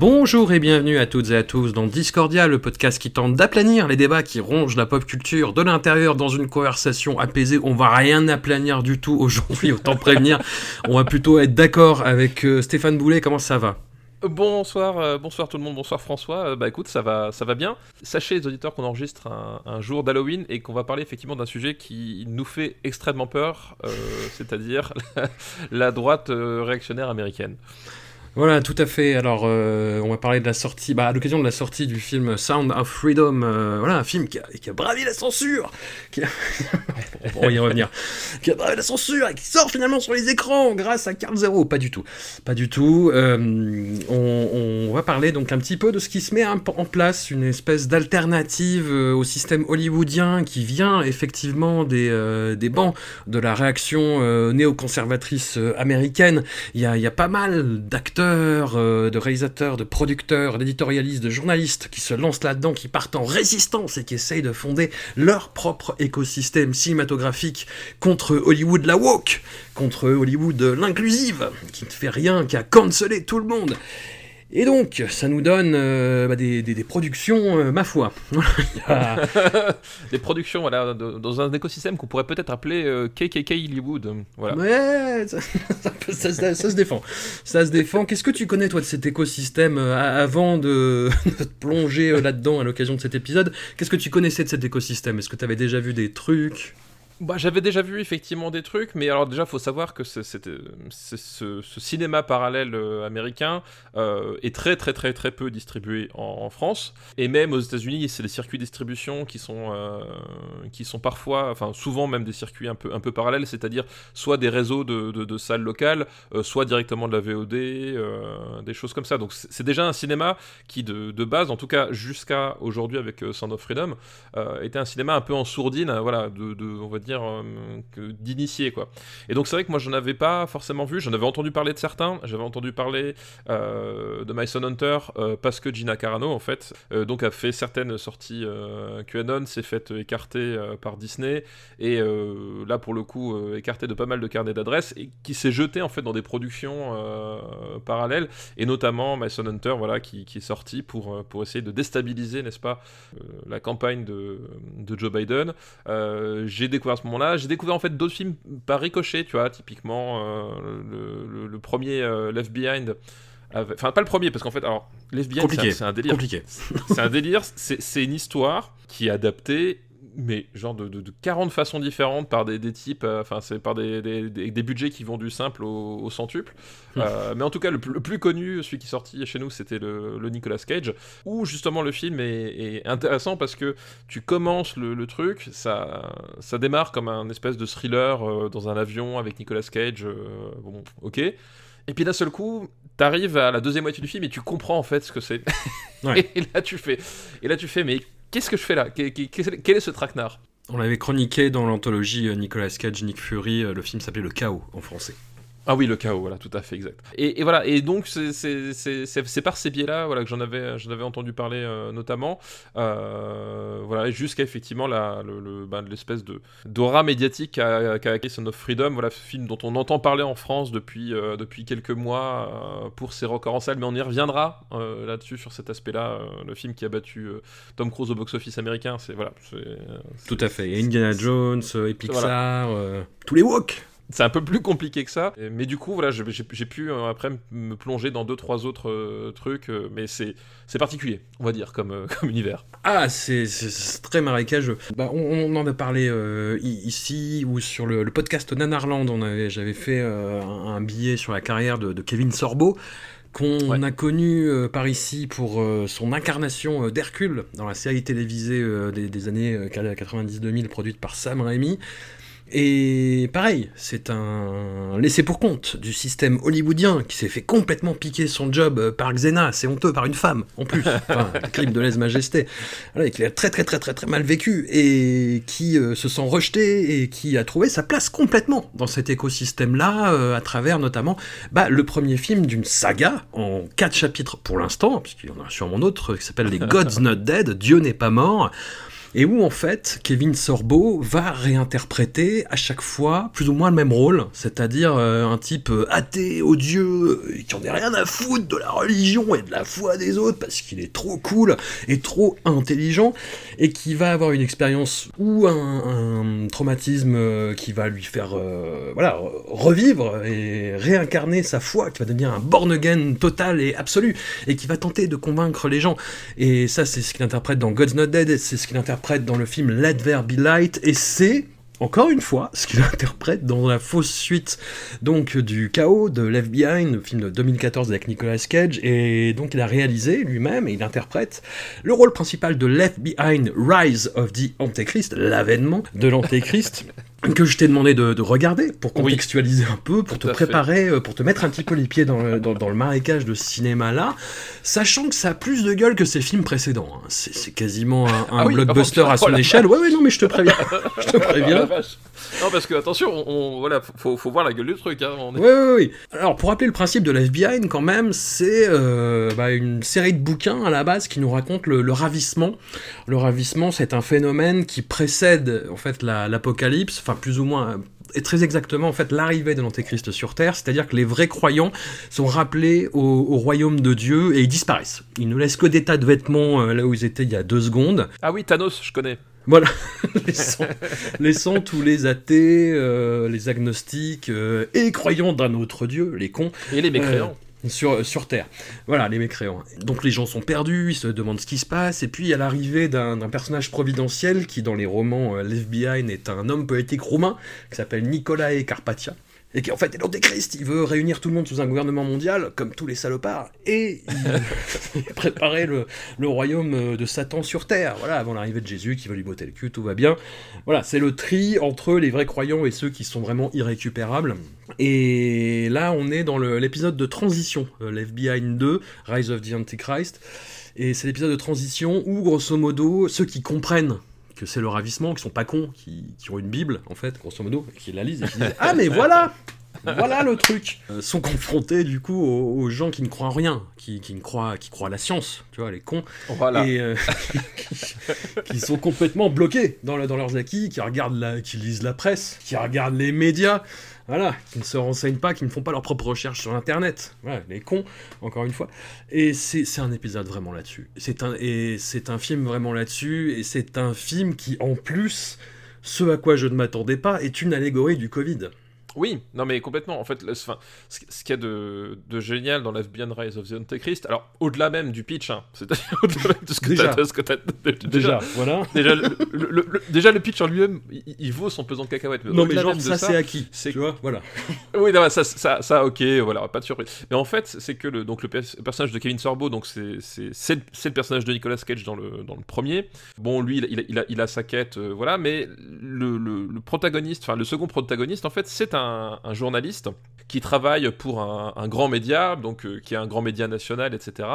Bonjour et bienvenue à toutes et à tous dans Discordia, le podcast qui tente d'aplanir les débats qui rongent la pop culture de l'intérieur dans une conversation apaisée. On va rien aplanir du tout aujourd'hui, autant prévenir. On va plutôt être d'accord avec euh, Stéphane Boulet. Comment ça va? Bonsoir, euh, bonsoir tout le monde, bonsoir François. Euh, bah écoute, ça va, ça va bien. Sachez les auditeurs qu'on enregistre un, jour d'Halloween et qu'on va parler effectivement d'un sujet qui nous fait extrêmement peur, c'est-à-dire la, droite réactionnaire américaine. Voilà, tout à fait. Alors, euh, on va parler de la sortie, bah, à l'occasion de la sortie du film Sound of Freedom, euh, voilà, un film qui a, qui a bravé la censure, qui a... y revenir, qui a bravé la censure et qui sort finalement sur les écrans grâce à Carl Zero. Pas du tout, pas du tout. Euh, on, va parler donc un petit peu de ce qui se met en place, une espèce d'alternative au système hollywoodien qui vient effectivement des, des bancs de la réaction néoconservatrice américaine. Il y a, y a pas mal d'acteurs, euh, de réalisateurs, de producteurs, d'éditorialistes, de journalistes qui se lancent là-dedans, qui partent en résistance et qui essayent de fonder leur propre écosystème cinématographique contre Hollywood la woke, contre Hollywood l'inclusive, qui ne fait rien qu'à canceller tout le monde. Et donc, ça nous donne euh, bah, des, des- des productions, euh, ma foi. A- Des productions, voilà, de- dans un écosystème qu'on pourrait peut-être appeler euh, KKK Hollywood. Voilà. Ouais, ça, ça se défend. Ça se défend. Qu'est-ce que tu connais, toi, de cet écosystème euh, avant de, de te plonger là-dedans à l'occasion de cet épisode? Qu'est-ce que tu connaissais de cet écosystème? Est-ce que tu avais déjà vu des trucs? Bah, j'avais déjà vu effectivement des trucs, mais alors déjà, faut savoir que c'est- ce, cinéma parallèle euh, américain euh, est très très très très peu distribué en, France, et même aux États-Unis, c'est des circuits de distribution qui sont euh, qui sont parfois, enfin souvent même des circuits un peu un peu parallèles, c'est-à-dire soit des réseaux de, de- salles locales, soit directement de la VOD, des choses comme ça. Donc c'est déjà un cinéma qui de, de base, en tout cas jusqu'à aujourd'hui avec Sound of Freedom, était un cinéma un peu en sourdine, voilà, de- on va dire euh, que d'initié quoi. Et donc c'est vrai que moi j'en avais pas forcément vu, j'en avais entendu parler de certains, j'avais entendu parler euh, de Mason Hunter euh, parce que Gina Carano en fait, euh, donc a fait certaines sorties euh, QAnon, s'est fait écarter euh, par Disney et euh, là pour le coup euh, écarté de pas mal de carnets d'adresses et qui s'est jeté en fait dans des productions euh, parallèles et notamment Mason Hunter voilà qui, est sorti pour, euh, pour essayer de déstabiliser n'est-ce pas euh, la campagne de, de Joe Biden. Euh, j'ai découvert ce moment-là. J'ai découvert en fait d'autres films par ricochet, tu vois, typiquement euh, le, le- le premier euh, Left Behind. Enfin, pas le premier, parce qu'en fait, alors, Left Behind, c'est un- un, délire. C'est un délire, c'est une histoire qui est adaptée, mais genre de, de- de 40 façons différentes par des, des types, euh, enfin, c'est par des, des- budgets qui vont du simple au, au centuple. Euh, mais en tout cas, le, plus- le plus connu, celui qui est sorti chez nous, c'était le, le Nicolas Cage, où justement le film est, est intéressant parce que tu commences le, le truc, ça, ça démarre comme un espèce de thriller euh, dans un avion avec Nicolas Cage, bon, ok. Et puis d'un seul coup, t'arrives à la deuxième moitié du film et tu comprends en fait ce que c'est. Ouais. et là tu fais, et là tu fais, mais qu'est-ce que je fais là Quel est ce traquenard? On l'avait chroniqué dans l'anthologie euh, Nicolas Cage, Nick Fury. euh, Le film s'appelait Le Chaos en français. Ah oui, le chaos, voilà, tout à fait, exact. Et, et voilà, et donc c'est- par ces biais-là voilà, que j'en avais, avais entendu parler euh, notamment, euh, voilà, jusqu'à effectivement la- le- le- ben, l'espèce de d'aura médiatique qu'a acquis Son of Freedom, voilà, film dont on entend parler en France depuis, euh, depuis quelques mois pour ses records en salle, mais on y reviendra là-dessus, sur cet aspect-là, le film qui a battu Tom Cruise au box-office américain, c'est voilà, Tout à fait. Et Indiana Jones, et Pixar, tous les woke c'est un peu plus compliqué que ça. Mais du coup, voilà, j'ai pu euh, après me plonger dans deux, trois autres euh, trucs, euh, mais c'est particulier, on va dire, comme, comme univers. Ah, c'est très marécageux. Bah, on, en a parlé ici ou sur le, podcast Nanarland, j'avais fait un, billet sur la carrière de, Kevin Sorbo qu'on a connu par ici pour son incarnation d'Hercule dans la série télévisée des, des, années 90-2000 produite par Sam Raimi. Et pareil, c'est un laissé pour compte du système hollywoodien qui s'est fait complètement piquer son job euh, par Xena, c'est honteux, par une femme en plus, enfin, crime de lèse-majesté, voilà, et qui a très très très très très mal vécu et qui euh, se sent rejeté et qui a trouvé sa place complètement dans cet écosystème-là euh, à travers notamment bah, le premier film d'une saga en quatre chapitres pour l'instant, puisqu'il y en a sûrement d'autres qui s'appelle Les Gods Not Dead, Dieu n'est pas mort et où en fait Kevin Sorbo va réinterpréter à chaque fois plus ou moins le même rôle, c'est-à-dire euh, un type euh, athée, odieux, euh, qui en a rien à foutre de la religion et de la foi des autres parce qu'il est trop cool et trop intelligent, et qui va avoir une expérience ou un, traumatisme qui va lui faire voilà revivre et réincarner sa foi, qui va devenir un born again total et absolu, et qui va tenter de convaincre les gens. Et ça c'est ce qu'il interprète dans God's Not Dead, c'est ce qu'il interprète interprète dans le film Let There Be Light, et c'est encore une fois, ce qu'il interprète dans la fausse suite donc du chaos de Left Behind, le film de 2014 avec Nicolas Cage, et donc il a réalisé lui-même et il interprète le rôle principal de Left Behind, Rise of the Antichrist, l'avènement de l'Antéchrist. que je t'ai demandé de, regarder pour contextualiser un peu, pour te préparer, euh, pour te mettre un petit peu les pieds dans le, dans, le marécage de ce cinéma-là, sachant que ça a plus de gueule que ses films précédents. Hein. C'est quasiment un, ah blockbuster à son échelle. Ouais, ouais, non, mais je te préviens. je te préviens. non, parce que attention, on, voilà, faut, faut, voir la gueule du truc. Hein, Oui, oui, oui. Alors, pour rappeler le principe de l'FBI, quand même, c'est euh, bah, une série de bouquins à la base qui nous raconte le, ravissement. Le ravissement, c'est un phénomène qui précède en fait l'apocalypse, enfin plus ou moins et très exactement en fait l'arrivée de l'Antéchrist sur Terre, c'est-à-dire que les vrais croyants sont rappelés au, royaume de Dieu et ils disparaissent. Ils ne laissent que des tas de vêtements euh, là où ils étaient il y a deux secondes. Ah oui, Thanos, je connais. Voilà, laissant, tous les athées, euh, les agnostiques euh, et croyants d'un autre Dieu, les cons. Et les mécréants. Euh, sur, sur Terre. Voilà, les mécréants. Donc les gens sont perdus, ils se demandent ce qui se passe, et puis à l'arrivée d'un personnage providentiel qui, dans les romans L'FBI, est un homme poétique roumain qui s'appelle Nicolae Carpatia et qui en fait est l'antéchrist, il veut réunir tout le monde sous un gouvernement mondial, comme tous les salopards, et il préparer le, royaume de Satan sur Terre, voilà, avant l'arrivée de Jésus qui veut lui botter le cul, tout va bien. Voilà, c'est le tri entre les vrais croyants et ceux qui sont vraiment irrécupérables. Et là, on est dans l'épisode de transition, euh, l'FBI 2, Rise of the Antichrist, et c'est l'épisode de transition où, grosso modo, ceux qui comprennent que c'est le ravissement, qui sont pas cons, qui, ont une Bible, en fait, grosso modo, qui la lisent et qui disent Ah, mais voilà voilà le truc. Euh, Sont confrontés du coup aux, gens qui ne croient en rien, qui, ne croient, qui croient à la science, tu vois, les cons, voilà. et euh, qui, sont complètement bloqués dans, dans leurs acquis, qui regardent la, qui lisent la presse, qui regardent les médias, voilà, qui ne se renseignent pas, qui ne font pas leurs propres recherches sur Internet. Voilà, les cons, encore une fois. Et c'est un épisode vraiment là-dessus. C'est un, et c'est un film vraiment là-dessus, et c'est un film qui, en plus, ce à quoi je ne m'attendais pas, est une allégorie du Covid. Oui, non mais complètement. En fait, ce, ce qu'il y a de, de, génial dans l'FBI Rise of the Antichrist, alors au-delà même du pitch, hein, c'est-à-dire au-delà même de ce que tu as, déjà, voilà. Déjà le, déjà, le pitch en lui-même, il, vaut son pesant de cacahuètes. non mais genre ça, c'est acquis, tu vois, voilà. oui, non, ça, ça, ça, ok, voilà, pas de surprise. Mais en fait, c'est que le, donc, le personnage de Kevin Sorbo, donc c'est le personnage de Nicolas Cage dans le, dans le premier. Bon, lui, il, il, a, il a, sa quête, euh, voilà, mais le, le protagoniste, enfin le second protagoniste, en fait, c'est un un, journaliste qui travaille pour un, grand média, donc euh, qui est un grand média national, etc.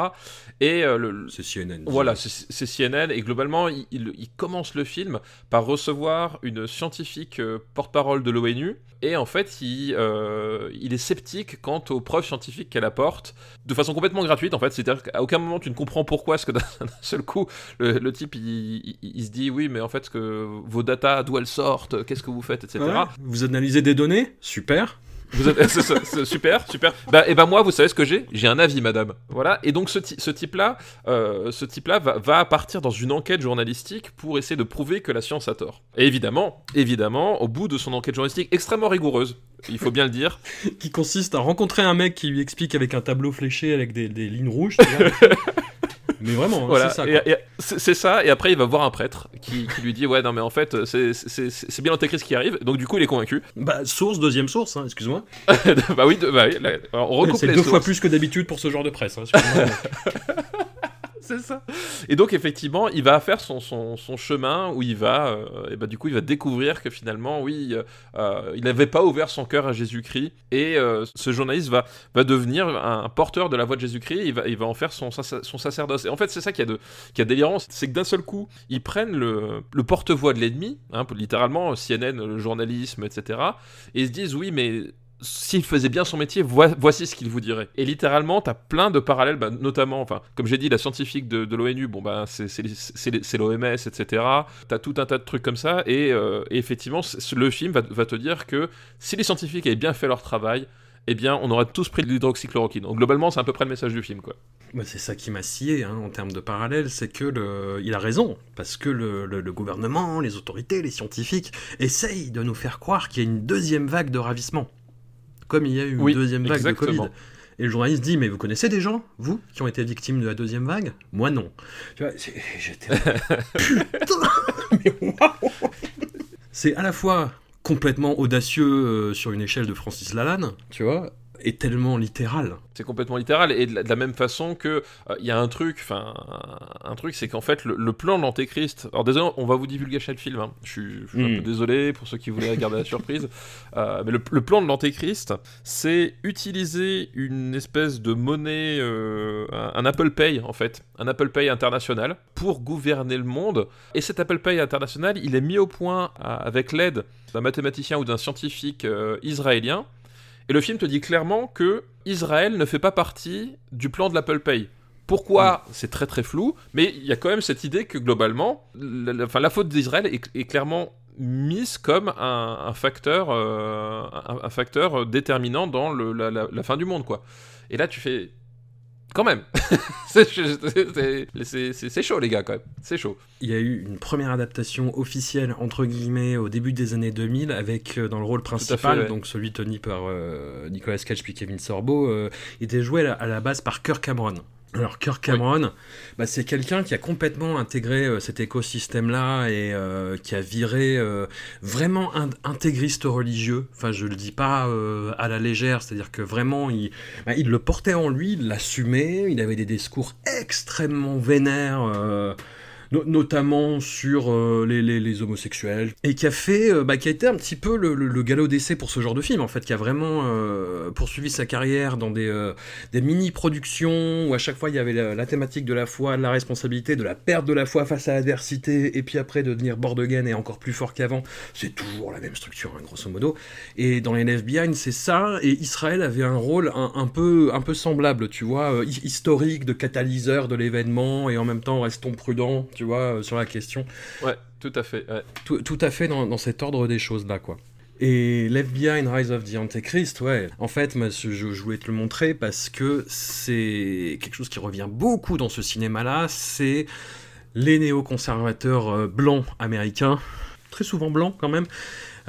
Et euh, c'est CNN. Voilà, c'est CNN. Et globalement, il, commence le film par recevoir une scientifique euh, porte-parole de l'ONU. Et en fait, il, il est sceptique quant aux preuves scientifiques qu'elle apporte, de façon complètement gratuite. En fait, c'est-à-dire qu'à aucun moment tu ne comprends pourquoi est-ce que d'un seul coup le, type il, se dit oui, mais en fait que vos datas d'où elles sortent, qu'est-ce que vous faites, etc. vous analysez des données Super. Vous êtes, super, super. Bah, et ben moi, vous savez ce que j'ai? J'ai un avis, madame. Voilà. Et donc ce, type-là, euh, ce type-là va, va partir dans une enquête journalistique pour essayer de prouver que la science a tort. Et évidemment, évidemment, au bout de son enquête journalistique extrêmement rigoureuse, il faut bien le dire. qui consiste à rencontrer un mec qui lui explique avec un tableau fléché avec des, des lignes rouges. Mais vraiment, hein, Voilà. c'est ça. Et- c'est ça. Et après, il va voir un prêtre qui, qui lui dit ouais non mais en fait c'est c'est- c'est- c'est bien l'antéchrist qui arrive. Donc du coup, il est convaincu. Bah, source, deuxième source, hein, excuse-moi. bah oui, de- bah oui, là, on recoupe C'est les deux fois plus que d'habitude pour ce genre de presse. hein, excuse-moi. Et donc effectivement, il va faire son, son, chemin où il va, euh, et bah du coup, il va découvrir que finalement, oui, euh, euh, il n'avait pas ouvert son cœur à Jésus-Christ. Et ce journaliste va, va devenir un, porteur de la voix de Jésus-Christ. Il va, il va en faire son, son sacerdoce. Et en fait, c'est ça qui a de, qui a délirant, c'est que d'un seul coup, ils prennent le, le porte-voix de l'ennemi, hein, littéralement CNN, le journalisme, etc. Et ils se disent oui, mais s'il faisait bien son métier, voi- voici ce qu'il vous dirait. Et littéralement, t'as plein de parallèles, bah, notamment, comme j'ai dit, la scientifique de, l'ONU, bah, c'est- l'OMS, etc. T'as tout un tas de trucs comme ça, et, euh, effectivement, le film va, te dire que si les scientifiques avaient bien fait leur travail, eh bien, on aurait tous pris de l'hydroxychloroquine. Donc, globalement, c'est à peu près le message du film, quoi. Bah, c'est ça qui m'a scié hein, en termes de parallèle, c'est que a raison, parce que le, le- le gouvernement, les autorités, les scientifiques essayent de nous faire croire qu'il y a une deuxième vague de ravissement, comme il y a eu Oui, une deuxième vague exactement. de Covid. Et le journaliste dit, mais vous connaissez des gens, vous, qui ont été victimes de la deuxième vague? Moi non. Tu vois, j'étais... Putain Mais waouh C'est à la fois complètement audacieux euh, sur une échelle de Francis Lalanne, tu vois, et tellement littéral. C'est complètement littéral et de la, de la même façon que euh, il y a un truc, enfin un truc, c'est qu'en fait le, le plan de l'antéchrist. Alors désolé, on va vous divulguer le film. hein. Je suis, je suis un Mm. peu désolé pour ceux qui voulaient regarder la surprise, Euh, mais le, le plan de l'antéchrist, c'est utiliser une espèce de monnaie, euh, un, un Apple Pay en fait, un Apple Pay international pour gouverner le monde. Et cet Apple Pay international, il est mis au point avec l'aide d'un mathématicien ou d'un scientifique israélien. Et le film te dit clairement que Israël ne fait pas partie du plan de l'Apple Pay. Pourquoi C'est très très flou, mais il y a quand même cette idée que globalement, la, la- enfin, la faute d'Israël est, est clairement mise comme un, un facteur, euh, un, un facteur déterminant dans le- la- la fin du monde, quoi. Et là, tu fais, quand même, c'est chaud les gars, quand même, c'est chaud. Il y a eu une première adaptation officielle, entre guillemets, au début des années 2000, avec euh, dans le rôle principal, donc celui tenu par euh, Nicolas Cage puis Kevin Sorbo, euh, était joué à la, à la base par Kirk Cameron. Alors Kirk Cameron, bah, c'est quelqu'un qui a complètement intégré euh, cet écosystème-là et euh, qui a viré euh, vraiment un intégriste religieux. Enfin, je le dis pas à la légère, c'est-à-dire que vraiment, il, bah, il le portait en lui, il l'assumait, il avait des discours extrêmement vénères. No- notamment sur euh, les, les- homosexuels, et qui a fait, euh, bah, qui a été un petit peu le, galop d'essai pour ce genre de film, en fait, qui a vraiment euh, poursuivi sa carrière dans des, des mini-productions où à chaque fois il y avait la, thématique de la foi, de la responsabilité, de la perte de la foi face à l'adversité, et puis après de devenir born et encore plus fort qu'avant. C'est toujours la même structure, hein, grosso modo. Et dans les Left Behind, c'est ça, et Israël avait un rôle un, un peu, un peu semblable, tu vois, hi- historique, de catalyseur de l'événement, et en même temps restons prudents, tu vois, euh, sur la question Ouais, tout à fait. ouais. tout, tout à fait dans, dans cet ordre des choses là quoi. Et Left Behind, Rise of the Antichrist, ouais. En fait, je, je voulais te le montrer parce que c'est quelque chose qui revient beaucoup dans ce cinéma-là, c'est les néoconservateurs euh, blancs américains, très souvent blancs quand même.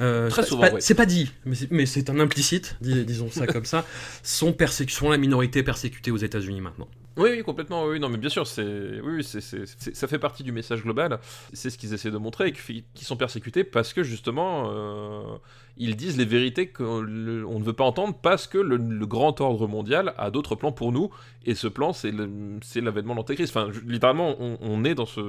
Euh, Très c'est souvent, pas-. C'est pas dit, mais c'est- mais c'est un implicite, dis- disons ça comme ça, sont, sont la minorité persécutée aux États-Unis maintenant. Oui, oui, complètement. Oui, non, mais bien sûr, c'est, oui, c'est, ça fait partie du message global. C'est ce qu'ils essaient de montrer, qu'ils qu'ils sont persécutés parce que justement, euh, ils disent les vérités qu'on ne veut pas entendre parce que le, le grand ordre mondial a d'autres plans pour nous. Et ce plan, c'est, l'avènement de l'antéchrist. Enfin, je- littéralement, on, on est dans ce,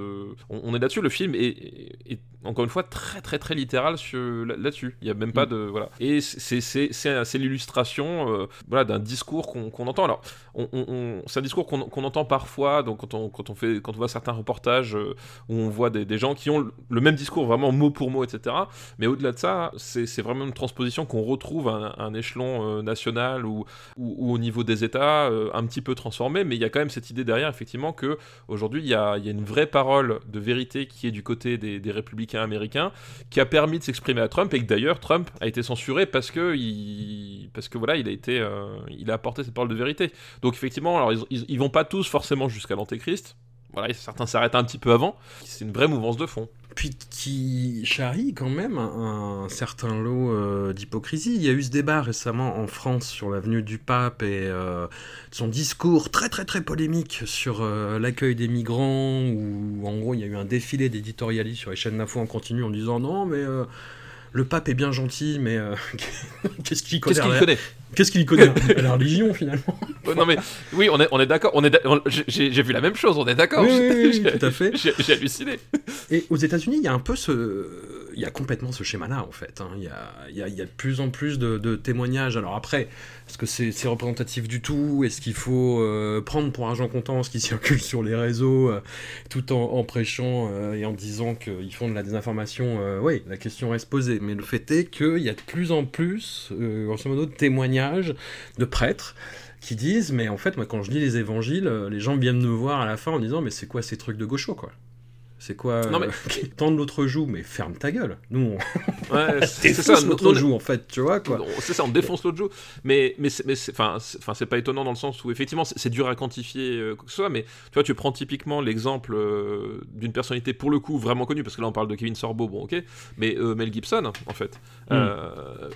on, on est là-dessus. Le film est, est- est, encore une fois très, très, très littéral là-dessus. Il y a même pas de, voilà. Et c'est, l'illustration, euh, voilà, d'un discours qu'on, entend. Alors, on, c'est un discours qu'on entend parfois donc quand on, quand on fait quand on voit certains reportages euh, où on voit des, des gens qui ont le, le même discours vraiment mot pour mot etc mais au-delà de ça c'est c'est vraiment une transposition qu'on retrouve à un, échelon euh, national ou, au niveau des États euh, un petit peu transformé mais il y a quand même cette idée derrière effectivement que aujourd'hui il y a, une vraie parole de vérité qui est du côté des, républicains américains qui a permis de s'exprimer à Trump et que d'ailleurs Trump a été censuré parce que il parce que voilà, il a été, il a apporté cette parole de vérité. Donc effectivement, alors ils, ils vont pas tous forcément jusqu'à l'antéchrist. Voilà, certains s'arrêtent un petit peu avant. C'est une vraie mouvance de fond puis qui charrie quand même un, certain lot euh, d'hypocrisie. Il y a eu ce débat récemment en France sur la venue du pape et euh, son discours très très très polémique sur euh, l'accueil des migrants, où en gros il y a eu un défilé d'éditorialistes sur les chaînes d'infos en continu en disant non mais le pape est bien gentil, mais qu'est-ce qu'il connaît? Qu'est-ce qu'il connaît La religion finalement. non mais oui, on est, on est d'accord. On est, j'ai vu la même chose. On est d'accord. Oui, tout à fait. J'ai halluciné. Et aux États-Unis, il y a un peu ce, il y a complètement ce schéma-là en fait. Hein. Il, y a, il, y a, il, y a, de plus en plus de, témoignages. Alors après, est-ce que c'est représentatif du tout? Est-ce qu'il faut euh, prendre pour argent comptant ce qui circule sur les réseaux, euh, tout en, prêchant euh, et en disant qu'ils font de la désinformation? Oui, la question reste posée. Mais le fait est qu'il y a de plus en plus, grosso modo, de témoignages de prêtres qui disent mais en fait moi quand je lis les évangiles les gens viennent me voir à la fin en disant mais c'est quoi ces trucs de gaucho quoi? C'est quoi non, mais... Euh, tendre l'autre joue, mais ferme ta gueule. Nous, on, ouais, c'est ça, l'autre joue, en fait, tu vois, quoi. C'est ça, on défonce l'autre joue. Mais, mais, mais c'est pas étonnant dans le sens où, effectivement, c'est dur à quantifier euh, quoi que ce soit, mais tu vois, tu prends typiquement l'exemple euh, d'une personnalité, pour le coup, vraiment connue, parce que là, on parle de Kevin Sorbo, bon, ok, mais Mel Gibson, en fait. Hmm.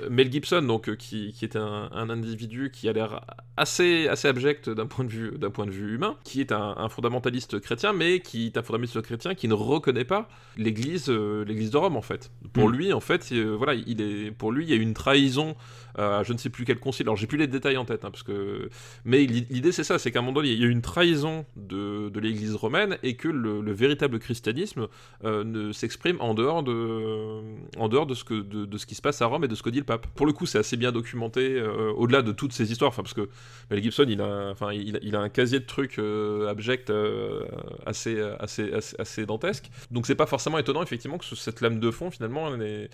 Mel Gibson, donc, qui, qui est un, un, individu qui a l'air assez, assez abject d'un point, de vue, point de vue humain, qui est un, un fondamentaliste chrétien, mais qui est un fondamentaliste chrétien qui ne reconnaît pas l'Église, euh, l'Église de Rome en fait. Pour mm. lui, en fait, euh, voilà, il est, pour lui, il y a une trahison euh, je ne sais plus quel concile. Alors j'ai plus les détails en tête, hein, parce que. Mais l'idée c'est ça, c'est qu'à un moment donné, il y a une trahison de, de l'Église romaine et que le, véritable christianisme ne s'exprime en dehors de, en dehors de ce que de, de, ce qui se passe à Rome et de ce que dit le pape. Pour le coup, c'est assez bien documenté, au-delà de toutes ces histoires, enfin parce que Mel Gibson, il a, enfin, il, il a un casier de trucs abjects assez, assez, assez, assez, dantesque. Donc c'est pas forcément étonnant effectivement que cette lame de fond finalement elle est,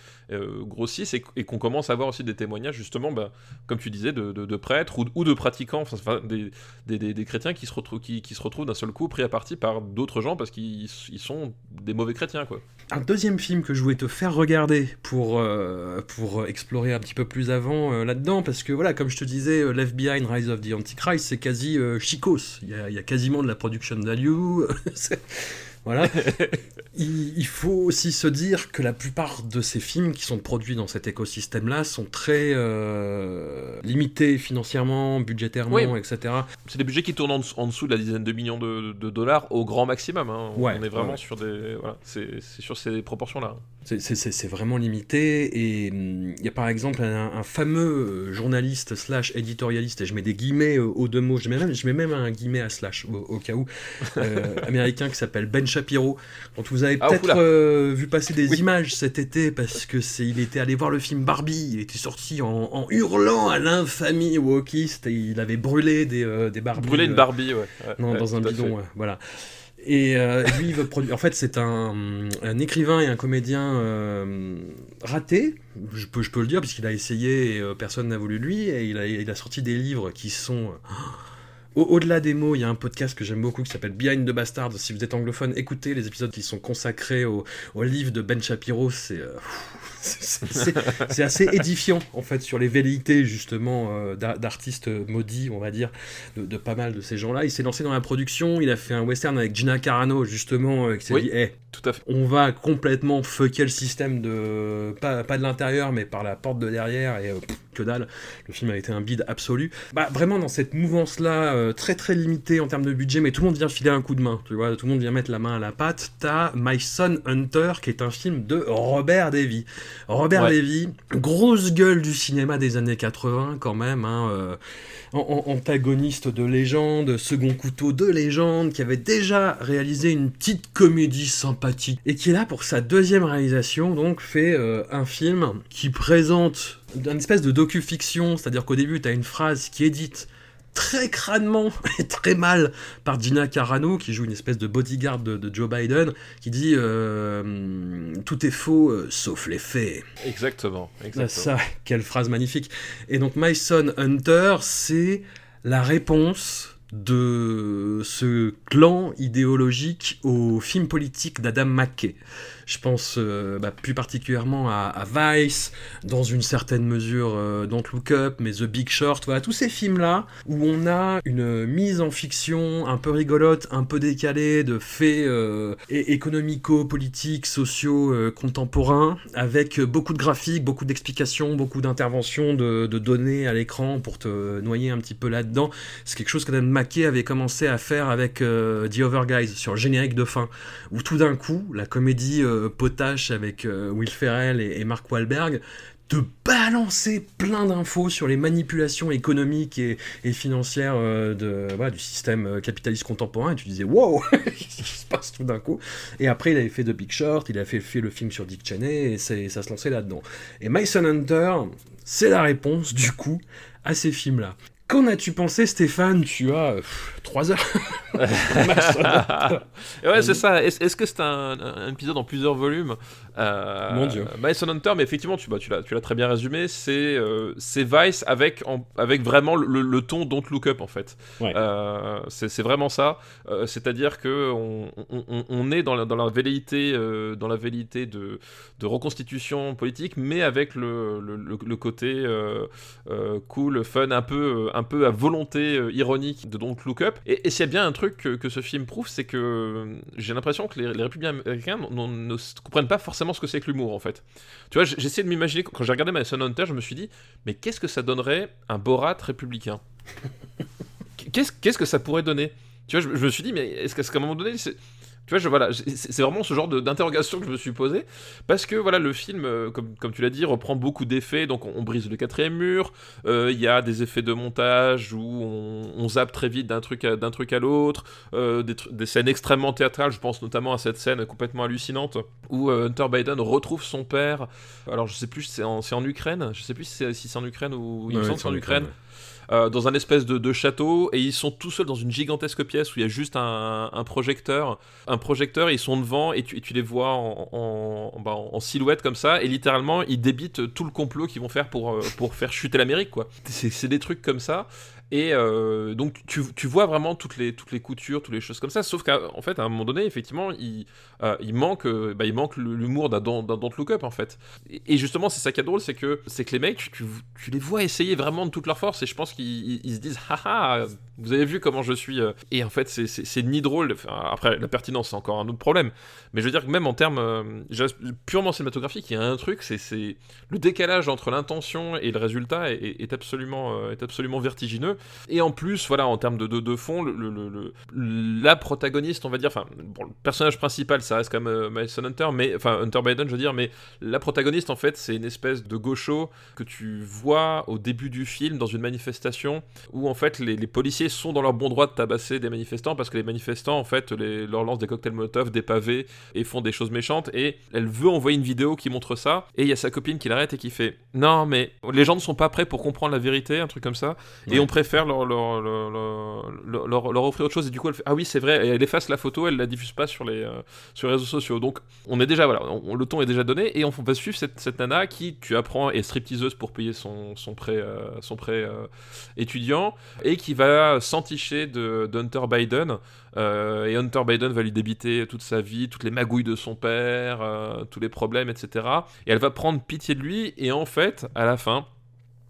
grossisse et, qu'on commence à avoir aussi des témoignages justement, bah, comme tu disais, de, prêtres ou, de pratiquants, enfin, des, chrétiens qui se, retrouvent, qui, se retrouvent d'un seul coup pris à partie par d'autres gens parce qu'ils sont des mauvais chrétiens. Quoi. Un deuxième film que je voulais te faire regarder pour, euh, pour explorer un petit peu plus avant euh, là-dedans, parce que voilà, comme je te disais, euh, Left Behind, Rise of the Antichrist, c'est quasi chicos. Il y, a, y, a, quasiment de la production value. Voilà. il, faut aussi se dire que la plupart de ces films qui sont produits dans cet écosystème-là sont très euh, limités financièrement, budgétairement, etc. C'est des budgets qui tournent en, dessous de la dizaine de millions de, dollars au grand maximum. Hein. On est vraiment sur des, voilà, c'est sur ces proportions-là. C'est vraiment limité. Et il y a par exemple un, fameux euh, journaliste slash éditorialiste, et je mets des guillemets euh, aux deux mots, je mets même, je mets même un guillemet à slash au, cas où, américain qui s'appelle Ben Shapiro, dont vous avez ah, peut-être euh, vu passer des images cet été parce que c'est, il était allé voir le film Barbie, il était sorti en, hurlant à l'infamie wokiste et il avait brûlé des, euh, des Barbies. Brûlé une euh, Barbie, ouais. non, dans un bidon, voilà. Et lui, il veut produire. En fait, c'est un, un, écrivain et un comédien raté, je peux, je peux le dire, puisqu'il a essayé et personne n'a voulu lui. Et il a, sorti des livres qui sont. Au-delà des mots, il y a un podcast que j'aime beaucoup qui s'appelle Behind the Bastard. Si vous êtes anglophone, écoutez les épisodes qui sont consacrés au, livre de Ben Shapiro. C'est euh, c'est assez édifiant en fait sur les velléités justement euh, d'artistes maudits, on va dire, de, pas mal de ces gens-là. Il s'est lancé dans la production. Il a fait un western avec Gina Carano justement euh, qui s'est dit, hey, tout à fait. on va complètement fucker le système de pas, pas de l'intérieur mais par la porte de derrière et que dalle. Le film a été un bide absolu. Bah vraiment dans cette mouvance là euh, très très limité en termes de budget, mais tout le monde vient filer un coup de main, tu vois, tout le monde vient mettre la main à la pâte. T'as My Son Hunter, qui est un film de Robert Levy. Robert Levy, grosse gueule du cinéma des années 80 quand même, hein, euh, antagoniste de légende, second couteau de légende, qui avait déjà réalisé une petite comédie sympathique, et qui est là pour sa deuxième réalisation, donc fait euh, un film qui présente une espèce de docu-fiction, c'est-à-dire qu'au début, tu as une phrase qui est dite très crânement et très mal par Gina Carano, qui joue une espèce de bodyguard de, Joe Biden, qui dit euh, Tout est faux, euh, sauf les faits. Exactement, exactement. Ça, quelle phrase magnifique. Et donc, My Son Hunter, c'est la réponse de ce clan idéologique au film politique d'Adam McKay. Je pense euh, bah, plus particulièrement à, Vice, dans une certaine mesure euh, Don't Look Up, mais The Big Short, voilà, tous ces films-là où on a une mise en fiction un peu rigolote, un peu décalée de faits euh, économico-politiques, sociaux, euh, contemporains, avec beaucoup de graphiques, beaucoup d'explications, beaucoup d'interventions, de, de, données à l'écran pour te noyer un petit peu là-dedans. C'est quelque chose qu'Adam McKay avait commencé à faire avec euh, The Over Guys sur le générique de fin, où tout d'un coup, la comédie euh, potache avec euh, Will Ferrell et, Mark Wahlberg de balancer plein d'infos sur les manipulations économiques et, financières du système capitaliste contemporain, et tu disais wow, qui se passe tout d'un coup? Et après, il avait fait The Big Short, il a fait, fait le film sur Dick Cheney, et ça se lançait là-dedans. Et Mason Hunter, c'est la réponse, du coup, à ces films-là. Qu'en as-tu pensé, Stéphane? Tu as 3 heures. ouais, c'est ça. Est-ce est -ce que c'est un, un, épisode en plusieurs volumes? Euh, Mon Dieu. Mason Hunter, mais effectivement, tu, bah, tu l'as très bien résumé. C'est euh, Vice avec, en, avec vraiment le, le, ton Don't Look Up, en fait. Ouais. Euh, c'est vraiment ça. Euh, c'est-à-dire que on, on, on, est dans la, dans la velléité, euh, dans la velléité de, de reconstitution politique, mais avec le, le, le côté cool, fun, un peu, un peu à volonté ironique de Don't Look Up. Et, et s'il y a bien un truc que, ce film prouve, c'est que j'ai l'impression que les, républicains américains ne comprennent pas forcément ce que c'est que l'humour en fait. Tu vois, j'essaie de m'imaginer, quand j'ai regardé Mason Hunter, je me suis dit, mais qu'est-ce que ça donnerait un Borat républicain? Qu'est-ce qu'est-ce que ça pourrait donner? Tu vois, je, je, me suis dit, mais est-ce qu'à un moment donné, tu vois, je, voilà, c'est vraiment ce genre d'interrogation que je me suis posé, parce que voilà, le film, euh, comme, comme tu l'as dit, reprend beaucoup d'effets, donc on, on, brise le quatrième mur, il euh, y a des effets de montage où on, on zappe très vite d'un truc à, d'un truc à l'autre, euh, des, des, scènes extrêmement théâtrales, je pense notamment à cette scène complètement hallucinante, où euh, Hunter Biden retrouve son père, alors je sais plus si c'est en, en, Ukraine, je sais plus si c'est si en Ukraine ou il me semble c'est en Ukraine. Ukraine. Euh, dans un espèce de, de, château et ils sont tout seuls dans une gigantesque pièce où il y a juste un, un projecteur. Un projecteur, ils sont devant et tu, les vois en, bah, en, silhouette comme ça et littéralement ils débitent tout le complot qu'ils vont faire pour, pour faire chuter l'Amérique quoi. C'est des trucs comme ça. Et euh, donc tu, tu, vois vraiment toutes les, toutes les coutures, toutes les choses comme ça, sauf qu'en fait à un moment donné, effectivement, il, euh, il manque, bah, il manque l'humour d'un Don't Look Up en fait. Et, justement, c'est ça qui est drôle, c'est que, que les mecs, tu, tu, les vois essayer vraiment de toute leur force, et je pense qu'ils se disent, haha, vous avez vu comment je suis. Euh. Et en fait, c'est ni drôle, après la pertinence c'est encore un autre problème, mais je veux dire que même en termes euh, purement cinématographiques, il y a un truc, c'est le décalage entre l'intention et le résultat est, absolument, est absolument vertigineux. Et en plus, voilà, en termes de, fond, la protagoniste, on va dire, enfin, bon, le personnage principal, ça reste quand même euh, Hunter, mais, enfin, Hunter Biden, je veux dire, mais la protagoniste, en fait, c'est une espèce de gaucho que tu vois au début du film dans une manifestation où, en fait, les policiers sont dans leur bon droit de tabasser des manifestants parce que les manifestants, en fait, les, leur lancent des cocktails Molotov, des pavés et font des choses méchantes. Et elle veut envoyer une vidéo qui montre ça. Et il y a sa copine qui l'arrête et qui fait Non, mais les gens ne sont pas prêts pour comprendre la vérité, un truc comme ça. Ouais. Et on préfère leur leur, leur, leur, leur, offrir autre chose. Et du coup, elle fait Ah oui, c'est vrai. Et elle efface la photo, elle la diffuse pas sur les, euh, sur les réseaux sociaux. Donc, on est déjà, voilà, on, le ton est déjà donné. Et on va suivre cette, cette nana qui, tu apprends, est stripteaseuse pour payer son, son prêt, euh, son prêt euh, étudiant. Et qui va s'enticher de, de, Hunter Biden. Euh, et Hunter Biden va lui débiter toute sa vie, toutes les magouilles de son père, euh, tous les problèmes, etc. Et elle va prendre pitié de lui. Et en fait, à la fin,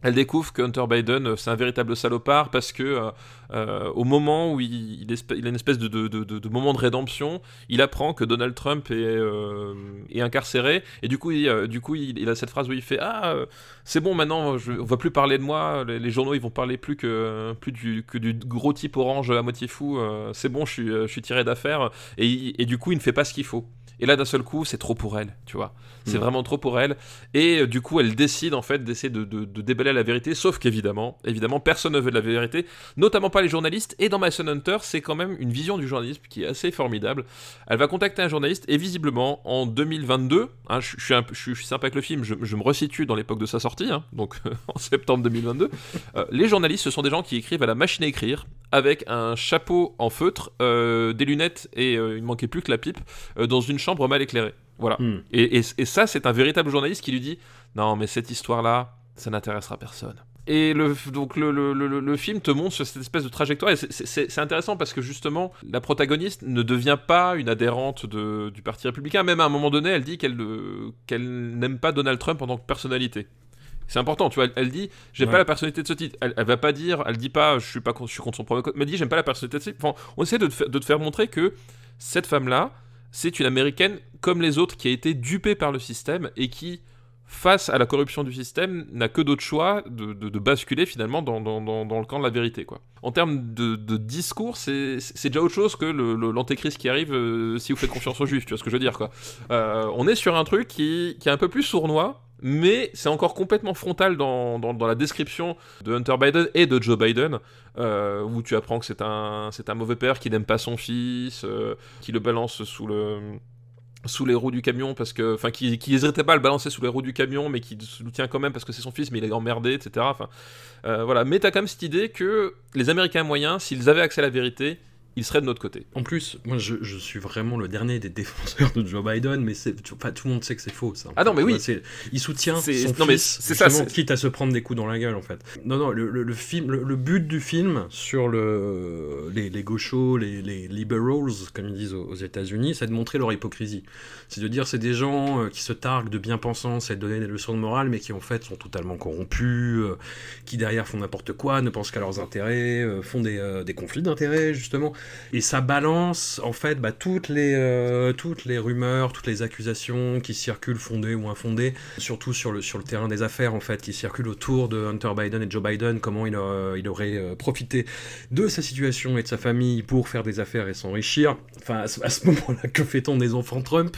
elle découvre que Hunter Biden euh, c'est un véritable salopard parce que euh, euh, au moment où il, a une espèce de, moment de rédemption, il apprend que Donald Trump est, incarcéré et du coup, il, a cette phrase où il fait ah c'est bon maintenant je, on va plus parler de moi les, journaux ils vont parler plus que du, gros type orange à moitié fou c'est bon je suis, tiré d'affaire et du coup il ne fait pas ce qu'il faut. Et là d'un seul coup c'est trop pour elle tu vois c'est mmh. vraiment trop pour elle. Et euh, du coup elle décide en fait d'essayer de, de, de, déballer la vérité. Sauf qu'évidemment évidemment personne ne veut de la vérité. Notamment pas les journalistes. Et dans Mason Hunter c'est quand même une vision du journalisme qui est assez formidable. Elle va contacter un journaliste. Et visiblement en 2022 hein, je, je, suis un, je, suis sympa avec le film. Je, me resitue dans l'époque de sa sortie hein, donc en septembre 2022 euh, les journalistes ce sont des gens qui écrivent à la machine à écrire avec un chapeau en feutre euh, des lunettes et il manquait plus que la pipe dans une chambre mal éclairée voilà. Mm. Et, et, et, ça, c'est un véritable journaliste qui lui dit Non, mais cette histoire-là, ça n'intéressera personne. Et le, donc le, le, le, le film te montre sur cette espèce de trajectoire. Et c'est intéressant parce que justement, la protagoniste ne devient pas une adhérente de, du Parti républicain. Même à un moment donné, elle dit qu'elle qu'elle n'aime pas Donald Trump en tant que personnalité. C'est important, tu vois. Elle, dit, j'aime Ouais. pas la personnalité de ce type. Elle, elle va pas dire, elle dit pas, je suis pas, con- je suis contre son premier code. Mais elle dit, j'aime pas la personnalité de ce type. Enfin, on essaie de te, faire, de te faire montrer que cette femme-là, c'est une américaine comme les autres qui a été dupée par le système et qui, face à la corruption du système, n'a que d'autres choix de, de- basculer finalement dans, le camp de la vérité. Quoi. En termes de, discours, c'est déjà autre chose que l'antéchrist qui arrive euh, si vous faites confiance aux juifs, tu vois ce que je veux dire. Quoi. Euh, on est sur un truc qui est un peu plus sournois, mais c'est encore complètement frontal dans, dans- la description de Hunter Biden et de Joe Biden, euh, où tu apprends que c'est un, c'est un mauvais père qui n'aime pas son fils, euh, qui le balance sous le sous les roues du camion parce que enfin qui, qui hésiterait pas à le balancer sous les roues du camion mais qui se le tient quand même parce que c'est son fils mais il est emmerdé etc enfin euh, voilà. Mais t'as quand même cette idée que les américains moyens s'ils avaient accès à la vérité ils seraient de notre côté En plus, moi je, je suis vraiment le dernier des défenseurs de Joe Biden, mais c'est, tu- enfin, tout le monde sait que c'est faux ça. Ah non, mais oui. vois, il soutient son non, mais fils, c'est ça, c'est- quitte à se prendre des coups dans la gueule en fait. Non, non, le, le- le film, le, le but du film sur le, les, les gauchos, les, les liberals, comme ils disent aux, aux États-Unis, c'est de montrer leur hypocrisie. C'est de dire c'est des gens euh, qui se targuent de bien-pensance et de donner des leçons de morale, mais qui en fait sont totalement corrompus, euh, qui derrière font n'importe quoi, ne pensent qu'à leurs intérêts, euh, font des, des conflits d'intérêts justement. Et ça balance en fait bah, toutes, les, euh, toutes les rumeurs, toutes les accusations qui circulent fondées ou infondées, surtout sur le, sur le terrain des affaires en fait, qui circulent autour de Hunter Biden et Joe Biden, comment il, euh, aurait euh, profité de sa situation et de sa famille pour faire des affaires et s'enrichir. Enfin, à ce, moment-là, que fait-on des enfants Trump?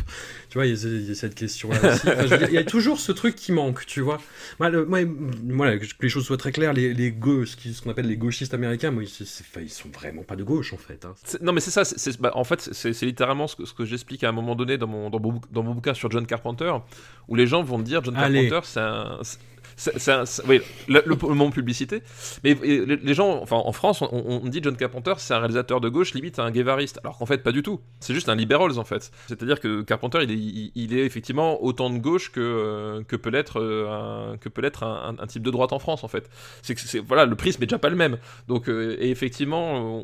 Tu vois, il y, a- cette question-là aussi. Il y a toujours ce truc qui manque, tu vois. Moi, le- que les choses soient très claires, les, les ce qu'on appelle les gauchistes américains, enfin, ils sont vraiment pas de gauche en fait. Hein. Non mais c'est ça, c'est- bah, en fait c'est c'est littéralement ce que, ce que j'explique à un moment donné dans mon, dans, mon, bouc- dans mon bouquin sur John Carpenter, où les gens vont me dire John Allez. Carpenter c'est un... oui, le, le, moment publicité. Mais les, gens, enfin en France, on, dit John Carpenter c'est un réalisateur de gauche, limite un guévariste. Alors qu'en fait, pas du tout. C'est juste un liberals en fait. C'est-à-dire que Carpenter, il est, effectivement autant de gauche que, euh, peut l'être euh, un, que peut l'être un, type de droite en France en fait. C'est que voilà, le prisme est déjà pas le même. Donc, euh, et effectivement,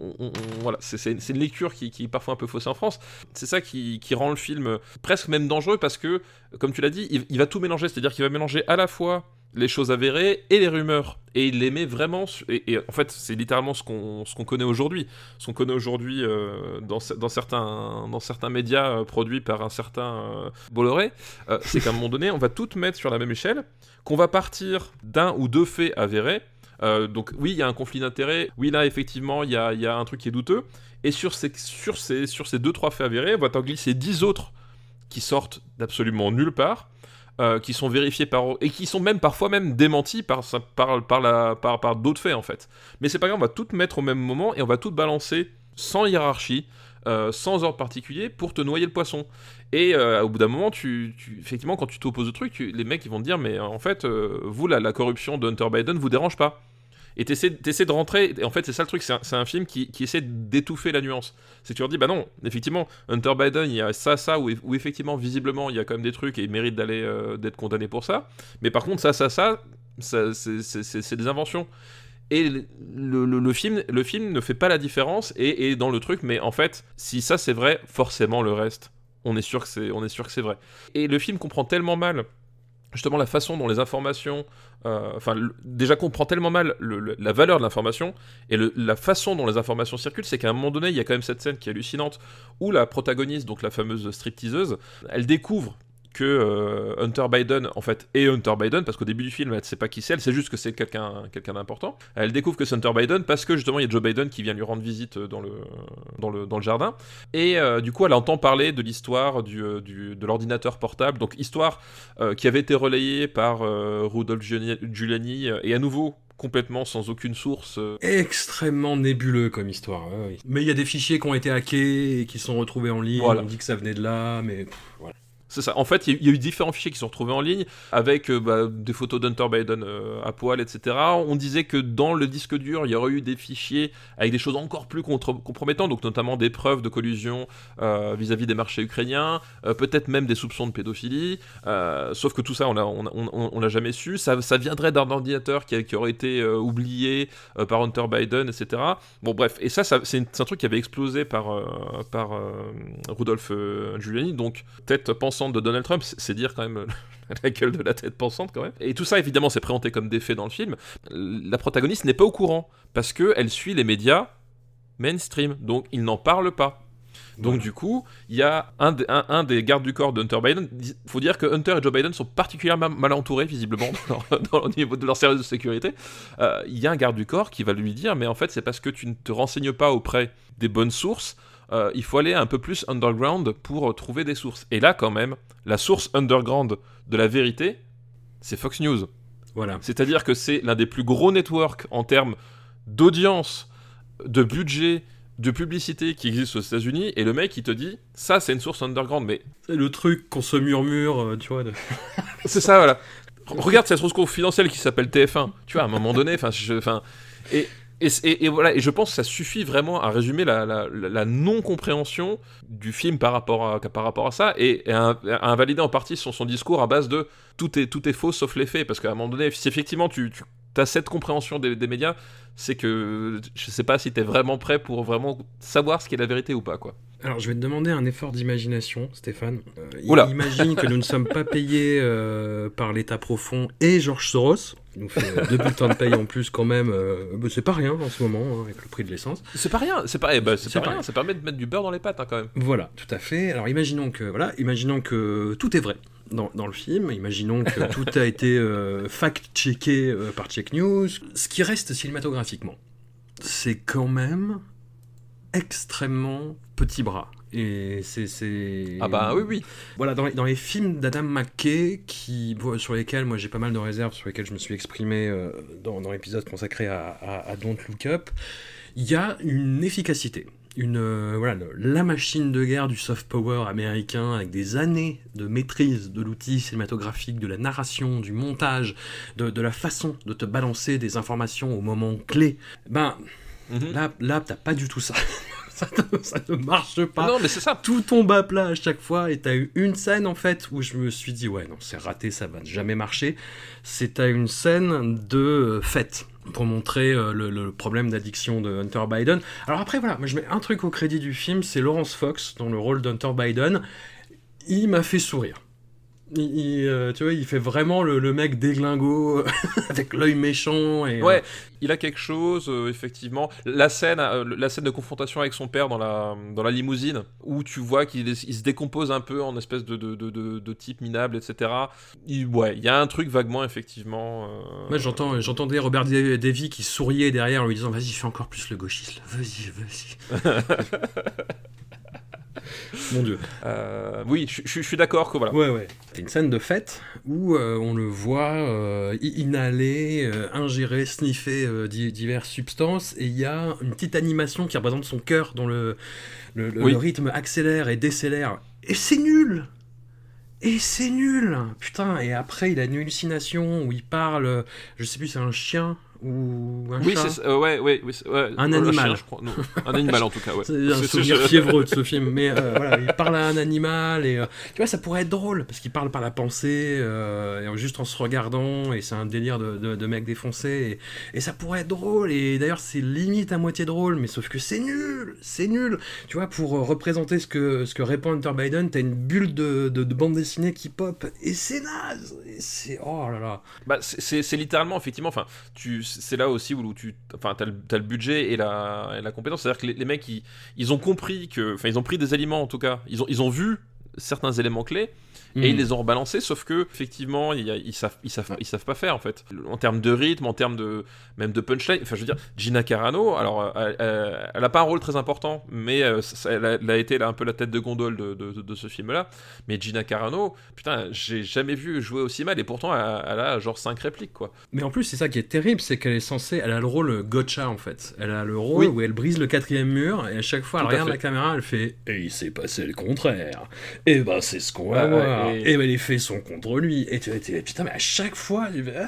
voilà, c'est- une lecture qui, est parfois un peu faussée en France. C'est ça qui, rend le film presque même dangereux parce que, comme tu l'as dit, il va tout mélanger. C'est-à-dire qu'il va mélanger à la fois les choses avérées et les rumeurs. Et il les met vraiment. Et, en fait, c'est littéralement ce qu'on qu'on connaît aujourd'hui. Ce qu'on connaît aujourd'hui euh, dans, dans, certains, dans certains médias euh, produits par un certain euh, Bolloré, euh, c'est qu'à un moment donné, on va tout mettre sur la même échelle, qu'on va partir d'un ou deux faits avérés. Donc oui, il y a un conflit d'intérêts. Oui, là, effectivement, il y a, y a un truc qui est douteux. Et sur ces, sur ces, sur ces deux, trois faits avérés, on va t'en glisser dix autres qui sortent d'absolument nulle part. Euh, qui sont vérifiés par et qui sont même parfois même démentis par par par par, d'autres faits en fait. Mais c'est pas grave, on va tout mettre au même moment et on va tout balancer sans hiérarchie, euh, sans ordre particulier pour te noyer le poisson. Et euh, au bout d'un moment, tu, effectivement, quand tu t'opposes au truc, les mecs ils vont te dire mais en fait, vous la, la corruption de Hunter Biden vous dérange pas. Et t'essaies, t'essaies de rentrer, et en fait c'est ça le truc, c'est un, c'est un film qui, qui essaie d'étouffer la nuance. C'est que tu leur dis, bah non, effectivement, Hunter Biden, il y a ça, ça, où, où effectivement, visiblement, il y a quand même des trucs et il mérite d'aller euh, d'être condamné pour ça. Mais par contre, ça, ça, ça, ça c'est- c'est des inventions. Et le, le- le film, le film ne fait pas la différence et est dans le truc, mais en fait, si ça c'est vrai, forcément le reste, on est sûr que c'est, on est sûr que c'est vrai. Et le film comprend tellement mal justement la façon dont les informations, euh, enfin déjà comprend tellement mal la valeur de l'information et la façon dont les informations circulent, c'est qu'à un moment donné, il y a quand même cette scène qui est hallucinante où la protagoniste, donc la fameuse stripteaseuse, elle découvre que euh, Hunter Biden, en fait, est Hunter Biden, parce qu'au début du film, elle ne sait pas qui c'est, elle sait juste que c'est quelqu'un quelqu'un d'important. Elle découvre que c'est Hunter Biden parce que justement, il y a Joe Biden qui vient lui rendre visite dans le, dans le, dans le jardin. Et euh, du coup, elle entend parler de l'histoire du, euh, du- de l'ordinateur portable, donc histoire euh, qui avait été relayée par euh, Rudolph Giuliani, euh, et à nouveau complètement sans aucune source. euh, Extrêmement nébuleux comme histoire. Mais il y a des fichiers qui ont été hackés et qui sont retrouvés en ligne. Voilà. On dit que ça venait de là, mais pff, voilà. C'est ça. En fait, il y, a eu différents fichiers qui sont retrouvés en ligne avec euh, bah, des photos d'Hunter Biden euh, à poil, etc. On disait que dans le disque dur, il y aurait eu des fichiers avec des choses encore plus compromettantes, donc notamment des preuves de collusion euh, vis-à-vis des marchés ukrainiens, peut-être même des soupçons de pédophilie. sauf que tout ça, on l'a on, l'a jamais su. Ça, viendrait d'un ordinateur qui, aurait été oublié par Hunter Biden, etc. Bon, bref. Et ça, ça c'est un truc qui avait explosé par, par Rudolph Giuliani. Donc, peut-être pense de Donald Trump, c'est dire quand même la gueule de la tête pensante quand même. Et tout ça, évidemment, c'est présenté comme des faits dans le film. La protagoniste n'est pas au courant parce que elle suit les médias mainstream, donc il n'en parle pas. Donc du coup, il y a un, un, des gardes du corps de Hunter Biden. Il faut dire que Hunter et Joe Biden sont particulièrement mal entourés, visiblement, dans, le niveau de leur service de sécurité. Euh, il y a un garde du corps qui va lui dire, mais en fait, c'est parce que tu ne te renseignes pas auprès des bonnes sources euh, il faut aller un peu plus underground pour trouver des sources. Et là, quand même, la source underground de la vérité, c'est Fox News. Voilà. C'est-à-dire que c'est l'un des plus gros networks en termes d'audience, de budget, de publicité qui existe aux États-Unis. Et le mec, il te dit, ça, c'est une source underground. Mais c'est le truc qu'on se murmure, euh, tu vois. c'est ça, voilà. Regarde cette source confidentielle qui s'appelle TF1. Tu vois, à un moment donné, enfin, enfin, et et, voilà, et je pense que ça suffit vraiment à résumer la, non-compréhension du film par rapport à, par rapport à ça et, à, invalider en partie son, son discours à base de tout est, tout est faux sauf les faits. Parce qu'à un moment donné, si effectivement tu, as cette compréhension des, médias, c'est que je sais pas si tu es vraiment prêt pour vraiment savoir ce qui est la vérité ou pas. quoi. Alors, je vais te demander un effort d'imagination, Stéphane. Euh, imagine que nous ne sommes pas payés euh, par l'État profond et Georges Soros. Il nous fait deux bulletins de paye en plus, quand même. Euh, bah, c'est pas rien en ce moment, hein, avec le prix de l'essence. C'est pas rien, c'est pas, eh ben, pas, rien. Ça permet de mettre du beurre dans les pâtes, hein, quand même. Voilà, tout à fait. Alors, imaginons que, voilà, imaginons que tout est vrai. Dans, dans, le film. Imaginons que tout a été fact-checké par Check News. Ce qui reste cinématographiquement, c'est quand même extrêmement petit bras. Et c'est. Ah bah oui, oui. Voilà, dans les, dans les films d'Adam McKay, qui, sur lesquels moi j'ai pas mal de réserves, sur lesquels je me suis exprimé euh, dans, dans l'épisode consacré à, à, Don't Look Up, il y a une efficacité. Une, euh, voilà, la machine de guerre du soft power américain avec des années de maîtrise de l'outil cinématographique, de la narration, du montage, de, de la façon de te balancer des informations au moment clé. Ben, mhm. là, là t'as pas du tout ça. ça, ne marche pas. Non, mais c'est ça. Tout tombe à plat à chaque fois. Et t'as eu une scène en fait où je me suis dit ouais non c'est raté, ça va jamais marcher. C'est à une scène de fête pour montrer euh, le, problème d'addiction de Hunter Biden. Alors après voilà, moi je mets un truc au crédit du film, c'est Laurence Fox dans le rôle d'Hunter Biden. Il m'a fait sourire. Il, euh, tu vois, il fait vraiment le, mec déglingo avec l'œil méchant. Et, ouais, euh, il a quelque chose, euh, effectivement. La scène, la scène de confrontation avec son père dans la, dans la limousine, où tu vois qu'il se décompose un peu en espèce de, de, de, de type minable, etc. Il, ouais, il y a un truc vaguement, effectivement. Moi, j'entends, j'entendais Robert Davy qui souriait derrière en lui disant Vas-y, fais encore plus le gauchiste, vas-y, vas-y. Mon dieu. Euh, oui, je suis d'accord que voilà. Ouais, ouais. C'est une scène de fête où euh, on le voit euh, inhaler, ingérer, sniffer diverses substances et il y a une petite animation qui représente son cœur dont le, le, le rythme accélère et décélère. Et c'est nul et c'est nul Putain, et après il a une hallucination où il parle, je sais plus, c'est un chien ou un oui, chat euh, ouais, ouais, ouais, un animal. je crois. un animal en tout cas. Ouais. c'est un souvenir fiévreux de ce film, mais euh, voilà, il parle à un animal et euh, tu vois, ça pourrait être drôle parce qu'il parle par la pensée et juste en se regardant et c'est un délire de, de, mec défoncé et, et, ça pourrait être drôle et d'ailleurs c'est limite à moitié drôle, mais sauf que c'est nul, c'est nul. Tu vois, pour représenter ce que ce que répond Hunter Biden, t'as une bulle de, de, bande dessinée qui pop et c'est naze, c'est oh là là. Bah c'est littéralement effectivement, enfin tu c'est là aussi où tu enfin, as, le budget et la, la compétence. C'est-à-dire que les, mecs, ils, ils, ont compris que. Enfin, ils ont pris des aliments en tout cas. Ils ont, ils ont vu certains éléments clés et ils mm. les ont rebalancés, sauf que effectivement, ils, ils, savent, ils, savent, ils savent pas faire en fait. En termes de rythme, en termes de même de punchline. Enfin, je veux dire, Gina Carano, alors, elle, elle, a pas un rôle très important, mais euh, elle, a, été là, un peu la tête de gondole de, de, ce film-là. Mais Gina Carano, putain, j'ai jamais vu jouer aussi mal, et pourtant, elle, a genre 5 répliques, quoi. Mais en plus, c'est ça qui est terrible, c'est qu'elle est censée, elle a le rôle gotcha en fait. Elle a le rôle où elle brise le quatrième mur, et à chaque fois, elle regarde la caméra, elle fait, et il s'est passé le contraire. Et ben c'est ce qu'on va voir. Et- Et ben les faits sont contre lui. Et tu tu- putain, mais à chaque fois,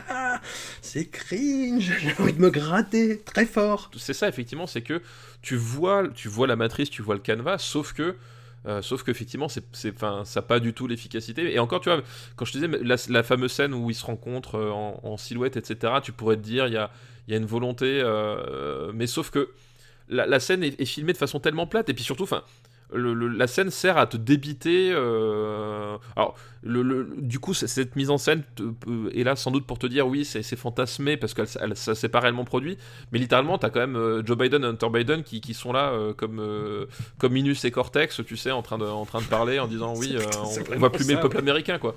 ah, c'est cringe, j'ai envie de me gratter très fort. c'est ça effectivement, c'est que tu vois, tu vois la matrice, tu vois le canevas, sauf que, euh, sauf qu'effectivement, c'est, c'est, ça n'a pas du tout l'efficacité. Et encore, tu vois, quand je te disais la, la fameuse scène où ils se rencontrent euh, en, en silhouette, etc., tu pourrais te dire, il y a, il y a une volonté, euh, mais sauf que la, la scène est, est filmée de façon tellement plate, et puis surtout, enfin. Le- le- la scène sert à te débiter. euh, Alors, le, du coup, cette mise en scène te- est là sans doute pour te dire oui, c'est fantasmé parce que elle- elle- ça s'est pas réellement produit. Mais littéralement, t'as quand même euh, Joe Biden et Hunter Biden qui, qui sont là euh, comme, comme Minus et Cortex, tu sais, en train de, en train de parler, en disant oui, on, va plumer ça, le peuple ouais. américain, quoi.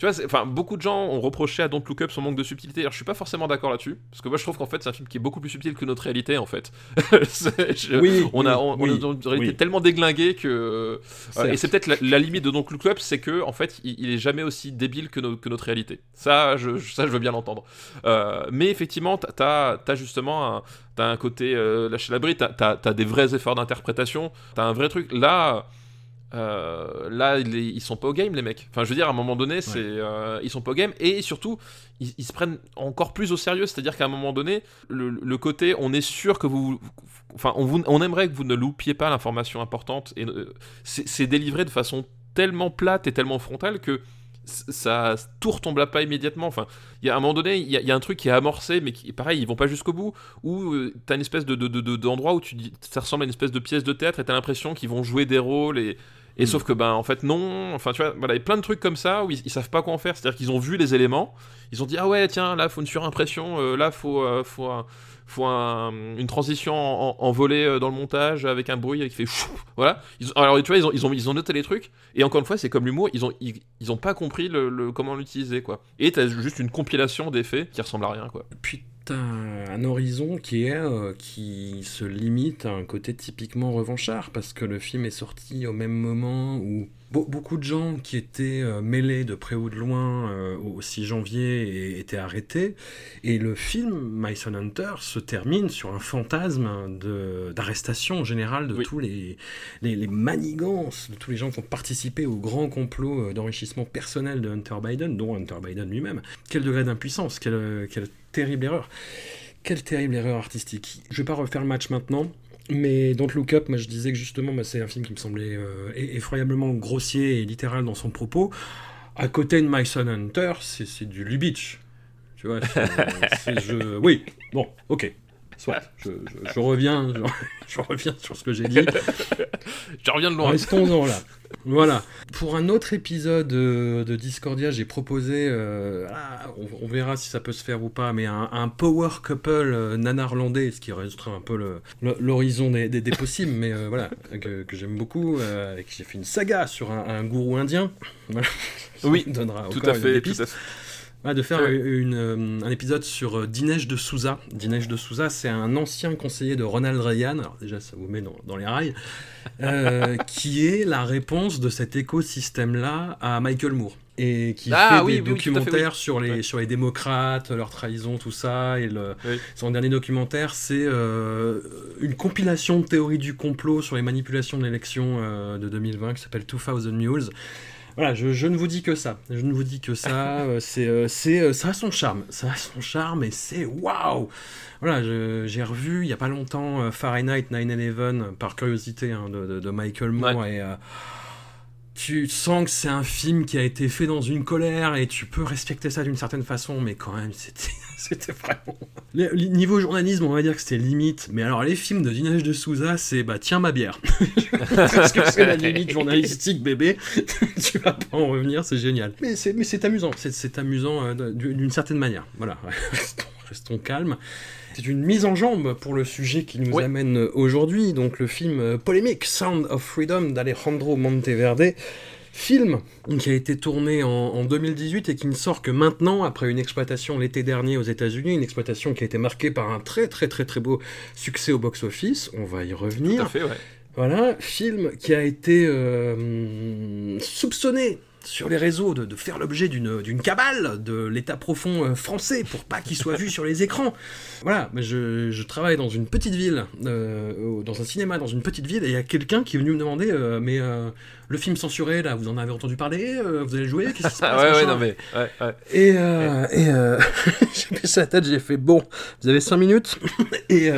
Tu vois, enfin, beaucoup de gens ont reproché à Don't Look Up son manque de subtilité. Alors, je suis pas forcément d'accord là-dessus, parce que moi, je trouve qu'en fait, c'est un film qui est beaucoup plus subtil que notre réalité, en fait. Je- Oui, on a, on, oui, une réalité oui. tellement déglinguée que. euh, et c'est peut-être la, la limite de Don't Look Up, c'est que, en fait, il, il est jamais aussi débile que, no- que notre réalité. Ça, je, ça, je veux bien l'entendre. Euh, mais effectivement, t'as- as justement un, un côté euh, lâcher la bride, t'as t'as des vrais efforts d'interprétation, t'as un vrai truc. Là. Euh, là, ils, ils sont pas au game, les mecs. Enfin, je veux dire, à un moment donné, c'est, euh, ils sont pas au game, et surtout, ils, ils se prennent encore plus au sérieux. C'est-à-dire qu'à un moment donné, le, le côté, on est sûr que vous, enfin, on, vous- on aimerait que vous ne loupiez pas l'information importante, et euh, c'est délivré de façon tellement plate et tellement frontale que ça tout retombe là pas immédiatement. Enfin, il y a à un moment donné, il y, a- il y a un truc qui est amorcé, mais qui, pareil, ils vont pas jusqu'au bout. Euh, t'as une espèce de de- de- de- d'endroit où tu dis, ça ressemble à une espèce de pièce de théâtre, et t'as l'impression qu'ils vont jouer des rôles et et sauf que ben en fait non, enfin tu vois, voilà, il y a plein de trucs comme ça où ils, ils savent pas quoi en faire. C'est-à-dire qu'ils ont vu les éléments, ils ont dit ah ouais tiens là faut une surimpression, euh, là faut euh, faut un- faut un- une transition en, en, en volée euh, dans le montage avec un bruit qui fait chou, voilà. Ils alors tu vois ils ont, ils ont ils ont noté les trucs et encore une fois c'est comme l'humour, ils ont ils, ils ont pas compris le, le- comment l'utiliser quoi. Et t'as juste une compilation d'effets qui ressemble à rien quoi. Puis un horizon qui est euh, qui se limite à un côté typiquement revanchard parce que le film est sorti au même moment où be- beaucoup de gens qui étaient euh, mêlés de près ou de loin euh, au 6 janvier et- étaient arrêtés et le film Myson Hunter se termine sur un fantasme d'arrestation générale de Oui. tous les, les, les manigances de tous les gens qui ont participé au grand complot euh, d'enrichissement personnel de Hunter Biden, dont Hunter Biden lui-même. Quel degré d'impuissance, quelle, quelle terrible erreur. Quelle terrible erreur artistique. Je vais pas refaire le match maintenant, mais Don't Look Up, moi je disais que justement moi, c'est un film qui me semblait euh, effroyablement grossier et littéral dans son propos. À côté de My Son Hunter, c'est du Lubitsch. Tu vois, je... Oui, bon, ok. Soit, je, je- je reviens, je, je reviens sur ce que j'ai dit. Je reviens de loin. Restons-en là. Voilà. Pour un autre épisode euh, de Discordia, j'ai proposé, euh, ah, on, on verra si ça peut se faire ou pas, mais un, un power couple euh, nanarlandais, ce qui restreint un peu l'horizon des, des- des possibles, mais euh, voilà, que, que j'aime beaucoup. euh, et que j'ai fait une saga sur un, un gourou indien. Voilà. Oui, donnera Tout à des fait, tout à fait. De faire Ouais. une, euh, un épisode sur euh, Dinesh de Souza. Dinesh de Souza, c'est un ancien conseiller de Ronald Reagan, alors déjà ça vous met dans, dans les rails, euh, qui est la réponse de cet écosystème-là à Michael Moore. Et qui Ah fait oui, des oui, fait, documentaires oui. sur, les, Ouais. sur les démocrates, leur trahison, tout ça. Et le, son dernier documentaire, c'est euh, une compilation de théories du complot sur les manipulations de l'élection euh, de 2020 qui s'appelle 2000 Mules. Voilà, je, je ne vous dis que ça. Je ne vous dis que ça. euh, c'est, euh, c'est, euh, ça a son charme. Ça a son charme et c'est waouh. Voilà, je- j'ai revu il y a pas longtemps Fahrenheit 9/11 par curiosité hein, de, de- de Michael Moore et euh, tu sens que c'est un film qui a été fait dans une colère et tu peux respecter ça d'une certaine façon, mais quand même c'était c'était vraiment Le- niveau journalisme, on va dire que c'était limite. Mais alors les films de Dinesh de Souza, c'est bah tiens ma bière. Parce que c'est la limite journalistique, bébé. tu vas pas en revenir, c'est génial. Mais c'est, mais c'est amusant, c'est, c'est amusant euh, d'une certaine manière. Voilà, restons, restons calmes. C'est une mise en jambe pour le sujet qui nous amène aujourd'hui, donc le film euh, polémique Sound of Freedom d'Alejandro Monteverde. Film qui a été tourné en, en 2018 et qui ne sort que maintenant, après une exploitation l'été dernier aux États-Unis, une exploitation qui a été marquée par un très très très très beau succès au box-office. On va y revenir. Tout à fait, ouais. Voilà, film qui a été euh, soupçonné sur les réseaux de, de faire l'objet d'une cabale de l'état profond euh, français pour pas qu'il soit vu sur les écrans. Voilà, mais je, je travaille dans une petite ville, euh, dans un cinéma dans une petite ville, et il y a quelqu'un qui est venu me demander, euh, mais euh, le film censuré, là, vous en avez entendu parler Vous allez le jouer Qu'est-ce qui se passe, ouais, ouais, non mais. Ouais, ouais. Et, et j'ai baissé la tête, j'ai fait bon, vous avez 5 minutes et,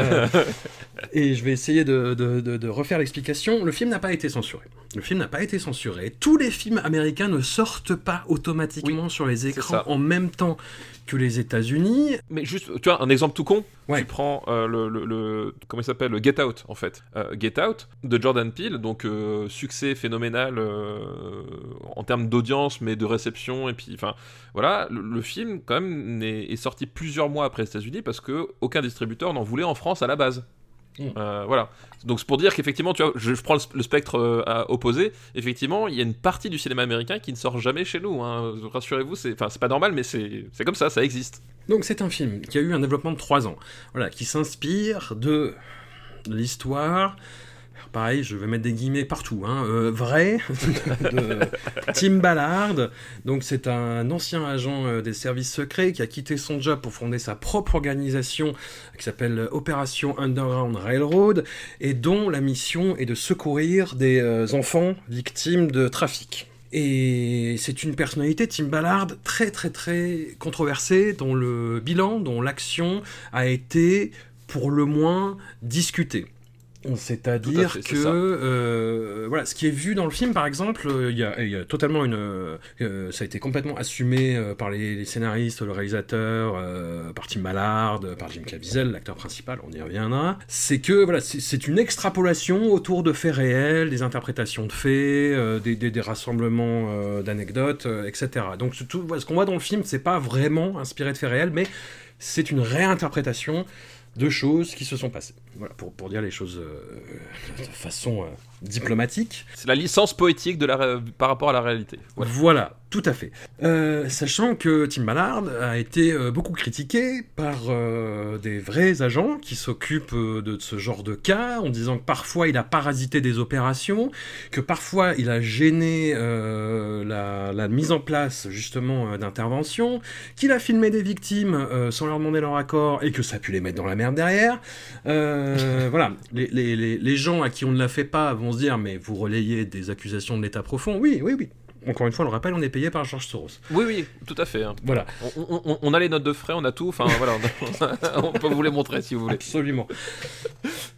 et je vais essayer de, de- de- de refaire l'explication. Le film n'a pas été censuré. Le film n'a pas été censuré. Tous les films américains ne sortent pas automatiquement sur les écrans en même temps que les États-Unis. Mais juste, tu vois, un exemple tout con. Ouais. Tu prends euh, le, le, le- comment il s'appelle, le Get Out en fait. Euh, Get Out de Jordan Peele, donc euh, succès phénoménal en termes d'audience, mais de réception et puis, enfin, voilà, le, le film quand même n'est- est sorti plusieurs mois après les États-Unis parce que aucun distributeur n'en voulait en France à la base. Mm. Euh, voilà. Donc c'est pour dire qu'effectivement, tu vois, je, je prends le, le spectre euh, à- opposé. Effectivement, il y a une partie du cinéma américain qui ne sort jamais chez nous. hein. Rassurez-vous, c'est, enfin, c'est pas normal, mais c'est, c'est comme ça, ça existe. Donc c'est un film qui a eu un développement de 3 ans, voilà, qui s'inspire de l'histoire, pareil, je vais mettre des guillemets partout, hein, euh, vrai, Tim Ballard. Donc c'est un ancien agent euh, des services secrets qui a quitté son job pour fonder sa propre organisation qui s'appelle Opération Underground Railroad et dont la mission est de secourir des euh, enfants victimes de trafic. Et c'est une personnalité, Tim Ballard, très très très controversée, dont le bilan, dont l'action a été pour le moins discutée. C'est-à-dire que euh, voilà, ce qui est vu dans le film, par exemple, euh, il y, a, il y a totalement une, euh, ça a été complètement assumé par les, les scénaristes, le réalisateur, par Tim Ballard, par Jim Caviezel, l'acteur principal, on y reviendra. C'est que voilà, c'est une extrapolation autour de faits réels, des interprétations de faits, des, des- des rassemblements d'anecdotes, etc. Donc tout, ce qu'on voit dans le film, c'est pas vraiment inspiré de faits réels, mais c'est une réinterprétation de choses qui se sont passées. Voilà, pour, pour dire les choses euh, de façon euh, diplomatique. C'est la licence poétique de la par rapport à la réalité. Voilà. Voilà, tout à fait. Euh, sachant que Tim Ballard a été euh, beaucoup critiqué par euh, des vrais agents qui s'occupent de ce genre de cas, en disant que parfois il a parasité des opérations, que parfois il a gêné euh, la, la mise en place justement d'interventions, qu'il a filmé des victimes sans leur demander leur accord et que ça a pu les mettre dans la merde derrière. Voilà, les, les- les- les gens à qui on ne la fait pas vont se dire mais vous relayez des accusations de l'État profond. Oui, oui, oui. Encore une fois, on le rappelle, on est payé par George Soros. Oui, oui, tout à fait. hein. Voilà, On, on- on- on a les notes de frais, on a tout. Enfin voilà, on, peut vous les montrer si vous voulez. absolument.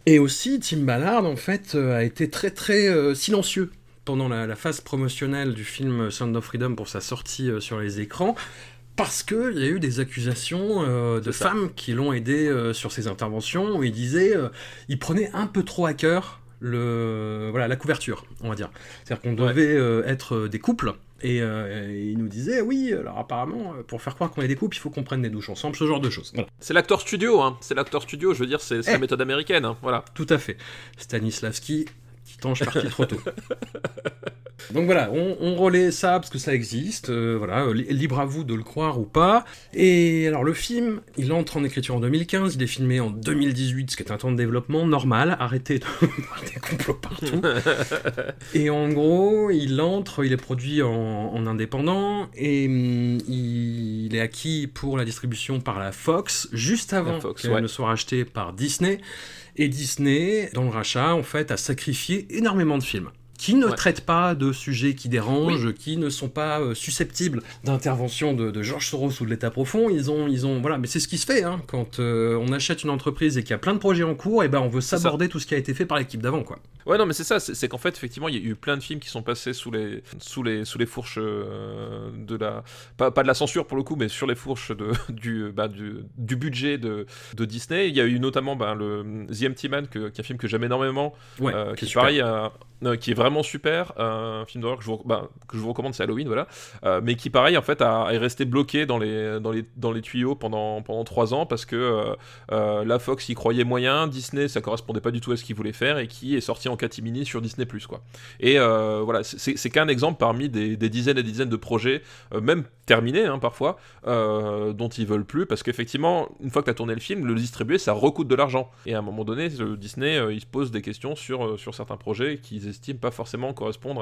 Et aussi, Tim Ballard, en fait, euh, a été très très euh, silencieux pendant la, la phase promotionnelle du film Sound of Freedom pour sa sortie euh, sur les écrans. Parce qu'il y a eu des accusations euh, de femmes qui l'ont aidé euh, sur ses interventions où il disait, euh, il prenait un peu trop à cœur le, voilà, la couverture, on va dire. C'est-à-dire qu'on devait euh, être des couples. Et, euh, et il nous disait, oui, alors apparemment, euh, pour faire croire qu'on est des couples, il faut qu'on prenne des douches ensemble, ce genre de choses. Voilà. C'est l'acteur studio, hein. C'est l'acteur studio. Je veux dire, c'est c'est Eh. la méthode américaine. hein. Voilà. Tout à fait. Stanislavski, petit ange parti trop tôt. Donc voilà, on, on relaie ça parce que ça existe, euh, voilà, euh, li- libre à vous de le croire ou pas. Et alors le film, il entre en écriture en 2015, il est filmé en 2018, ce qui est un temps de développement normal, arrêtez de voir des complots partout. et en gros, il entre, il est produit en, en indépendant, et hum, il est acquis pour la distribution par la Fox, juste avant qu'elle ouais. ne soit rachetée par Disney. Et Disney, dans le rachat, en fait, a sacrifié énormément de films qui ne Ouais. traitent pas de sujets qui dérangent, qui ne sont pas euh, susceptibles d'intervention de, de George Soros ou de l'État profond. Ils ont, ils ont, voilà. Mais c'est ce qui se fait hein, quand euh, on achète une entreprise et qu'il y a plein de projets en cours. Et ben, on veut s'aborder tout ce qui a été fait par l'équipe d'avant, quoi. Ouais, non, mais c'est ça. C'est qu'en fait, effectivement, il y a eu plein de films qui sont passés sous les, sous les, sous les fourches euh, de la, pas, pas de la censure pour le coup, mais sur les fourches de, du, bah, du, du budget de, de Disney. Il y a eu notamment bah, le The Empty Man, que- qui est un film que j'aime énormément, Ouais, qui est pareil, qui est vraiment super, euh, un film d'horreur que, bah, que je vous recommande, c'est Halloween, voilà, Euh, mais qui pareil en fait a, est resté bloqué dans les, dans les, dans les tuyaux pendant, pendant trois ans parce que euh, euh, la Fox y croyait moyen, Disney ça correspondait pas du tout à ce qu'il voulait faire et qui est sorti en catimini sur Disney quoi. Et voilà, c'est qu'un exemple parmi des, des dizaines et dizaines de projets, même terminés hein, parfois, dont ils veulent plus parce qu'effectivement, une fois que tu as tourné le film, le distribuer ça recoûte de l'argent. Et à un moment donné, Disney il se pose des questions sur, sur certains projets qu'ils estiment pas forcément correspondre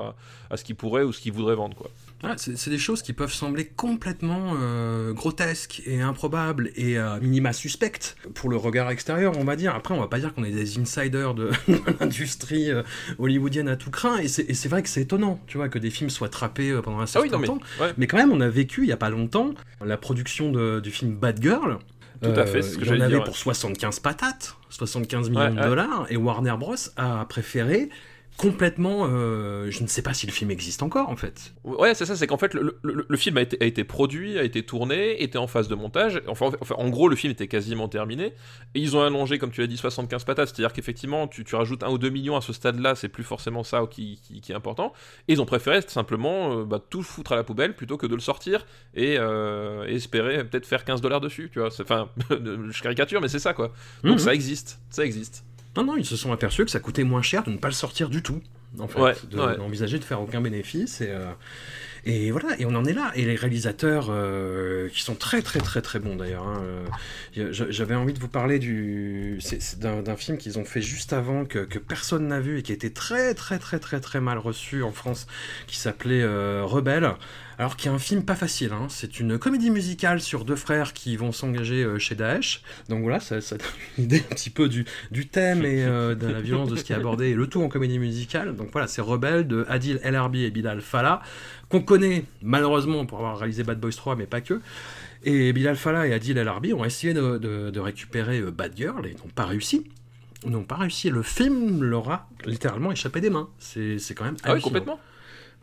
à, à ce qu'ils pourraient ou ce qu'ils voudraient vendre, quoi. C'est des choses qui peuvent sembler complètement euh, grotesques et improbables et à minima suspectes pour le regard extérieur, on va dire. Après, on va pas dire qu'on est des insiders de, de l'industrie euh, hollywoodienne à tout craint. Et c'est vrai que c'est étonnant, tu vois, que des films soient trappés euh, pendant un Ah certain oui, non, mais. temps. ouais. Mais quand même, on a vécu il y a pas longtemps la production de- du film Bad Girl. Tout à fait, c'est ce que il en j'allais avait dire, pour 75 patates, 75 millions Ouais, de dollars, et Warner Bros a préféré complètement. euh, je ne sais pas si le film existe encore en fait. Ouais, c'est ça, c'est qu'en fait, le, le- le film a été, a été produit, a été tourné, était en phase de montage. Enfin, enfin, en gros, le film était quasiment terminé. Et ils ont allongé, comme tu l'as dit, 75 patates. C'est-à-dire qu'effectivement, tu, tu rajoutes 1 ou 2 millions à ce stade-là, c'est plus forcément ça qui, qui- qui est important. Et ils ont préféré simplement euh, bah, tout foutre à la poubelle plutôt que de le sortir et, euh, espérer peut-être faire 15 dollars dessus. Tu vois, enfin, je caricature, mais c'est ça quoi. Donc Mhm. ça existe, ça existe. Non, non, ils se sont aperçus que ça coûtait moins cher de ne pas le sortir du tout, en fait, Ouais, de- ouais. d'envisager de faire aucun bénéfice. Et, euh, et voilà, et on en est là. Et les réalisateurs, euh, qui sont très très très très bons d'ailleurs. hein, euh, j'a- J'avais envie de vous parler du d'un film qu'ils ont fait juste avant, que, que personne n'a vu et qui a été très très très très très mal reçu en France, qui s'appelait Rebelle. Alors qui est un film pas facile, hein. c'est une comédie musicale sur deux frères qui vont s'engager euh, chez Daesh. Donc voilà, ça, ça donne une idée un petit peu du, du thème et euh, de la violence de ce qui est abordé, et le tout en comédie musicale. Donc voilà, c'est Rebelle de Adil El Arbi et Bilal Fallah, qu'on connaît malheureusement pour avoir réalisé Bad Boys 3, mais pas que. Et Bilal Fallah et Adil El Arbi ont essayé de, de- de récupérer euh, Bad Girl et n'ont pas réussi. Ils n'ont pas réussi. Le film leur a littéralement échappé des mains. C'est quand même Ah oui, complètement.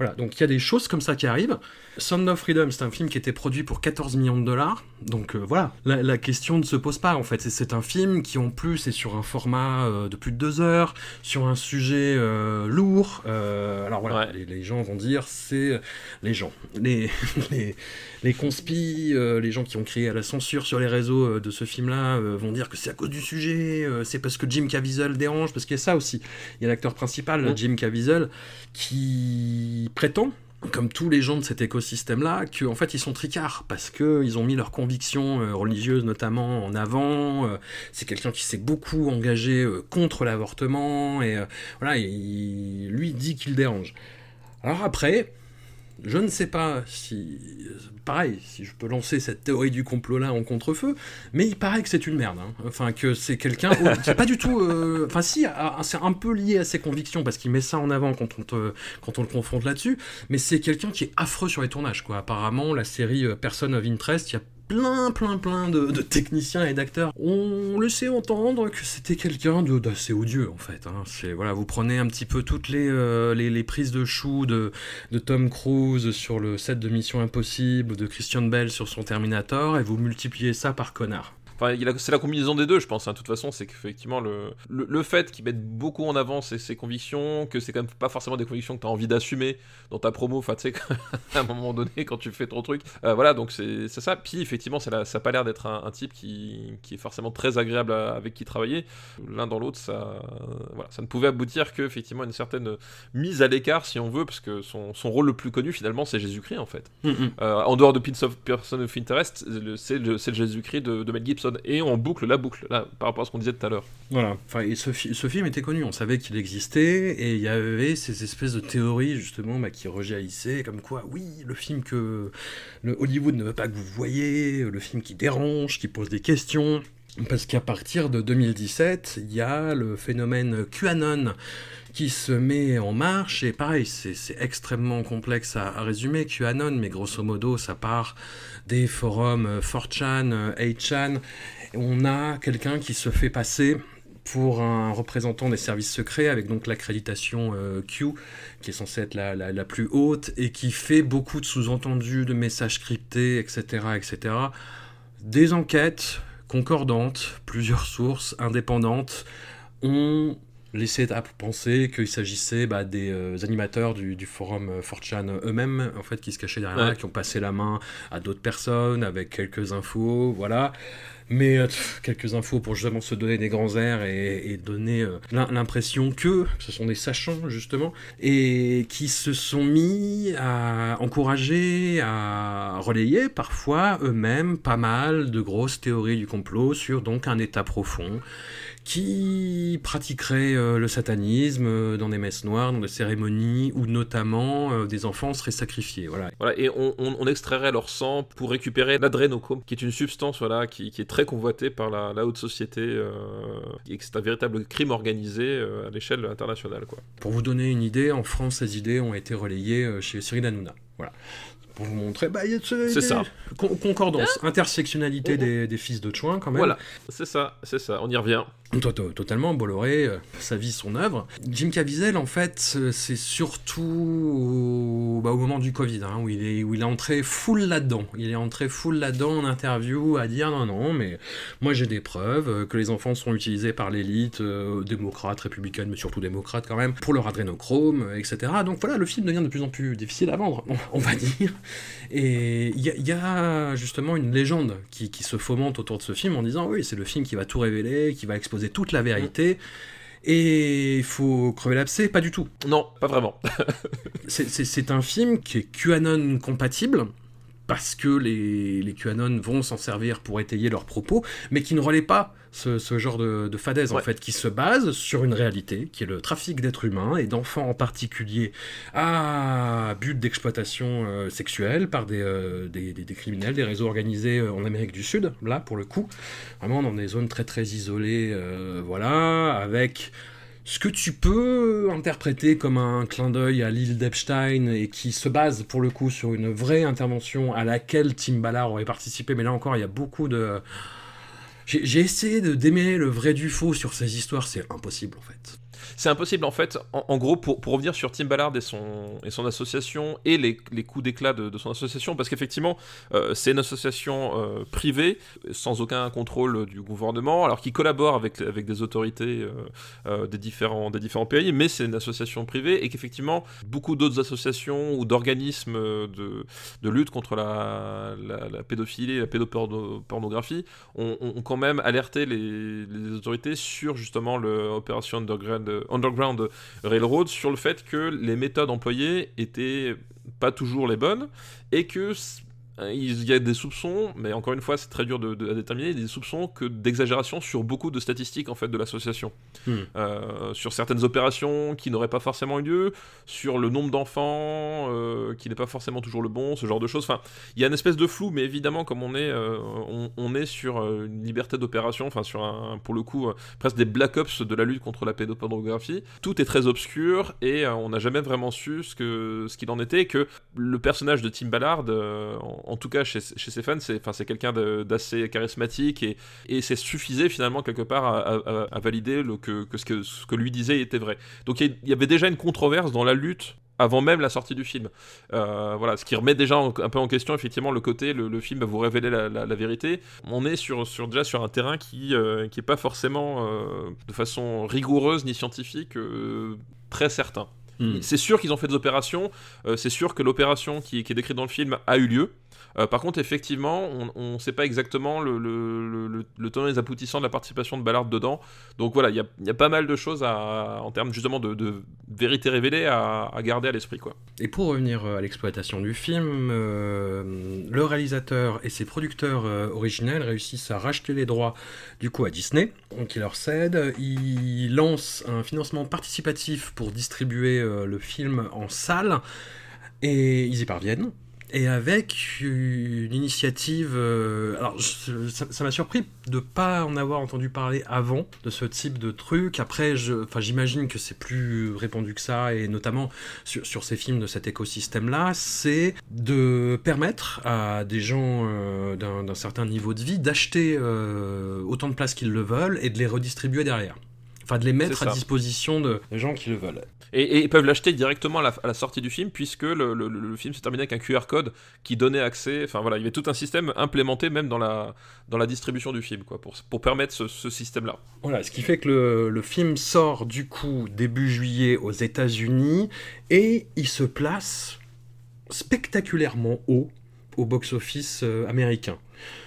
Voilà, donc il y a des choses comme ça qui arrivent. Sound of Freedom, c'est un film qui était produit pour 14 millions de dollars. Donc euh, voilà, la, la question ne se pose pas en fait. C'est- un film qui en plus est sur un format euh, de plus de deux heures, sur un sujet euh, lourd. Alors voilà, Ouais. les, les gens vont dire c'est les gens, les les, les conspis, les gens qui ont créé la censure sur les réseaux de ce film-là vont dire que c'est à cause du sujet, c'est parce que Jim Caviezel dérange, parce qu'il y a ça aussi. Il y a l'acteur principal, Mm. Jim Caviezel, qui prétend comme tous les gens de cet écosystème-là, qu'en fait ils sont tricards parce que ils ont mis leurs convictions euh, religieuses notamment en avant. euh, c'est quelqu'un qui s'est beaucoup engagé euh, contre l'avortement et voilà, il, lui dit qu'il dérange. Alors après, je ne sais pas si, pareil, si je peux lancer cette théorie du complot-là en contre-feu, mais il paraît que c'est une merde. hein. Enfin, que c'est quelqu'un oh, qui est pas du tout. euh, Enfin, si, ah, c'est un peu lié à ses convictions parce qu'il met ça en avant quand on, te- quand on le confronte là-dessus, mais c'est quelqu'un qui est affreux sur les tournages, quoi. Apparemment, la série euh, Person of Interest, il y a plein, plein, plein de, techniciens et d'acteurs ont laissé entendre que c'était quelqu'un d'assez odieux, en fait. hein. Voilà, vous prenez un petit peu toutes les, euh, les, les prises de chou de, de Tom Cruise sur le set de Mission Impossible, de Christian Bell sur son Terminator, et vous multipliez ça par connard. Enfin, c'est la combinaison des deux, je pense. hein. De toute façon, c'est qu'effectivement, le, le, le fait qu'ils mettent beaucoup en avant ses, ses convictions, que c'est quand même pas forcément des convictions que tu as envie d'assumer dans ta promo, enfin, tu sais, à un moment donné, quand tu fais ton truc. Euh, voilà, donc c'est ça. Puis, effectivement, ça n'a pas l'air d'être un, un type qui, qui est forcément très agréable à- avec qui travailler. L'un dans l'autre, ça, voilà, ça ne pouvait aboutir qu'effectivement une certaine mise à l'écart, si on veut, parce que son, son rôle le plus connu, finalement, c'est Jésus-Christ, en fait. Euh, en dehors de Pins of Person of Interest, le- c'est le, c'est le Jésus-Christ de, de Mel Gibson. Et on boucle la boucle, là, par rapport à ce qu'on disait tout à l'heure. Voilà, enfin, et ce, fi- ce film était connu, on savait qu'il existait, et il y avait ces espèces de théories, justement, bah, qui rejaillissaient, comme quoi, oui, le film que le Hollywood ne veut pas que vous voyez, le film qui dérange, qui pose des questions. Parce qu'à partir de 2017, il y a le phénomène QAnon qui se met en marche, et pareil, c'est c'est extrêmement complexe à, à résumer, QAnon, mais grosso modo, ça part des forums euh, 4chan, euh, 8chan, et on a quelqu'un qui se fait passer pour un représentant des services secrets avec donc l'accréditation euh, Q qui est censée être la, la- la plus haute et qui fait beaucoup de sous-entendus, de messages cryptés, etc., etc. Des enquêtes concordantes, plusieurs sources indépendantes ont laissé à penser qu'il s'agissait bah, des euh, animateurs du, du forum euh, 4chan eux-mêmes en fait qui se cachaient derrière, Ouais. là, qui ont passé la main à d'autres personnes avec quelques infos, voilà Mais euh, quelques infos pour justement se donner des grands airs et, donner euh, l'impression que ce sont des sachants justement et qui se sont mis à encourager, à relayer parfois eux-mêmes pas mal de grosses théories du complot sur donc un état profond qui pratiquerait euh, le satanisme dans des messes noires, dans des cérémonies où notamment des enfants seraient sacrifiés. Voilà. voilà et on, extrairait leur sang pour récupérer l'adrénochrome, qui est une substance voilà, qui, est très convoitée par la, haute société, et que c'est un véritable crime organisé à l'échelle internationale. Quoi. Pour vous donner une idée, en France, ces idées ont été relayées chez Cyril Hanouna. Voilà pour vous montrer. Bah, c'est ça. concordance, hein intersectionnalité des, des, fils de Chouin quand même. Voilà, c'est ça, c'est ça, on y revient. Totalement, Bolloré, euh, sa vie, son œuvre. Jim Caviezel, en fait, euh, c'est surtout au, bah, au, moment du Covid, hein, où, il est, où il est entré full là-dedans. Il est entré full là-dedans en interview à dire non, non, mais moi j'ai des preuves euh, que les enfants sont utilisés par l'élite, démocrate, républicaine, mais surtout démocrate quand même, pour leur adrénochrome, etc. Donc voilà, le film devient de plus en plus difficile à vendre, on va dire. Et il y, a justement une légende qui, qui se fomente autour de ce film en disant oui, c'est le film qui va tout révéler, qui va exposer toute la vérité. Et il faut crever l'abcès Pas du tout. Non, pas vraiment. c'est un film qui est QAnon compatible, parce que les, les QAnon vont s'en servir pour étayer leurs propos, mais qui ne relaient pas ce, genre de, de fadaise, en fait, qui se base sur une réalité, qui est le trafic d'êtres humains, et d'enfants en particulier, à but d'exploitation euh, sexuelle par euh, des, des, des, criminels, des réseaux organisés euh, en Amérique du Sud, là, pour le coup, vraiment dans des zones très très isolées, voilà, avec ce que tu peux interpréter comme un clin d'œil à l'île d'Epstein et qui se base pour le coup sur une vraie intervention à laquelle Tim Ballard aurait participé, mais là encore il y a beaucoup de... J'ai essayé de démêler le vrai du faux sur ces histoires, c'est impossible en fait. C'est impossible en fait. En, gros, pour, pour, revenir sur Tim Ballard et son, et son association et les, les coups d'éclat de, son association, parce qu'effectivement, euh, c'est une association euh, privée, sans aucun contrôle du gouvernement, alors qui collabore avec, avec des autorités euh, des, différents, des différents pays, mais c'est une association privée et qu'effectivement, beaucoup d'autres associations ou d'organismes de, de, lutte contre la, la, pédophilie et la pédopornographie ont, quand même alerté les, les autorités sur justement l'opération Underground Underground Railroad sur le fait que les méthodes employées étaient pas toujours les bonnes et que il y a des soupçons, mais encore une fois, c'est très dur de, à déterminer, des soupçons que d'exagération sur beaucoup de statistiques en fait de l'association, hmm. euh, sur certaines opérations qui n'auraient pas forcément eu lieu, sur le nombre d'enfants euh, qui n'est pas forcément toujours le bon, ce genre de choses. Enfin, il y a une espèce de flou, mais évidemment, comme on est, on, est sur une liberté d'opération, enfin sur un, pour le coup, presque des black ops de la lutte contre la pédopornographie, tout est très obscur et on n'a jamais vraiment su ce que ce qu'il en était, que le personnage de Tim Ballard en tout cas chez, ses fans, c'est quelqu'un d'assez charismatique et, et c'est suffisait finalement quelque part à, valider le, que, ce que ce que lui disait était vrai. Donc il y avait déjà une controverse dans la lutte avant même la sortie du film. Euh, voilà, ce qui remet déjà un peu en question effectivement le côté le, film va vous révéler la, vérité. On est sur, sur, déjà sur un terrain qui euh, qui est pas forcément euh, de façon rigoureuse ni scientifique très certain. Hmm. C'est sûr qu'ils ont fait des opérations, c'est sûr que l'opération qui, qui, est décrite dans le film a eu lieu. Euh, par contre, effectivement, on ne sait pas exactement le, le, le, tenant et les aboutissants de la participation de Ballard dedans. Donc voilà, il y a, pas mal de choses en termes justement de, vérité révélée à, garder à l'esprit. quoi. Et pour revenir euh, à l'exploitation du film, euh, le réalisateur et ses producteurs originels réussissent à racheter les droits du coup à Disney, ils leur cèdent. Ils lancent un financement participatif pour distribuer le film en salle. Et ils y parviennent et avec une initiative. Euh, alors, ça m'a surpris de pas en avoir entendu parler avant de ce type de truc. Après, j'imagine que c'est plus répandu que ça, et notamment sur, ces films de cet écosystème-là, c'est de permettre à des gens euh, d'un certain niveau de vie d'acheter euh, autant de places qu'ils le veulent et de les redistribuer derrière. Enfin, de les mettre à disposition de gens qui le veulent. Et, ils peuvent l'acheter directement à la, sortie du film, puisque le, film s'est terminé avec un QR code qui donnait accès. Enfin voilà, il y avait tout un système implémenté même dans la, dans la distribution du film, quoi, pour, pour permettre ce, système-là. Voilà, ce qui fait que le, le film sort du coup début juillet aux États-Unis et il se place spectaculairement haut au box-office euh, américain.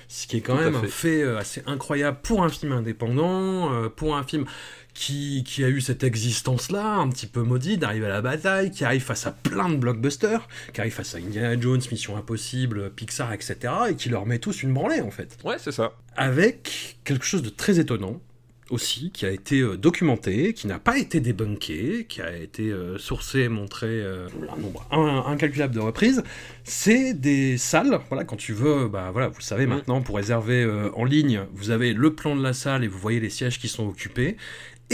Ce qui est quand Tout même un fait. fait euh, assez incroyable pour un film indépendant, euh, pour un film qui, qui a eu cette existence-là, un petit peu maudit, d'arriver à la bataille, qui arrive face à plein de blockbusters, qui arrive face à Indiana Jones, Mission Impossible, Pixar, etc., et qui leur met tous une branlée, en fait. Ouais, c'est ça. Avec quelque chose de très étonnant, aussi, qui a été euh, documenté, qui n'a pas été débunké, qui a été euh, sourcé, montré euh, un nombre in- incalculable de reprises, c'est des salles, voilà, quand tu veux, bah voilà, vous le savez Mm. maintenant, pour réserver euh, en ligne, vous avez le plan de la salle et vous voyez les sièges qui sont occupés,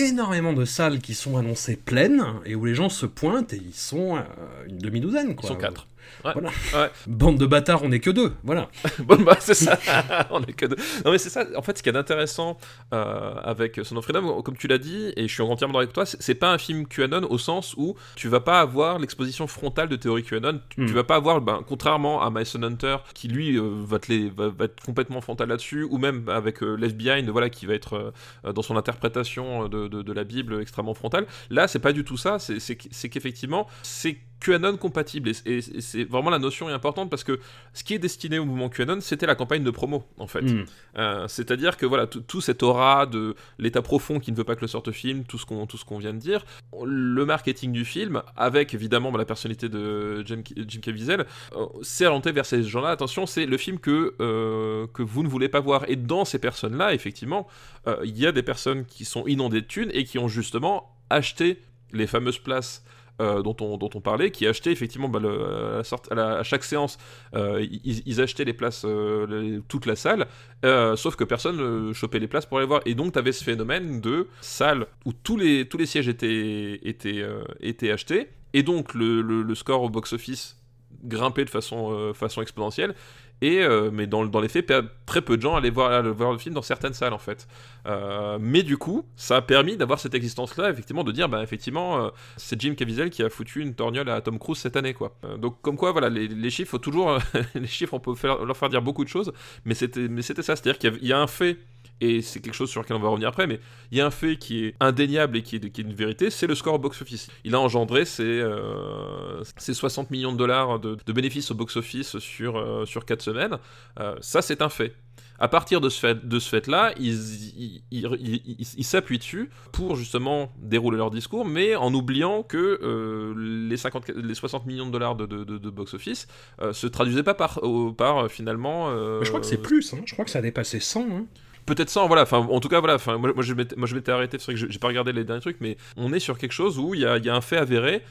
énormément de salles qui sont annoncées pleines, et où les gens se pointent, et ils sont euh, une demi-douzaine, Ils quoi. sont quatre. Ouais. Voilà. Ouais. Bande de bâtards, on est que deux, voilà. bon, bah, c'est ça. On est que deux. Non, mais c'est ça. En fait, ce qui est intéressant euh, avec Son of Freedom, comme tu l'as dit, et je suis entièrement d'accord avec toi, c'est pas un film QAnon au sens où tu vas pas avoir l'exposition frontale de théorie QAnon. Tu, Mm. tu vas pas avoir, ben, contrairement à Mason Hunter, qui lui euh, va, te les, va, va être complètement frontal là-dessus, ou même avec euh, Left Behind, voilà, qui va être euh, dans son interprétation de, de- de la Bible extrêmement frontale. Là, c'est pas du tout ça. C'est qu'effectivement, c'est QAnon compatible. Et, c'est vraiment la notion est importante parce que ce qui est destiné au mouvement QAnon, c'était la campagne de promo, en fait. Mm. Euh, C'est-à-dire que voilà, tout tout cet aura de l'état profond qui ne veut pas que le sorte film, tout ce qu'on vient de dire, le marketing du film, avec évidemment bah, la personnalité de Jim, Jim Caviezel, euh, c'est orienté vers ces gens-là. Attention, c'est le film que euh, que vous ne voulez pas voir. Et dans ces personnes-là, effectivement, il y a des personnes qui sont inondées de thunes et qui ont justement acheté les fameuses places euh, dont, on, dont on parlait, qui achetaient effectivement bah, à, sorte- à chaque séance, euh, ils, achetaient les places, euh, toute la salle, sauf que personne ne chopait les places pour aller voir. Et donc, tu avais ce phénomène de salle où tous les, tous les sièges étaient, étaient, étaient achetés, et donc le, le- score au box-office grimpait de façon, façon exponentielle. Et, euh, mais dans, les faits, très peu de gens allaient voir, le film dans certaines salles en fait. Euh, mais du coup, ça a permis d'avoir cette existence-là, effectivement, de dire, bah effectivement, euh, c'est Jim Caviezel qui a foutu une torgnole à Tom Cruise cette année, quoi. Donc comme quoi, voilà, les, chiffres, faut toujours, les chiffres, on peut faire- leur faire dire beaucoup de choses, mais c'était, c'était ça, c'est-à-dire qu'il y a un fait. Et c'est quelque chose sur lequel on va revenir après, mais il y a un fait qui est indéniable et qui est, une vérité, c'est le score au box-office. Il a engendré euh, ces 60 millions de dollars de, bénéfices au box-office sur, euh, sur 4 semaines. Euh, ça, c'est un fait. À partir de ce fait-là, ils, s'appuient dessus pour justement dérouler leur discours, mais en oubliant que euh, les, 50, les 60 millions de dollars de, box-office euh, se traduisaient pas par, euh, finalement. euh, je crois que c'est plus, hein. je crois que ça a dépassé 100. hein. Peut-être 100, voilà. En tout cas, voilà. Moi, moi, je m'étais, arrêté. C'est vrai que j'ai- pas regardé les derniers trucs, mais on est sur quelque chose où il y a, un fait avéré.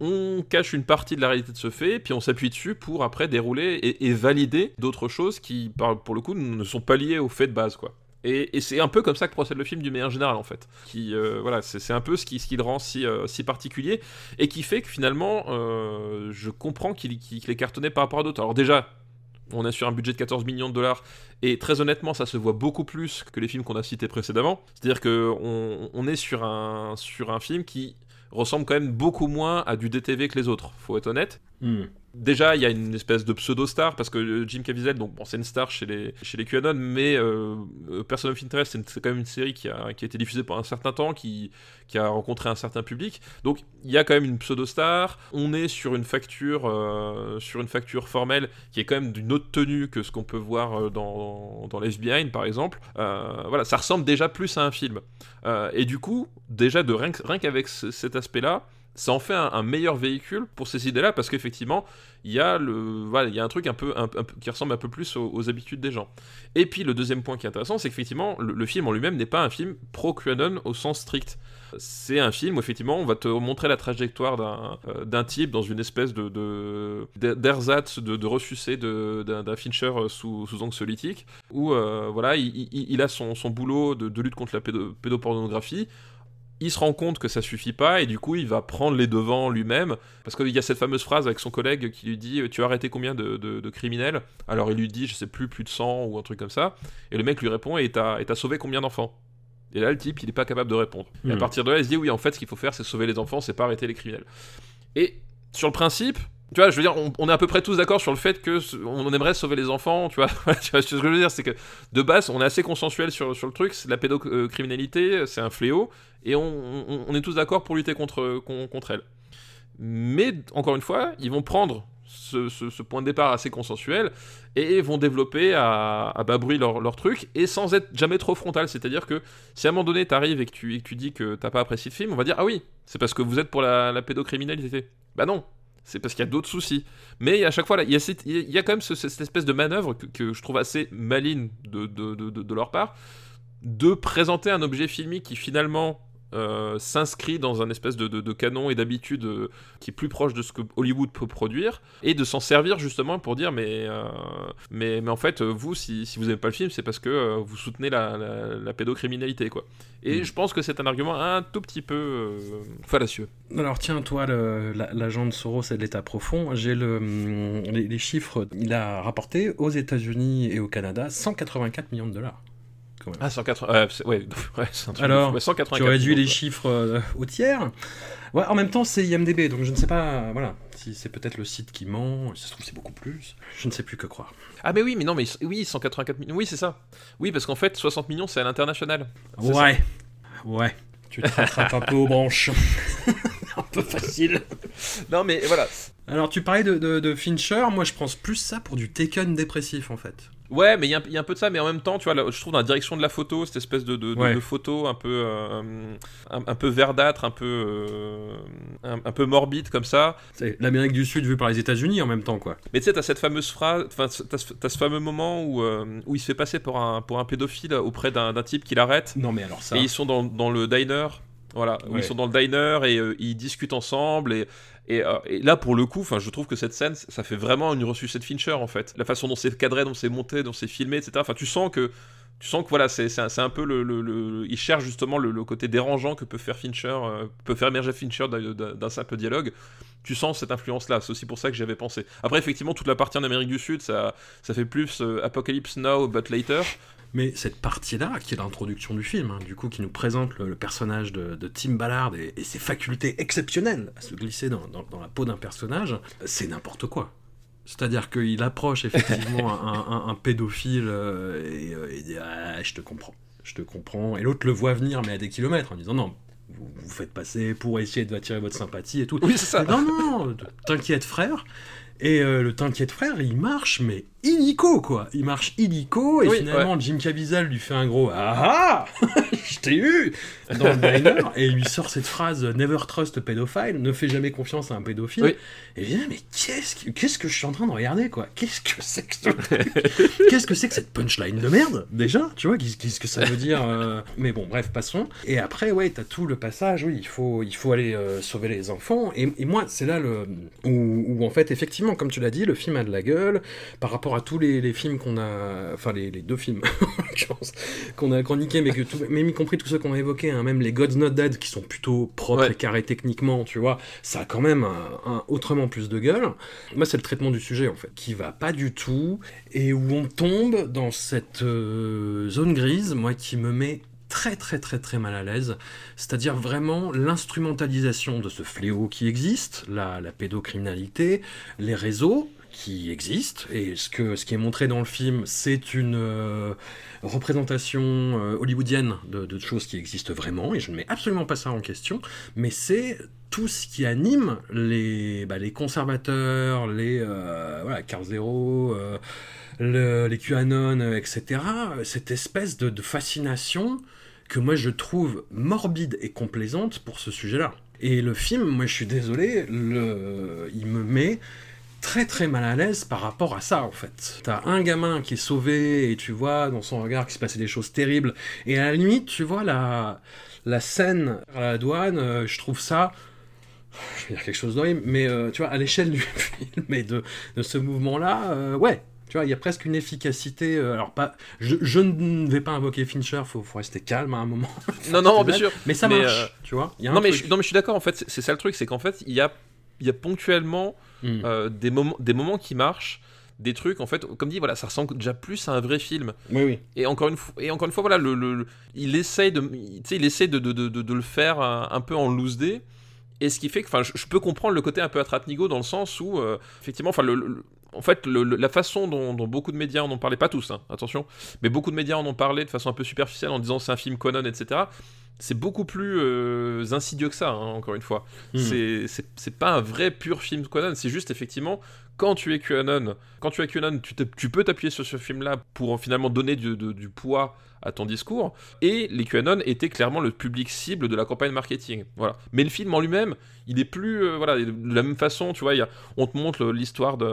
On cache une partie de la réalité de ce fait, puis on s'appuie dessus pour après dérouler et, valider d'autres choses qui, pour le coup, ne sont pas liées au fait de base, quoi. Et, c'est un peu comme ça que procède le film d'une manière générale, en fait. Qui, euh, voilà, c'est, un peu ce qui, le rend si, euh, si particulier et qui fait que finalement, euh, je comprends qu'il, qu'il est cartonné par rapport à d'autres. Alors déjà, on est sur un budget de 14 millions de dollars et très honnêtement, ça se voit beaucoup plus que les films qu'on a cités précédemment. C'est-à-dire que on, on est sur un, sur un film qui ressemble quand même beaucoup moins à du DTV que les autres, faut être honnête. Hmm. Déjà, il y a une espèce de pseudo-star, parce que euh, Jim Caviezel, donc, bon, c'est une star chez les, chez les QAnon, mais euh, euh, Person of Interest, c'est quand même une série qui a, été diffusée pendant un certain temps, qui, qui a rencontré un certain public. Donc, il y a quand même une pseudo-star. On est sur une facture, sur une facture formelle qui est quand même d'une autre tenue que ce qu'on peut voir dans, dans Left par exemple. Voilà, ça ressemble déjà plus à un film. Et du coup, déjà, de rien, qu'avec ce- cet aspect-là, ça en fait un, meilleur véhicule pour ces idées-là parce qu'effectivement, il y a voilà, il y a un truc un peu, qui ressemble un peu plus aux, habitudes des gens. Et puis le deuxième point qui est intéressant, c'est qu'effectivement, le, film en lui-même n'est pas un film pro-QAnon au sens strict. C'est un film où effectivement on va te montrer la trajectoire d'un euh, type dans une espèce de de- d'ersatz de, de ressucé de- d'un d'un Fincher euh, sous, sous où euh, voilà il, a son, son boulot de, lutte contre la pédo- pédopornographie il se rend compte que ça suffit pas et du coup il va prendre les devants lui-même. Parce qu'il y a cette fameuse phrase avec son collègue qui lui dit tu as arrêté combien de, de- de criminels? Alors il lui dit je sais plus plus de 100 ou un truc comme ça. Et le mec lui répond et t'as sauvé combien d'enfants? Et là le type il est pas capable de répondre. Et à Mhm. partir de là il se dit oui en fait ce qu'il faut faire c'est sauver les enfants c'est pas arrêter les criminels. Et sur le principe tu vois, je veux dire, on, est à peu près tous d'accord sur le fait que on aimerait sauver les enfants, tu vois. tu vois ce que je veux dire, c'est que de base, on est assez consensuel sur, sur le truc. La pédocriminalité, c'est un fléau, et on, on- est tous d'accord pour lutter contre, con- contre elle. Mais encore une fois, ils vont prendre ce, ce- ce point de départ assez consensuel et vont développer à, à bas bruit leur, leur truc et sans être jamais trop frontal. C'est-à-dire que si à un moment donné t'arrives et que tu, et que tu dis que t'as pas apprécié le film, on va dire ah oui, c'est parce que vous êtes pour la, la pédocriminalité. Bah non, c'est parce qu'il y a d'autres soucis. Mais à chaque fois, là, il y, a quand même ce- cette espèce de manœuvre que, je trouve assez maligne de- de leur part, de présenter un objet filmique qui finalement euh, s'inscrit dans un espèce de, de- de canon et d'habitude euh, qui est plus proche de ce que Hollywood peut produire, et de s'en servir justement pour dire mais, euh, mais, mais en fait, vous, si, si vous n'aimez pas le film, c'est parce que vous soutenez la, la- la pédocriminalité. quoi. Et je pense que c'est un argument un tout petit peu fallacieux. Alors tiens, toi, la- l'agent de Soros et de l'État profond, j'ai le, hum, les, les chiffres. Il a rapporté aux États-Unis et au Canada 184 millions de dollars. Quand même. Ah, 180. euh, ouais, ouais, c'est un truc Alors. Ouais, 184 tu réduis les chiffres euh, au tiers. Ouais, en même temps, c'est IMDB, donc je ne sais pas, voilà, si c'est peut-être le site qui ment, si ça se trouve c'est beaucoup plus. Je ne sais plus que croire. Ah, mais oui, mais non, mais oui, 184 millions. Oui, c'est ça. Oui, parce qu'en fait, 60 millions, c'est à l'international. Ouais, ouais. Tu te rattrapes un peu aux branches. un peu facile. Non, mais voilà. Alors, tu parlais de, de- de Fincher, moi je pense plus ça pour du Taken dépressif en fait. Ouais, mais il y, a un- il y a un peu de ça, mais en même temps, tu vois, là, je trouve dans la direction de la photo, cette espèce de, de, de- Ouais. de photo un peu, euh, un, un peu verdâtre, un peu, euh, un, un peu morbide comme ça. C'est l'Amérique du Sud vue par les États-Unis en même temps, quoi. Mais tu sais, t'as cette fameuse phrase, enfin, t'as ce t'as ce fameux moment où, euh, où il se fait passer pour un, pour un pédophile auprès d'un d'un type qui l'arrête. Non, mais alors ça. Et ils sont dans, dans le diner. Voilà, où ils sont dans le diner et euh, ils discutent ensemble. Et, et, euh, et là, pour le coup, je trouve que cette scène, ça fait vraiment une ressuscité de Fincher, en fait. La façon dont c'est cadré, dont c'est monté, dont c'est filmé, etc. Enfin, tu sens que. Tu sens que voilà, c'est un, un peu le, le- le- Il cherche justement le, le côté dérangeant que peut faire Fincher, euh, peut faire émerger Fincher d'un- simple dialogue. Tu sens cette influence-là, c'est aussi pour ça que j'y avais pensé. Après, effectivement, toute la partie en Amérique du Sud, ça, ça fait plus euh, Apocalypse Now, but later. Mais cette partie-là, qui est l'introduction du film, hein, du coup, qui nous présente le, le personnage de, de Tim Ballard et, et ses facultés exceptionnelles à se glisser dans, dans- dans la peau d'un personnage, c'est n'importe quoi. C'est-à-dire qu'il approche effectivement un, un- un pédophile euh, et euh, il dit ah, je te comprends, je te comprends. Et l'autre le voit venir, mais à des kilomètres, en disant non, vous vous faites passer pour essayer d'attirer votre sympathie et tout. Oui, c'est ça. Non, non, non, t'inquiète frère. Et euh, le t'inquiète frère, il marche, mais illico quoi. Il marche illico, et Oui, finalement Jim Caviezel lui fait un gros Ah ah Je t'ai eu dans le diner, et il lui sort cette phrase Never trust a pedophile, ne fais jamais confiance à un pédophile. Oui. Et dis, mais qu'est-ce que, qu'est-ce que je suis en train de regarder quoi? Qu'est-ce que c'est que Qu'est-ce que c'est que cette punchline de merde Déjà, tu vois, qu'est-ce qu'est-ce que ça veut dire euh, Mais bon, bref, passons. Et après, ouais, t'as tout le passage, oui, il faut, il faut aller euh, sauver les enfants. Et, et moi, c'est là le, où, où, en fait, effectivement, comme tu l'as dit, le film a de la gueule par rapport à tous les, les films qu'on a, enfin les, les deux films qu'on a chroniqués, mais que tout, même y compris tous ceux qu'on a évoqués, hein, même les God's Not Dead qui sont plutôt propres Ouais. et carrés techniquement, tu vois, ça a quand même un, un- autrement plus de gueule. Moi, c'est le traitement du sujet en fait, qui va pas du tout et où on tombe dans cette euh, zone grise, moi, qui me met très très très très mal à l'aise, c'est-à-dire vraiment l'instrumentalisation de ce fléau qui existe, la, la pédocriminalité, les réseaux qui existent, et ce, que, ce qui est montré dans le film, c'est une euh, représentation euh, hollywoodienne de, choses qui existent vraiment, et je ne mets absolument pas ça en question, mais c'est tout ce qui anime les, bah, les conservateurs, les euh, voilà, Car Zero, euh, le- les QAnon, etc. Cette espèce de, fascination que moi je trouve morbide et complaisante pour ce sujet-là. Et le film, moi je suis désolé, il me met très très mal à l'aise par rapport à ça en fait. T'as un gamin qui est sauvé et tu vois dans son regard qu'il se passait des choses terribles et à la limite tu vois la, la scène à la douane, euh, je trouve ça je vais dire quelque chose d'horrible, mais euh, tu vois, à l'échelle du film et de, de ce mouvement-là, euh, ouais, tu vois, il y a presque une efficacité. euh, alors, pas, je, je ne vais pas invoquer Fincher, faut, faut rester calme à un moment. Non, non, bien sûr. Mais ça marche, tu vois. y a Non mais, je, non, mais je suis d'accord, en fait, c'est- ça le truc, c'est qu'en fait, il y a, y a ponctuellement Mm. euh, des, moments, des moments qui marchent, des trucs, en fait, comme dit, voilà, ça ressemble déjà plus à un vrai film. Oui, oui. Et encore une fois, et encore une fois voilà, le, le- le- il essaye de, il, il de, de, de, de- de le faire un, un peu en loose day. Et ce qui fait que, enfin, je, je peux comprendre le côté un peu attrape-nigo dans le sens où, euh, effectivement, enfin, le, le- en fait, le- le- la façon dont, dont beaucoup de médias en ont parlé, pas tous, hein, attention, mais beaucoup de médias en ont parlé de façon un peu superficielle en disant c'est un film Conan, etc. c'est beaucoup plus euh, insidieux que ça, hein, encore une fois. Hmm. C'est- pas un vrai pur film QAnon, c'est juste effectivement, quand tu es QAnon, quand tu es QAnon, tu, peux t'appuyer sur ce film-là pour euh, finalement donner du, de- du poids à ton discours. Et les QAnon étaient clairement le public cible de la campagne marketing. Voilà. Mais le film en lui-même, il est plus. euh, voilà, de la même façon, tu vois, il y a, on te montre l'histoire de.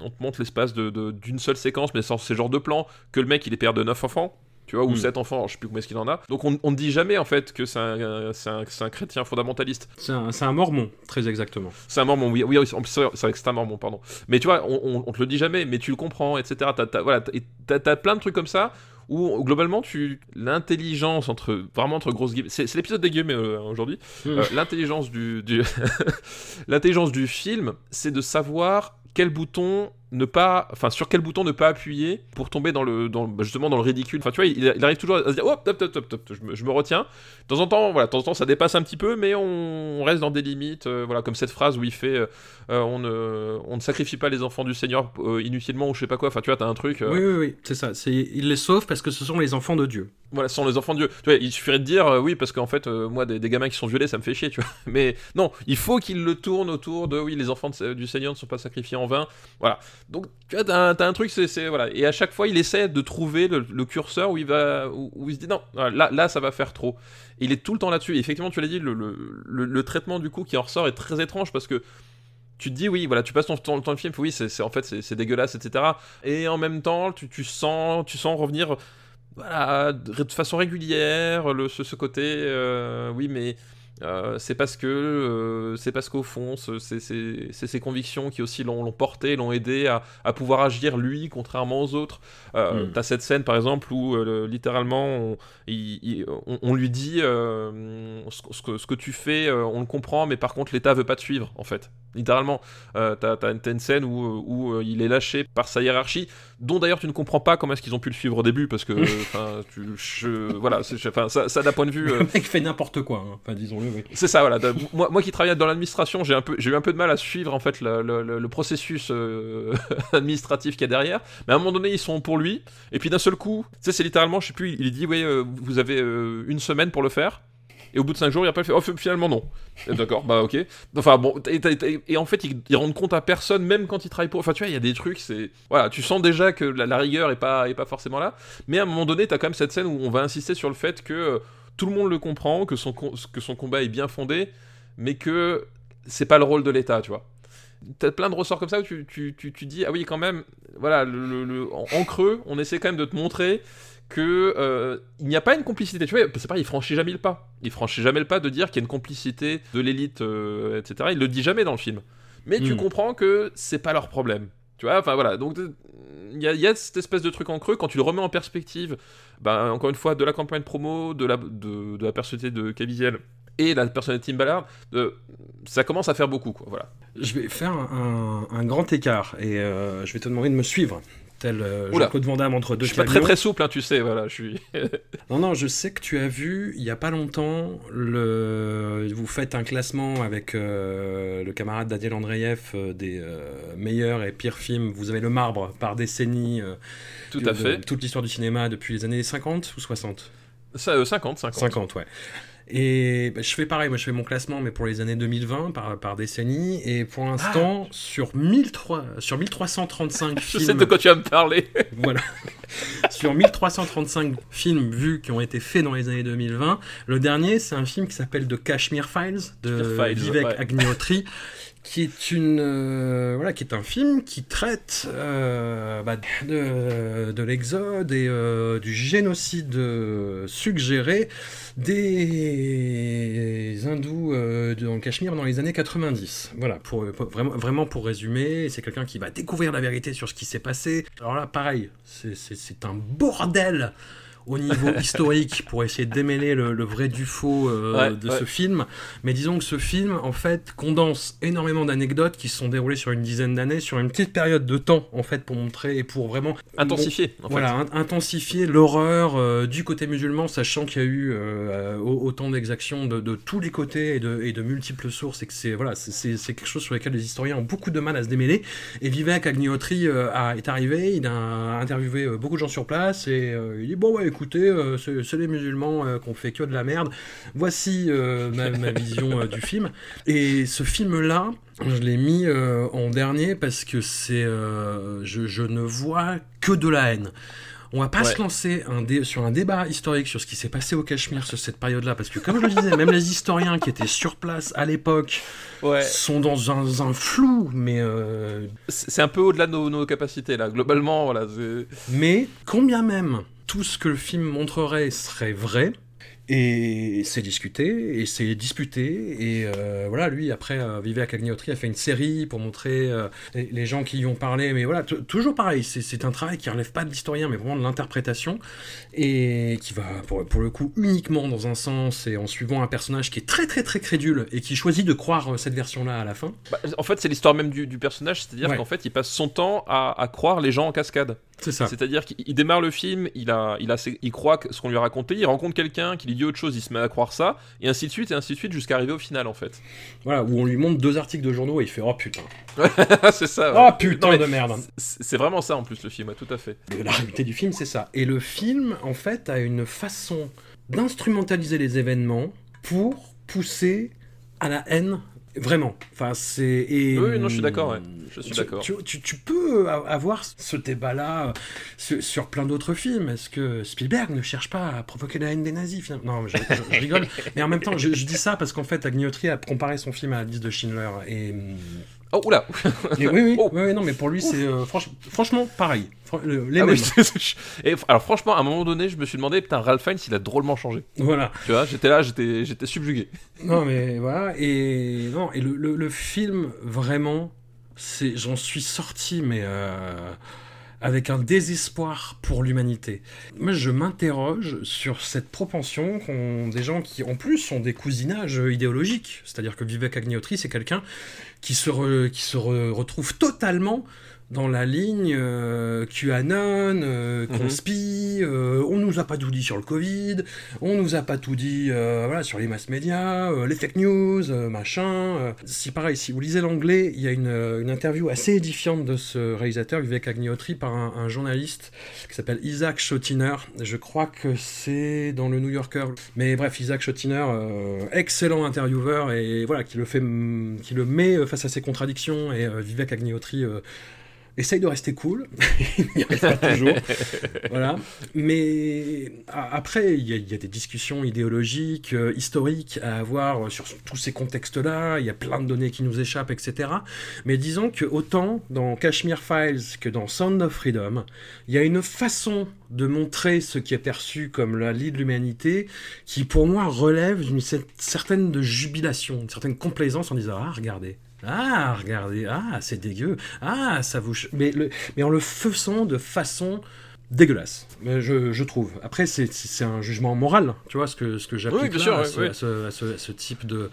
On te montre l'espace d'une de, seule séquence, mais sans ces genres de plans, que le mec il est père de 9 enfants. Tu vois, ou Mm. 7 enfants, je sais plus combien est-ce qu'il en a. Donc on, ne dit jamais en fait que c'est un, un, un chrétien fondamentaliste. C'est un, un mormon, très exactement. C'est un mormon, oui, oui, c'est vrai que c'est un mormon, pardon. Mais tu vois, on, on, on te le dit jamais, mais tu le comprends, etc. T'as, voilà, t'as, et t'as- t'as plein de trucs comme ça où globalement, tu l'intelligence entre vraiment entre grosses guillemets, c'est, l'épisode des guillemets euh, aujourd'hui. Mm. Euh, l'intelligence du, du l'intelligence du film, c'est de savoir quel bouton ne pas, enfin sur quel bouton ne pas appuyer pour tomber dans le, dans, justement dans le ridicule. Enfin tu vois, il, il arrive toujours à se dire, je me, je me retiens. De temps en temps, voilà, de temps en temps, ça dépasse un petit peu, mais on, on reste dans des limites. euh, voilà, comme cette phrase où il fait, euh, euh, on ne, on ne sacrifie pas les enfants du Seigneur euh, inutilement ou je sais pas quoi. Enfin tu vois, t'as un truc. Oui, oui, oui, c'est ça. C'est, il les sauve parce que ce sont les enfants de Dieu. voilà, ce sont les enfants de Dieu. Tu vois, il suffirait de dire oui, parce qu'en fait, moi, des, des gamins qui sont violés, ça me fait chier, tu vois. Mais non, il faut qu'il le tourne autour de oui, les enfants de- du Seigneur ne sont pas sacrifiés en vain. Voilà. Donc, tu vois, t'as un, truc, c'est, voilà. Et à chaque fois, il essaie de trouver le, curseur où il va, où, il se dit non, là, là, ça va faire trop. Et il est tout le temps là-dessus. Et effectivement, tu l'as dit, le, traitement du coup qui en ressort est très étrange parce que tu te dis oui voilà tu passes ton temps film oui c'est en fait c'est dégueulasse etc et en même temps tu, sens tu sens revenir voilà, de façon régulière, ce côté, euh, oui, mais euh, c'est parce que, euh, c'est parce qu'au fond, ce- c'est ses convictions qui aussi l'ont porté, l'ont aidé à, à pouvoir agir lui, contrairement aux autres. Euh, Mm. T'as cette scène, par exemple, où le- littéralement, on, il- il- on- on lui dit ce, que- ce que, ce que tu fais, on le comprend, mais par contre, l'État veut pas te suivre, en fait. Littéralement, t'as t'as une, scène où, où il est lâché par sa hiérarchie, dont d'ailleurs tu ne comprends pas comment est-ce qu'ils ont pu le suivre au début, parce que, tu, je- voilà, ça, ça d'un point de vue. Le mec fait n'importe quoi, hein. enfin disons-le, c'est ça, voilà. Moi, moi qui travaille dans l'administration, j'ai eu un peu de mal à suivre en fait le, processus euh, administratif qu'il y a derrière. Mais à un moment donné, ils sont pour lui, et puis d'un seul coup, tu sais, c'est littéralement, je sais plus, il dit, oui, euh, vous avez euh, une semaine pour le faire. Et au bout de 5 jours, il a pas fait. Oh, finalement, non. D'accord, bah ok. Enfin bon, et, en fait, ils, ils rendent compte à personne, même quand ils travaillent pour. Enfin, tu vois, il y a des trucs, c'est. Voilà, tu sens déjà que la, la rigueur est pas, est pas forcément là. Mais à un moment donné, t'as quand même cette scène où on va insister sur le fait que tout le monde le comprend, que son, con- que son combat est bien fondé, mais que c'est pas le rôle de l'État, tu vois. T'as plein de ressorts comme ça où tu, tu, tu, tu dis, ah oui, quand même, voilà, le, le- le- en, en creux, on essaie quand même de te montrer que euh, il n'y a pas une complicité. Tu vois, c'est pareil, il franchit jamais le pas. Il franchit jamais le pas de dire qu'il y a une complicité de l'élite, euh, etc. Il le dit jamais dans le film. Mais tu Mm. comprends que c'est pas leur problème. Tu vois, enfin voilà. Donc il y, a- cette espèce de truc en creux quand tu le remets en perspective. Ben, encore une fois, de la campagne promo, de la, de, de la personnalité de Caviezel et la personnalité de Tim Ballard, euh, ça commence à faire beaucoup, quoi. Voilà. Je vais faire un, un grand écart et euh, je vais te demander de me suivre. Tel euh. Jean-Claude Van Damme entre deux Je suis pas très très souple, hein, tu sais. Voilà, je suis. Non, non, je sais que tu as vu il y a pas longtemps, le... vous faites un classement avec euh, le camarade Daniel Andreev euh, des euh, meilleurs et pires films. Vous avez le marbre par décennie. euh, Tout à de fait. toute l'histoire du cinéma depuis les années 50 ou 60 Ça, euh, 50, 50. 50, ouais. Et bah, je fais pareil, moi je fais mon classement, mais pour les années 2020 par, par décennie. Et pour l'instant, sur, 1003, sur 1335 Je films. sais de quoi tu vas me parler. Voilà. Sur 1335 films vus qui ont été faits dans les années 2020, le dernier, c'est un film qui s'appelle The Kashmir Files de Files, Vivek ouais. Agnihotri, qui est une euh, voilà, qui est un film qui traite euh, bah, de, de l'exode et euh, du génocide suggéré des hindous dans le Cachemire dans les années 90. Voilà, pour, vraiment, vraiment pour résumer, c'est quelqu'un qui va découvrir la vérité sur ce qui s'est passé. Alors là, pareil, c'est un bordel au niveau historique pour essayer de démêler le, le vrai du faux euh, Ouais, de ouais. ce film. Mais disons que ce film, en fait, condense énormément d'anecdotes qui se sont déroulées sur une dizaine d'années, sur une petite période de temps, en fait, pour montrer et pour vraiment Intensifié, en fait. voilà, in- intensifier l'horreur euh, du côté musulman, sachant qu'il y a eu euh, au- autant d'exactions de, de tous les côtés et de, et de multiples sources, et que c'est voilà, c'est- quelque chose sur lequel les historiens ont beaucoup de mal à se démêler. Et Vivek Agnihotri euh, a- est arrivé, il a interviewé beaucoup de gens sur place, et il dit bon ouais, écoute, écoutez, euh, c'est les musulmans euh, qu'on fait que de la merde. Voici euh, ma, ma vision du film. Et ce film-là, je l'ai mis en dernier parce que c'est, je, je ne vois que de la haine. On va pas Ouais. se lancer un dé- sur un débat historique sur ce qui s'est passé au Cachemire sur cette période-là, parce que comme je le disais, même les historiens qui étaient sur place à l'époque Ouais. sont dans un, un flou, mais euh, C'est un peu au-delà de nos, nos capacités là. Globalement, voilà. Mais combien même tout ce que le film montrerait serait vrai, et c'est discuté, et c'est disputé, et euh, voilà, lui, après, euh, Vivek Agnihotri a fait une série pour montrer euh, les, les gens qui y ont parlé, mais voilà, toujours pareil, c'est- un travail qui relève pas de l'historien, mais vraiment de l'interprétation, et qui va, pour, pour le coup, uniquement dans un sens, et en suivant un personnage qui est très très très crédule, et qui choisit de croire euh, cette version-là à la fin. Bah, en fait, c'est l'histoire même du, du personnage, c'est-à-dire Ouais. qu'en fait, il passe son temps à, à croire les gens en cascade. C'est ça. C'est-à-dire qu'il il démarre le film, il, a, il, a il croit que ce qu'on lui a raconté, il rencontre quelqu'un qui lui dit autre chose, il se met à croire ça, et ainsi de suite, et ainsi de suite, jusqu'à arriver au final, en fait. Voilà, où on lui montre deux articles de journaux, et il fait « Oh putain c'est ça. Oh putain Non, de merde !» C'est vraiment ça, en plus, le film, ouais, tout à fait. La réalité du film, c'est ça. Et le film, en fait, a une façon d'instrumentaliser les événements pour pousser à la haine. Vraiment. Enfin, c'est. et- Oui, non, je suis d'accord, ouais. Je suis Tu- d'accord. Tu, tu- tu peux a- avoir ce débat-là euh, sur, plein d'autres films. Est-ce que Spielberg ne cherche pas à provoquer la haine des nazis finalement? Non, je, je- je rigole. Mais en même temps, je, je dis ça parce qu'en fait, Agnihotri a comparé son film à la liste de Schindler. Et, hum, Oh, oula et oui, oui, Oh. oui, oui, non, mais pour lui, c'est euh, franch- franchement pareil. Les Ah mêmes. oui, et, alors franchement, à un moment donné, je me suis demandé, putain, Ralph Fiennes, il a drôlement changé. Voilà. Tu vois, j'étais là, j'étais subjugué. Non, mais voilà, et, non, et le, le- le film, vraiment, c'est, j'en suis sorti, mais euh, avec un désespoir pour l'humanité. Moi, je m'interroge sur cette propension qu'ont des gens qui, en plus, sont des cousinages idéologiques. C'est-à-dire que Vivek Agnihotri, c'est quelqu'un qui se, qui se re- retrouve totalement dans la ligne euh, QAnon, euh, Mhm. conspi, euh, on nous a pas tout dit sur le Covid, on nous a pas tout dit euh, voilà, sur les mass médias, euh, les fake news, machin. Si pareil, si vous lisez l'anglais, il y a une, une interview assez édifiante de ce réalisateur, Vivek Agnihotri, par un, un journaliste qui s'appelle Isaac Schotiner. Je crois que c'est dans le New Yorker. Mais bref, Isaac Schotiner, euh, excellent intervieweur, et voilà, qui le, fait, qui le met face à ses contradictions, et Vivek Agnihotri... essaye de rester cool, il n'y arrive pas toujours, voilà. Mais après, il y, a- des discussions idéologiques, euh, historiques à avoir euh, sur tous ces contextes-là. Il y a plein de données qui nous échappent, etc. Mais disons que autant dans Kashmir Files que dans Sound of Freedom, il y a une façon de montrer ce qui est perçu comme la lie de l'humanité qui, pour moi, relève d'une cer- certaine de jubilation, une certaine complaisance en disant ah regardez. Ah, regardez, ah, c'est dégueu, ah, ça vous... Mais, mais en le faisant de façon dégueulasse, mais je, je trouve. Après, c'est- un jugement moral, tu vois, ce que, ce que j'applique Oui, à, ouais. à ce- à ce- à ce type de,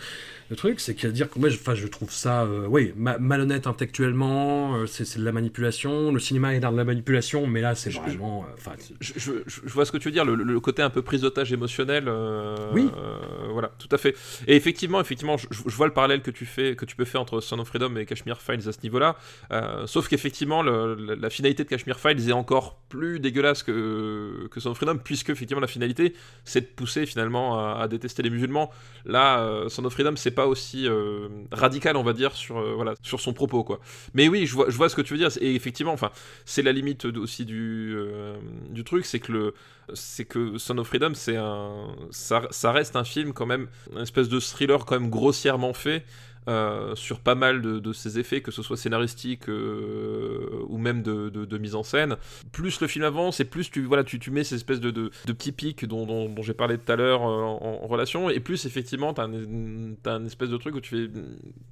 de truc, c'est qu'à dire que moi, je, enfin, je trouve ça, euh, oui, ma- malhonnête intellectuellement, euh, c'est de la manipulation, le cinéma est dans de la manipulation, mais là, c'est vraiment... euh, Je, je- je- je vois ce que tu veux dire, le, le côté un peu prise d'otage émotionnel. euh, Oui. euh, voilà, tout à fait. Et effectivement, effectivement, je, je vois le parallèle que tu fais, que tu peux faire entre Son of Freedom et Kashmir Files à ce niveau-là. Euh, sauf qu'effectivement, la, la finalité de Kashmir Files est encore plus dégueulasse que, que Son of Freedom, puisque effectivement la finalité, c'est de pousser finalement à, détester les musulmans. Là, euh, Son of Freedom, c'est pas aussi euh, radical, on va dire, sur euh, voilà, sur son propos, quoi. Mais oui, je vois, je vois ce que tu veux dire. Et effectivement, enfin, c'est la limite aussi du, euh, du truc, c'est que le, c'est que Son of Freedom, c'est un, ça, ça reste un film quand même, une espèce de thriller quand même grossièrement fait. Euh, sur pas mal de, de ses effets, que ce soit scénaristique euh, ou même de, de- mise en scène. Plus le film avance et plus tu, voilà, tu, tu mets ces espèces de, petits pics dont, dont- j'ai parlé tout à l'heure euh, en, relation, et plus effectivement t'as un, t'as un espèce de truc où tu fais...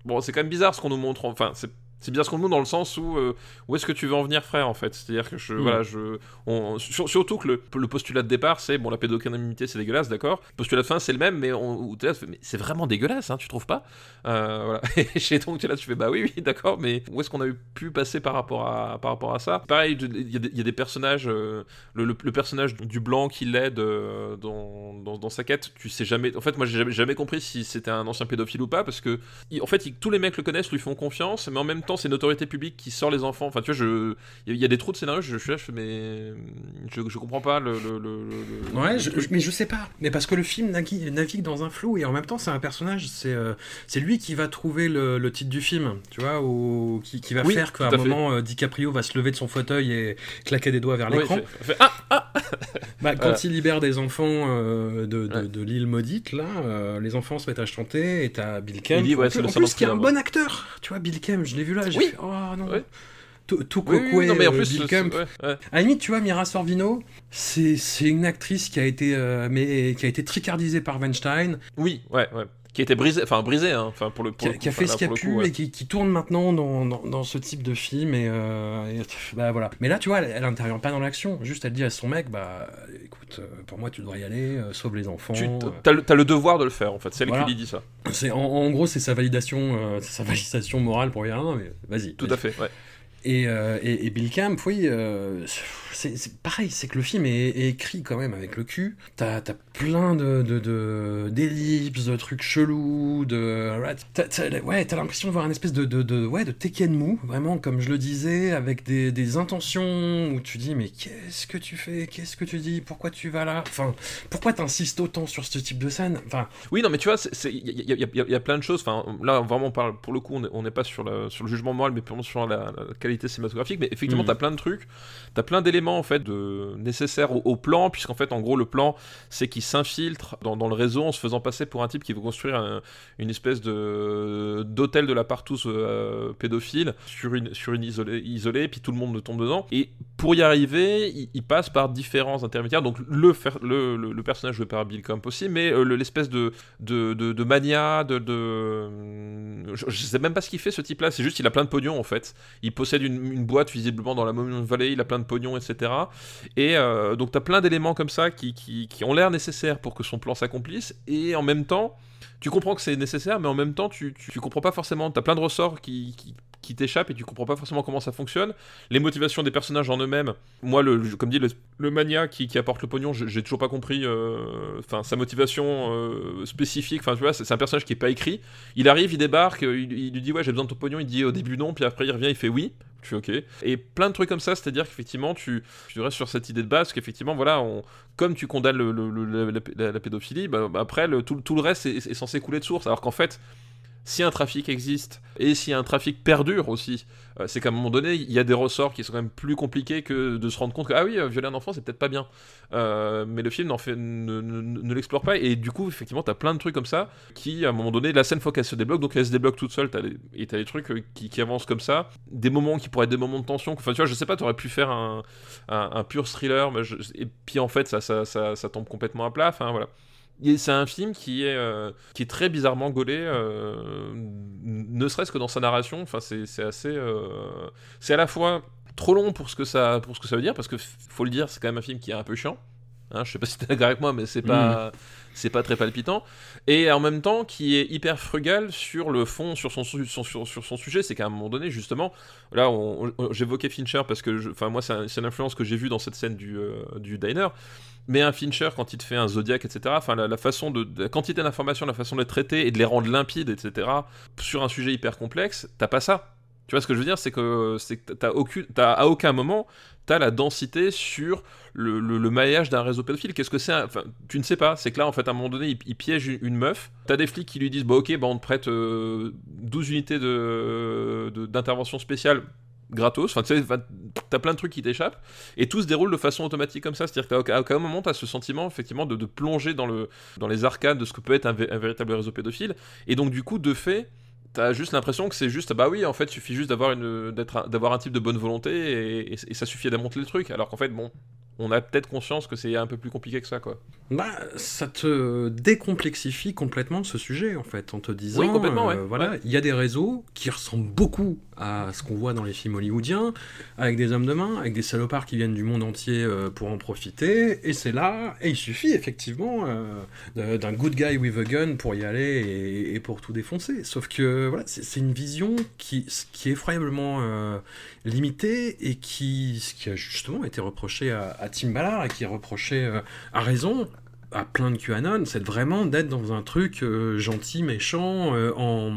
Bon, c'est quand même bizarre ce qu'on nous montre, enfin, c'est c'est bien ce qu'on nous montre dans le sens où euh, où est-ce que tu veux en venir frère en fait? C'est à dire que je Mm. voilà je on- sur- surtout que le, le postulat de départ c'est bon la pédocriminalité c'est dégueulasse d'accord? Le postulat de fin c'est le même mais on là, mais c'est vraiment dégueulasse hein, tu trouves pas? Euh, voilà. Et chez donc tu es là tu fais bah oui oui d'accord mais où est-ce qu'on a eu pu passer par rapport à par rapport à ça? Pareil il y, a des- il y a des personnages euh, le, le- le personnage du blanc qui l'aide dans, dans, dans sa quête tu sais jamais en fait moi j'ai jamais, jamais compris si c'était un ancien pédophile ou pas parce que en fait il- tous les mecs le connaissent lui font confiance mais en même temps temps, c'est une autorité publique qui sort les enfants. Enfin, tu vois, je... il y a des trous de scénario, je, suis là, je fais, mais. Je, je comprends pas le. le, le- le- Ouais, je- mais je sais pas. Mais parce que le film navigue dans un flou et en même temps, c'est un personnage. C'est euh, c'est lui qui va trouver le, titre du film, tu vois, ou qui, qui va Oui, faire qu'à un moment, euh, DiCaprio va se lever de son fauteuil et claquer des doigts vers l'écran. fait- fait, ah, Bah, quand il libère des enfants euh, de, de, Ouais. de l'île maudite, là, euh, les enfants se mettent à chanter et t'as Bill dit, ouais, en plus, qui est un bon acteur. Tu vois, Bill Kemp, je l'ai vu là, j'ai Oui. fait, oh non. Ouais. Tout, oui, oui, Kokwe, non, mais en euh, plus, Bill Kemp. ouais, ouais. À la limite, tu vois, Mira Sorvino, c'est c'est une actrice qui a été, euh, mais, qui a été tricardisée par Weinstein, Oui, ouais, ouais. Qui a été brisé, enfin brisé, hein, enfin pour le. Pour qui le coup, qui a fait ce qu'il y a pu le coup, ouais. et qui, qui tourne maintenant dans, dans, dans ce type de film. Et, euh, et, bah, voilà. Mais là, tu vois, elle, elle intervient pas dans l'action. Juste, elle dit à son mec Bah écoute, euh, pour moi, tu devrais y aller, euh, sauve les enfants. Tu euh. t'as le, devoir de le faire en fait, c'est elle Voilà. qui lui dit ça. C'est en, en gros, c'est sa validation, euh, sa validation morale pour dire non, mais vas-y. Tout à fait, ouais. Et, et, et Bill Camp, oui, c'est pareil, c'est que le film est, est écrit quand même avec le cul. T'as as plein de de- de- d'ellipses, de, trucs chelous, de ouais, t'as t'as- ouais, t'as l'impression de voir une espèce de de, de ouais de Tekken mou, vraiment comme je le disais, avec des, des intentions où tu dis mais qu'est-ce que tu fais, qu'est-ce que tu dis, pourquoi tu vas là, enfin pourquoi t'insistes autant sur ce type de scène, enfin Oui, non, mais tu vois, il y, y y y a plein de choses. Enfin, là, vraiment, on parle, pour le coup, on est- on n'est pas sur, la- sur le jugement moral, mais purement sur la, la qualité cinématographique. Mais effectivement, Mhm. t'as plein de trucs, t'as plein d'éléments en fait de, nécessaires au, plan, puisqu'en fait, en gros, le plan, c'est qu'il s'infiltre dans, le réseau en se faisant passer pour un type qui veut construire un- une espèce de d'hôtel de la partouze euh, pédophile sur une sur une isolée, isolée, puis tout le monde tombe dedans. Et pour y arriver, il, il passe par différents intermédiaires. Donc le, le, le, personnage joué par Bill Camp aussi, mais euh, le- l'espèce de de, de, mania, de, de... Je, sais même pas ce qu'il fait ce type-là, c'est juste qu'il a plein de pognon en fait. Il possède une, boîte visiblement dans la Monument Valley, il a plein de pognon, etc. Et euh, donc t'as plein d'éléments comme ça qui, qui, ont l'air nécessaires pour que son plan s'accomplisse, et en même temps, tu comprends que c'est nécessaire, mais en même temps, tu, tu, tu comprends pas forcément. T'as plein de ressorts qui, qui t'échappent et tu comprends pas forcément comment ça fonctionne. Les motivations des personnages en eux-mêmes, moi, le, comme dit, le, le mania qui, qui apporte le pognon, j'ai toujours pas compris euh, sa motivation euh, spécifique. C'est un personnage qui est pas écrit. Il arrive, il débarque, euh, il, lui dit ouais, j'ai besoin de ton pognon. Il dit au début non, puis après il revient, il fait oui. Je suis ok. Et plein de trucs comme ça, c'est-à-dire qu'effectivement, tu, tu restes sur cette idée de base, qu'effectivement, voilà, on, comme tu condamnes le, la, pédophilie, bah, bah, après, tout, tout le reste est, est censé couler de source. Alors qu'en fait, si un trafic existe, et si un trafic perdure aussi, euh, c'est qu'à un moment donné, il y a des ressorts qui sont quand même plus compliqués que de se rendre compte que, ah oui, euh, violer un enfant, c'est peut-être pas bien. Euh, mais le film fait, ne, l'explore pas, et du coup, effectivement, t'as plein de trucs comme ça, qui, à un moment donné, la scène, faut qu'elle se débloque, donc elle se débloque toute seule, t'as les- et t'as des trucs qui, avancent comme ça, des moments qui pourraient être des moments de tension, enfin, tu vois, je sais pas, t'aurais pu faire un, un, pur thriller, mais et puis en fait, ça, ça, ça, ça tombe complètement à plat, enfin, voilà. C'est un film qui est, euh, qui est très bizarrement gaulé, euh, ne serait-ce que dans sa narration. Enfin, c'est assez. euh, c'est à la fois trop long pour ce, que ça, pour ce que ça veut dire, parce que faut le dire, c'est quand même un film qui est un peu chiant. Hein, je sais pas si t'es d'accord avec moi, mais c'est pas, c'est pas très palpitant. Et en même temps, qui est hyper frugal sur le fond, sur son, su- son- sur, sur son sujet. C'est qu'à un moment donné, justement, là, j'évoquais Fincher parce que, enfin, moi, c'est un- une influence que j'ai vue dans cette scène du, euh, du diner. Mais un Fincher, quand il te fait un Zodiac, etc., enfin, la, la façon de, la quantité d'informations, la façon de les traiter et de les rendre limpides, etc., sur un sujet hyper complexe, t'as pas ça. Tu vois ce que je veux dire? C'est que, t'as aucune, à aucun moment, t'as la densité sur le, maillage d'un réseau pédophile. Qu'est-ce que c'est Enfin, tu ne sais pas. C'est que là, en fait, à un moment donné, il, piège une, une meuf. T'as des flics qui lui disent, bah ok, bah on te prête euh, 12 unités de- d'intervention spéciale gratos. Enfin, tu sais, t'as plein de trucs qui t'échappent. Et tout se déroule de façon automatique comme ça. C'est-à-dire qu'à aucun- moment, t'as ce sentiment, effectivement, de, plonger dans, le, dans les arcades de ce que peut être un, vé- un véritable réseau pédophile. Et donc, du coup, de fait, t'as juste l'impression que c'est juste, bah oui, en fait, il suffit juste d'avoir, une, un, type de bonne volonté et ça suffit à démonter le truc. Alors qu'en fait, bon, on a peut-être conscience que c'est un peu plus compliqué que ça, quoi. Bah, ça te décomplexifie complètement ce sujet, en fait, en te disant, Oui, complètement, euh, ouais. voilà, il y a des réseaux qui ressemblent beaucoup à ce qu'on voit dans les films hollywoodiens, avec des hommes de main, avec des salopards qui viennent du monde entier euh, pour en profiter, et c'est là, et il suffit effectivement euh, d'un good guy with a gun pour y aller et, et pour tout défoncer. Sauf que voilà, c'est une vision qui, qui est effroyablement limitée et qui, ce qui a justement été reproché à, à Tim Ballard qui reproché euh, à raison à plein de QAnon, c'est vraiment d'être dans un truc euh, gentil, méchant, euh, en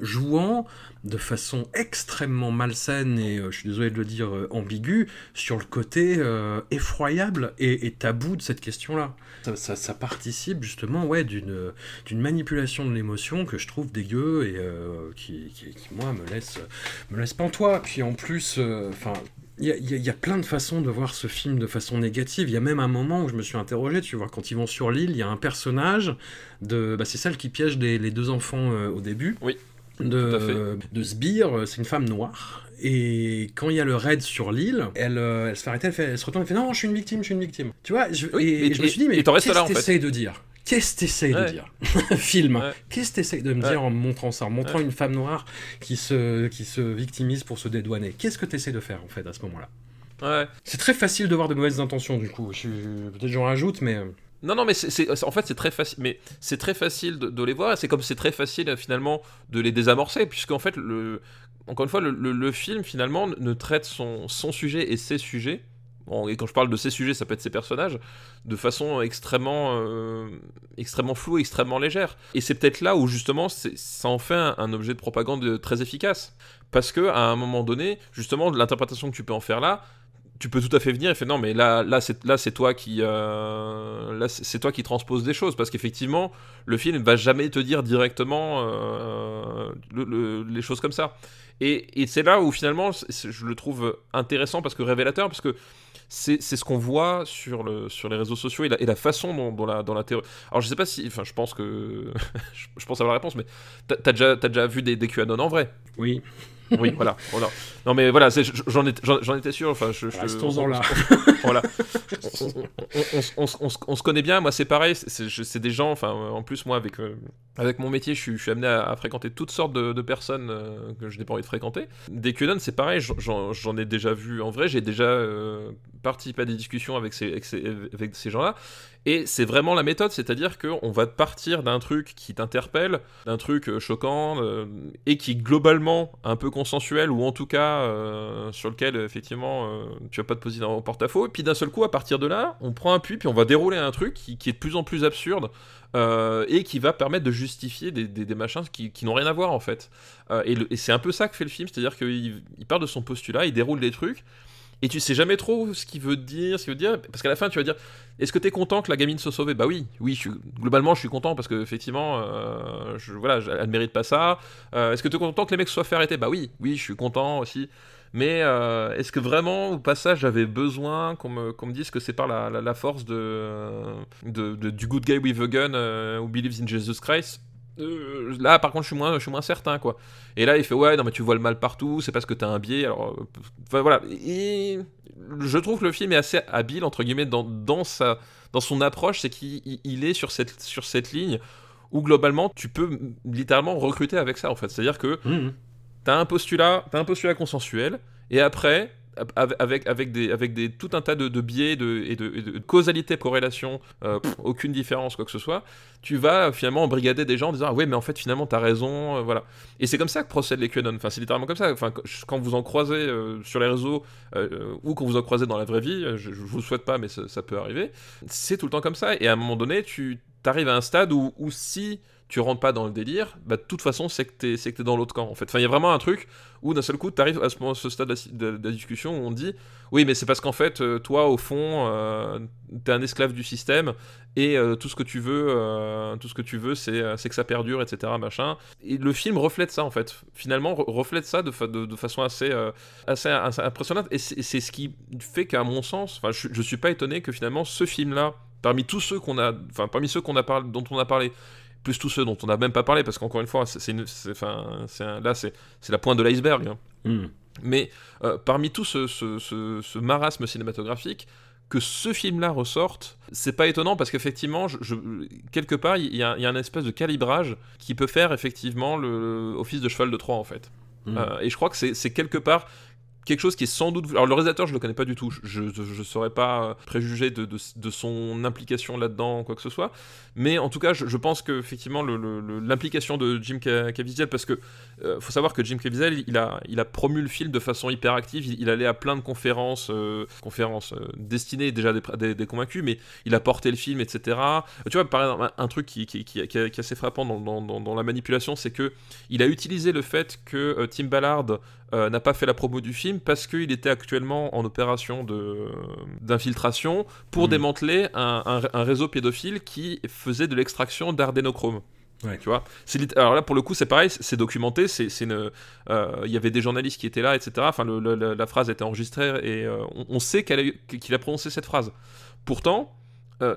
jouant de façon extrêmement malsaine et, je suis désolé de le dire, ambiguë, sur le côté effroyable et, tabou de cette question-là. Ça, ça- participe justement ouais, d'une manipulation de l'émotion que je trouve dégueu et qui, qui- moi, me laisse, me laisse pantois. Puis en plus, enfin... il y, a- y y plein de façons de voir ce film de façon négative. Il y a même un moment où je me suis interrogé, tu vois, quand ils vont sur l'île, il y a un personnage de... Bah, c'est celle qui piège les, les deux enfants euh, au début. Oui, De, de Sbire, c'est une femme noire. Et quand il y a le raid sur l'île, elle, euh, elle se fait arrêter, elle, fait- elle se retourne, elle fait non, je suis une victime, je suis une victime. Tu vois, je, Oui, et, et- je me suis dit, mais qu'est-ce là, en que fait. de dire? Qu'est-ce que t'essayes de Ouais. dire Film, Ouais. qu'est-ce que t'essayes de me Ouais. dire en me montrant ça, en montrant une femme noire qui se, qui se victimise pour se dédouaner? Qu'est-ce que t'essayes de faire en fait à ce moment-là? Ouais. C'est très facile de voir de mauvaises intentions du coup. Je Peut-être j'en rajoute, mais. euh, Non, non, mais c'est, en fait, c'est très facile. Mais c'est très facile de, de les voir. C'est comme c'est très facile euh, finalement de les désamorcer, puisque en fait, le, encore une fois, le, le- le film finalement ne traite son, son sujet et ses sujets. Et quand je parle de ses sujets, ça peut être ses personnages, de façon extrêmement, euh, extrêmement floue, extrêmement légère. Et c'est peut-être là où justement, ça en fait un, objet de propagande très efficace, parce que à un moment donné, justement, l'interprétation que tu peux en faire là, tu peux tout à fait venir et faire non mais là là c'est toi qui euh, toi qui transpose des choses. Parce qu'effectivement le film va jamais te dire directement euh, le- le- les choses comme ça. Et, c'est là où finalement je le trouve intéressant parce que révélateur parce que c'est ce qu'on voit sur, le, sur les réseaux sociaux et la, façon dont, la, dans la théorie. Alors je sais pas si. Enfin, je pense que. je, pense avoir la réponse, mais t'as t'as déjà, déjà vu des, des QAnon en vrai? Oui. Oui, voilà. voilà. Non, mais voilà, j'en étais, sûr. Enfin, je, je- Restons-en on- là. voilà. On, on- on- on- on se- on se connaît bien. Moi, c'est pareil. c'est- des gens. Enfin, en plus, moi, avec euh, avec mon métier, je suis, je suis amené à, à fréquenter toutes sortes de, de personnes euh, que je n'ai pas envie de fréquenter. Des QAnon, c'est pareil. j'en- ai déjà vu en vrai. J'ai déjà euh, participé à des discussions avec ces, avec ces, avec ces gens-là. Et c'est vraiment la méthode, c'est-à-dire qu'on va partir d'un truc qui t'interpelle, d'un truc euh, choquant, euh, et qui est globalement un peu consensuel, ou en tout cas euh, sur lequel effectivement tu vas pas te poser dans porte-à-faux. Et puis d'un seul coup, à partir de là, on prend un puits, puis on va dérouler un truc qui, est de plus en plus absurde, et qui va permettre de justifier des, machins qui, n'ont rien à voir en fait. Et c'est un peu ça que fait le film, c'est-à-dire qu'il il part de son postulat, il déroule des trucs. Et tu sais jamais trop ce qu'il veut dire, ce qu'il veut dire, parce qu'à la fin tu vas dire est-ce que t'es content que la gamine se sauve Bah oui, oui, je suis, globalement je suis content parce que effectivement, euh, voilà, elle mérite pas ça. Euh, est-ce que t'es content que les mecs soient fait arrêter? Bah oui, oui, je suis content aussi. Mais euh, est-ce que vraiment au passage j'avais besoin qu'on me, dise que c'est par la, force de, du good guy with a gun who believes in Jesus Christ? Euh, Là par contre je suis moins, je suis moins certain quoi. Et là il fait ouais non mais tu vois le mal partout, c'est parce que t'as un biais. Alors euh, enfin, voilà. Et je trouve que le film est assez habile entre guillemets dans, dans sa dans son approche, c'est qu'il il- il est sur cette sur cette ligne où globalement tu peux littéralement recruter avec ça en fait. C'est-à-dire que Mhm. t'as un postulat, t'as un postulat consensuel, et après, avec, avec, des, avec des, tout un tas de, de biais de, et, de, et de causalité, corrélation, euh, pff, aucune différence, quoi que ce soit, tu vas euh, finalement embrigader des gens en disant ah ouais mais en fait finalement t'as raison, euh, voilà. Et c'est comme ça que procèdent les QAnon. Enfin c'est littéralement comme ça. Enfin quand- vous en croisez euh, sur les réseaux ou quand vous en croisez dans la vraie vie, je, je vous le souhaite pas mais ça, ça peut arriver. C'est tout le temps comme ça. Et à un moment donné tu arrives à un stade où, où si tu rentres pas dans le délire, bah de toute façon c'est que t'es que t'es dans l'autre camp en fait. Enfin il y a vraiment un truc où d'un seul coup tu arrives à ce, stade de la, discussion où on dit oui mais c'est parce qu'en fait euh, toi au fond euh, t'es un esclave du système et euh, tout ce que tu veux euh, tout ce que tu veux c'est que ça perdure etc machin. Et le film reflète ça en fait. Finalement re- reflète ça de, fa- de, de façon assez assez, impressionnante. Et c'est ce qui fait qu'à mon sens je, je suis pas étonné que finalement ce film là parmi tous ceux qu'on a enfin parmi ceux qu'on a parlé dont on a parlé plus tous ceux dont on n'a même pas parlé parce qu'encore une fois c'est un- là c'est c'est la pointe de l'iceberg hein. Mhm. mais euh, parmi tout ce, ce- ce- ce marasme cinématographique, que ce film-là ressorte, c'est pas étonnant parce qu'effectivement, je, je- quelque part, il y, a, il y a un espèce de calibrage qui peut faire effectivement le, office de cheval de Troie en fait. Mhm. Euh, et je crois que c'est quelque part quelque chose qui est sans doute. Alors le réalisateur, je le connais pas du tout. Je ne saurais pas préjuger de, de, son implication là-dedans, quoi que ce soit. Mais en tout cas, je, je pense que effectivement l'implication de Jim Caviezel, parce que euh, faut savoir que Jim Caviezel, il a, il a promu le film de façon hyper active. Il, allait à plein de conférences, euh, conférences euh, destinées déjà des, des, convaincus, mais il a porté le film, etc. Tu vois, par exemple, un truc qui, qui, qui, qui est assez frappant dans, dans, dans la manipulation, c'est que il a utilisé le fait que Tim Ballard euh, n'a pas fait la promo du film parce qu'il était actuellement en opération d'infiltration pour hmm. démanteler un, réseau pédophile qui faisait de l'extraction d'ardénochrome. Tu vois alors là pour le coup c'est pareil c'est documenté c'est euh, il y avait des journalistes qui étaient là etc enfin la phrase était enregistrée et euh, on, sait qu'il a, prononcé cette phrase pourtant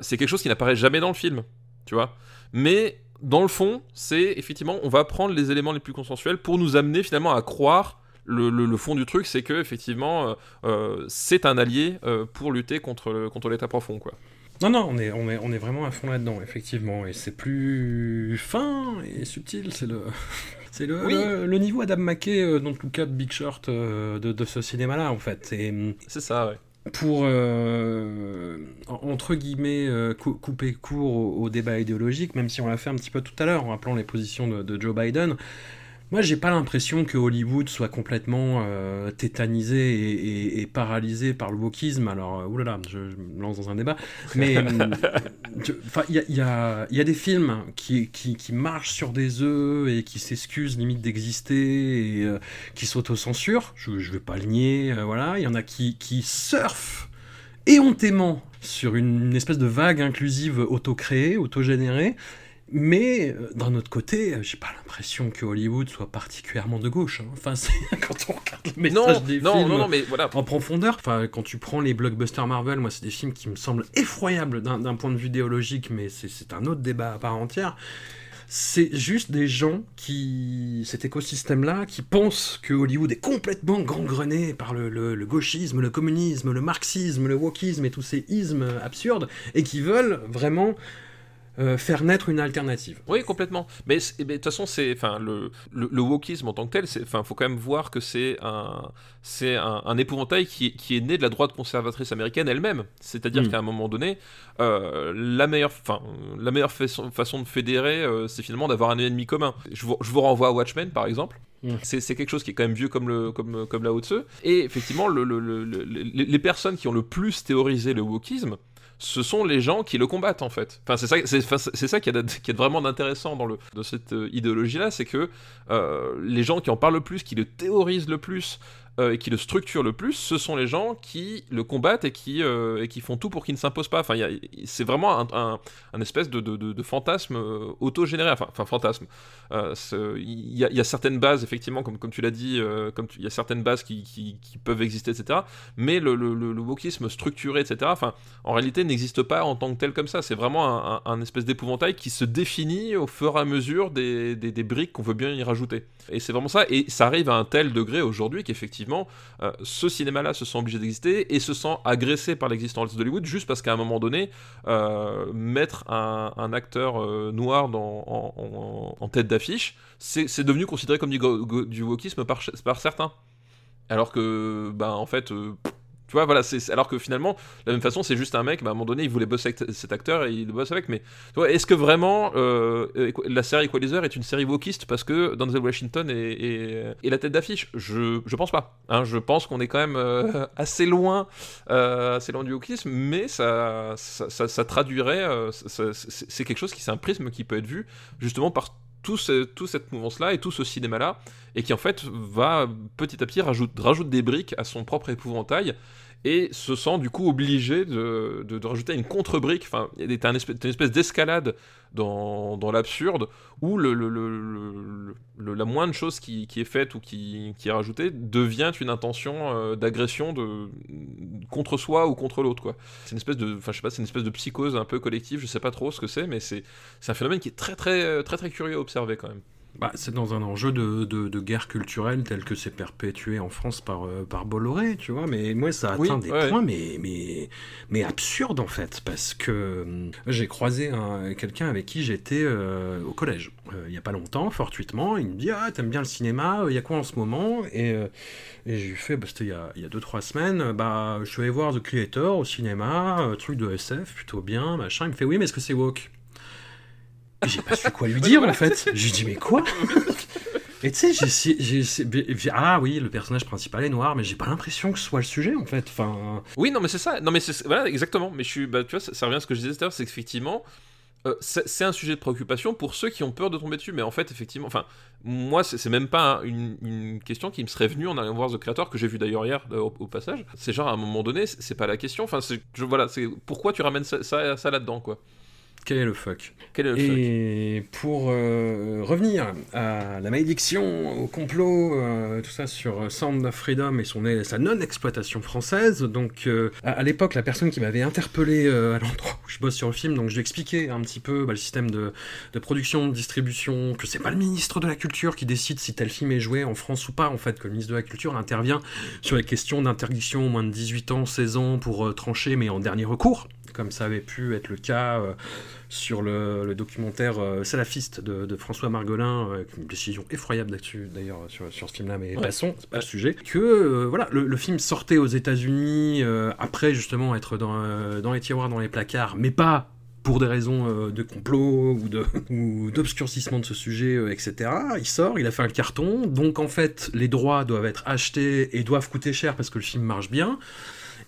c'est quelque chose qui n'apparaît jamais dans le film tu vois mais dans le fond c'est effectivement on va prendre les éléments les plus consensuels pour nous amener finalement à croire le, fond du truc, c'est que effectivement, euh, euh, c'est un allié euh, pour lutter contre, contre l'État profond, quoi. Non, non, on est, on est, on est vraiment à fond là-dedans, effectivement, et c'est plus fin et subtil, c'est le... C'est le, le, niveau Adam McKay dans le cas de Big Short de, de, ce cinéma-là, en fait. C'est ça, ouais pour entre guillemets couper court au, débat idéologique, même si on l'a fait un petit peu tout à l'heure en rappelant les positions de, de Joe Biden, moi, j'ai pas l'impression que Hollywood soit complètement euh, tétanisé et, paralysé par le wokisme. Alors, euh, oulala, je, me lance dans un débat. Mais il y a, y a, des films qui, qui, qui, marchent sur des œufs et qui s'excusent limite d'exister et euh, qui s'autocensurent. Je, je vais pas le nier. voilà, il y en a qui, qui surfent éhontément sur une, une espèce de vague inclusive auto-créée, auto-générée. Mais euh, d'un autre côté, euh, j'ai pas l'impression que Hollywood soit particulièrement de gauche. Hein. Enfin, quand on regarde le message des non, films non, mais voilà. en profondeur. Enfin, quand tu prends les blockbusters Marvel, moi, c'est des films qui me semblent effroyables d'un point de vue idéologique, mais c'est un autre débat à part entière. C'est juste des gens qui, cet écosystème-là, qui pensent que Hollywood est complètement gangrené par le, le, gauchisme, le communisme, le marxisme, le wokisme et tous ces ismes absurdes, et qui veulent vraiment euh, faire naître une alternative. Oui, complètement. Mais de toute façon, c'est, enfin, le, le, wokisme en tant que tel, il faut quand même voir que c'est un, c'est un, épouvantail qui, qui, est né de la droite conservatrice américaine elle-même. C'est-à-dire mm. qu'à un moment donné, euh, la meilleure, enfin, la meilleure façon, façon de fédérer, euh, c'est finalement d'avoir un ennemi commun. Je vous, je vous renvoie à Watchmen, par exemple. Mm. C'est quelque chose qui est quand même vieux comme, le, comme, comme la haute Et effectivement, le, les personnes qui ont le plus théorisé le wokisme, ce sont les gens qui le combattent en fait. Enfin, c'est ça, ça qui est, vraiment d'intéressant dans, le, dans cette euh, idéologie-là, c'est que euh, les gens qui en parlent le plus, qui le théorisent le plus, euh, et qui le structurent le plus, ce sont les gens qui le combattent et qui, euh, et qui font tout pour qu'il ne s'impose pas. Enfin, c'est vraiment un, un, espèce de, de, de, fantasme euh, autogénéré. Enfin, enfin fantasme. Il y, a certaines bases, effectivement, comme, comme tu l'as dit, comme il y a certaines bases qui, qui, peuvent exister, etc. Mais le, le, le, wokisme structuré, etc., enfin, en réalité, n'existe pas en tant que tel comme ça. C'est vraiment un, espèce d'épouvantail qui se définit au fur et à mesure des, des, des briques qu'on veut bien y rajouter. Et c'est vraiment ça. Et ça arrive à un tel degré aujourd'hui qu'effectivement, euh, ce cinéma-là se sent obligé d'exister et se sent agressé par l'existence d'Hollywood juste parce qu'à un moment donné, euh, mettre un, acteur euh, noir en, tête d'affiche, c'est devenu considéré comme du, du par, certains. Alors que, bah, en fait, voilà, alors que finalement, de la même façon, c'est juste un mec, bah, à un moment donné, il voulait bosser avec cet acteur et il bosse avec. Mais est-ce que vraiment euh, la série Equalizer est une série wokiste parce que Denzel Washington est, la tête d'affiche? Je, je pense pas. Hein, je pense qu'on est quand même euh, assez loin, euh, assez loin du wokisme, mais ça traduirait, c'est quelque chose qui c'est un prisme qui peut être vu justement par tout, tout cette mouvance-là et tout ce cinéma-là, et qui en fait va petit à petit rajoute, rajoute des briques à son propre épouvantail, et se sent du coup obligé de, de, rajouter une contre-brique, enfin, il une espèce, d'escalade dans, dans l'absurde, où la moindre chose qui, qui, est faite ou qui, qui est rajoutée devient une intention euh, d'agression de, contre soi ou contre l'autre, quoi. C'est une espèce de, c'est une espèce de psychose un peu collective, je sais pas trop ce que c'est, mais c'est un phénomène qui est très, très, très, très curieux à observer quand même. Bah, c'est dans un enjeu de, de, de guerre culturelle tel que c'est perpétué en France par, euh, par Bolloré, tu vois. Mais moi, ça atteint Oui, des ouais. points, mais, mais, mais absurdes en fait. Parce que hum, j'ai croisé un- quelqu'un avec qui j'étais euh, au collège euh, il y a pas longtemps, fortuitement. Il me dit Ah, t'aimes bien le cinéma Il y a quoi en ce moment? Et, euh, et j'ai fait, bah, c'était il y a, il y a deux, trois semaines, bah, je suis allé voir The Creator au cinéma, euh, truc de SF, plutôt bien, machin. Il me fait Oui, mais est-ce que c'est woke? J'ai pas su quoi lui dire en fait. Je lui dis Mais quoi? Et tu sais, j'ai j'ai j'ai- Ah oui, le personnage principal est noir, mais j'ai pas l'impression que ce soit le sujet en fait. Enfin. Oui, non, mais c'est ça. Non, mais voilà, exactement. Mais je suis, bah, tu vois, ça, ça revient à ce que je disais tout à l'heure, c'est qu'effectivement, euh, c'est un sujet de préoccupation pour ceux qui ont peur de tomber dessus. Mais en fait, effectivement, enfin, moi, c'est même pas hein, une, une question qui me serait venue en allant voir The Creator, que j'ai vu d'ailleurs hier euh, au, au passage. C'est genre, à un moment donné, c'est pas la question. Enfin, je- voilà, c'est pourquoi tu ramènes ça, ça, ça là-dedans, quoi. Quel est le fuck Quel est le fuck Et pour euh, revenir à la malédiction, au complot, euh, tout ça sur Sound of Freedom et son, sa non-exploitation française, donc euh, à, à l'époque, la personne qui m'avait interpellé euh, à l'endroit où je bosse sur le film, donc je lui expliquais un petit peu bah, le système de, de production, de distribution, que c'est pas le ministre de la Culture qui décide si tel film est joué en France ou pas, en fait, que le ministre de la Culture intervient sur les questions d'interdiction au moins de 18 ans, 16 ans pour euh, trancher, mais en dernier recours, comme ça avait pu être le cas. euh, sur le, le documentaire euh, salafiste de, de François Margolin, euh, avec une décision effroyable là-dessus d'ailleurs sur, sur ce film-là, mais Ouais. passons, c'est pas le sujet. Que voilà, le, le film sortait aux États-Unis après justement être dans, dans les tiroirs, dans les placards, mais pas pour des raisons de complot ou de ou d'obscurcissement de ce sujet, etc. Il sort, il a fait un carton, donc en fait les droits doivent être achetés et doivent coûter cher parce que le film marche bien.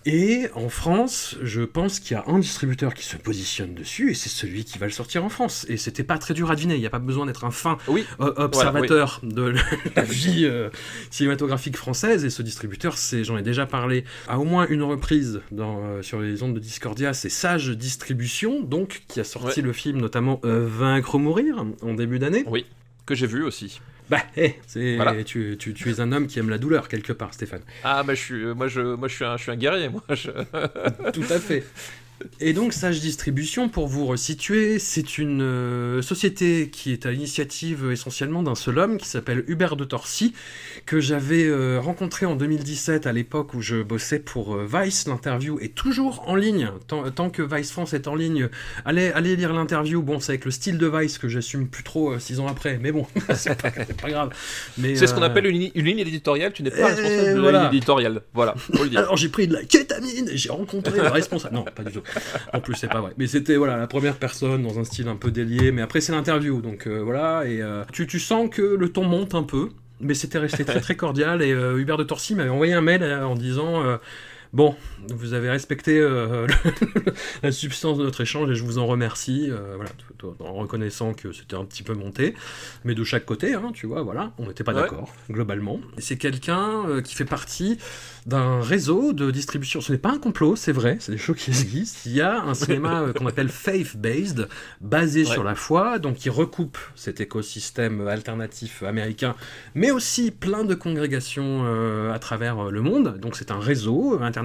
Et en France, je pense qu'il y a un distributeur qui se positionne dessus, et c'est celui qui va le sortir en France. Et c'était pas très dur à deviner, il n'y a pas besoin d'être un fin Oui. euh, observateur de la vie euh, cinématographique française, et ce distributeur, c'est, j'en ai déjà parlé à au moins une reprise dans, euh, sur les ondes de Discordia, c'est Sage Distribution, donc, qui a sorti Ouais. le film notamment euh, Vaincre ou Mourir en début d'année. Oui, que j'ai vu aussi. Bah, Voilà. tu, tu- tu es un homme qui aime la douleur quelque part, Stéphane. Ah, bah, je suis, moi, je, moi, je suis un, je suis un guerrier, moi. je- Tout à fait. Et donc Sage Distribution, pour vous resituer, c'est une euh, société qui est à l'initiative essentiellement d'un seul homme qui s'appelle Hubert de Torcy, que j'avais euh, rencontré en 2017 à l'époque où je bossais pour euh, Vice. L'interview est toujours en ligne. Tant, tant que Vice France est en ligne, allez, allez lire l'interview. Bon, c'est avec le style de Vice que j'assume plus trop six ans après, mais bon, c'est pas, grave. C'est ce qu'on appelle une, ligne- une ligne éditoriale. Tu n'es pas responsable de la ligne éditoriale. Voilà, faut le dire. Alors j'ai pris de la kétamine et j'ai rencontré le responsable. Non, pas du tout. En plus, c'est pas vrai. Mais c'était voilà la première personne dans un style un peu délié. Mais après, c'est l'interview, donc euh, voilà. Et euh, tu, tu sens que le ton monte un peu, mais c'était resté très très cordial. Et euh, Hubert de Torcy m'avait envoyé un mail en disant. Bon, vous avez respecté euh, le- la substance de notre échange et je vous en remercie. euh, voilà, en reconnaissant que c'était un petit peu monté, mais de chaque côté, hein, tu vois, voilà, on n'était pas Ouais. d'accord globalement. C'est quelqu'un euh, qui fait partie d'un réseau de distribution. Ce n'est pas un complot, c'est vrai, c'est des choses qui existent. Il y a un cinéma qu'on appelle faith-based, basé Ouais. sur la foi, donc qui recoupe cet écosystème alternatif américain, mais aussi plein de congrégations à travers le monde. Donc c'est un réseau international,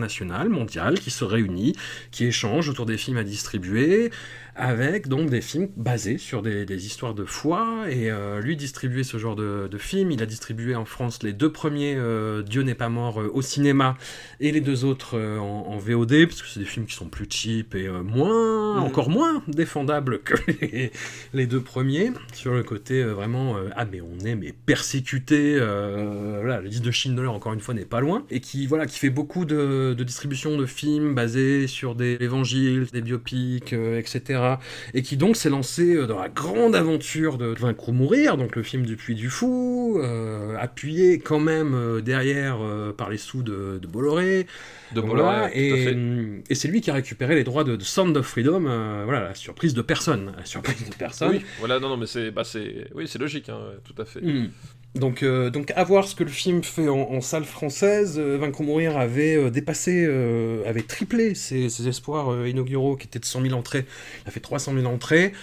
mondial, qui se réunit, qui échange autour des films à distribuer, avec donc des films basés sur des, des histoires de foi. Et euh, lui distribuer ce genre de, de films, il a distribué en France les deux premiers euh, Dieu n'est pas mort euh, au cinéma et les deux autres en, en VOD, parce que c'est des films qui sont plus cheap et moins, Mhm. encore moins défendables que les, les deux premiers, sur le côté vraiment, ah mais on est mais persécuté, voilà, le 10 de Schindler encore une fois n'est pas loin, et qui, voilà, qui fait beaucoup de, de distribution de films basés sur des évangiles, des biopics, euh, etc. Et qui donc s'est lancé euh, dans la grande aventure de Vaincre ou Mourir, donc le film du Puy du Fou, euh, appuyé quand même derrière par les sous de, de Bolloré, De donc Bolloré, voilà, tout à et, c'est lui qui a récupéré les droits de, de Sound of Freedom, voilà, la surprise de personne, la surprise de personne. Oui, voilà, non, non, mais c'est, bah, oui, logique, hein, tout à fait. Mm. Donc, euh, donc à voir ce que le film fait en, salle française, euh, Vaincre ou Mourir avait euh, dépassé, avait triplé ses, ses espoirs inauguraux qui étaient de 100 000 entrées. Il a fait 300 000 entrées.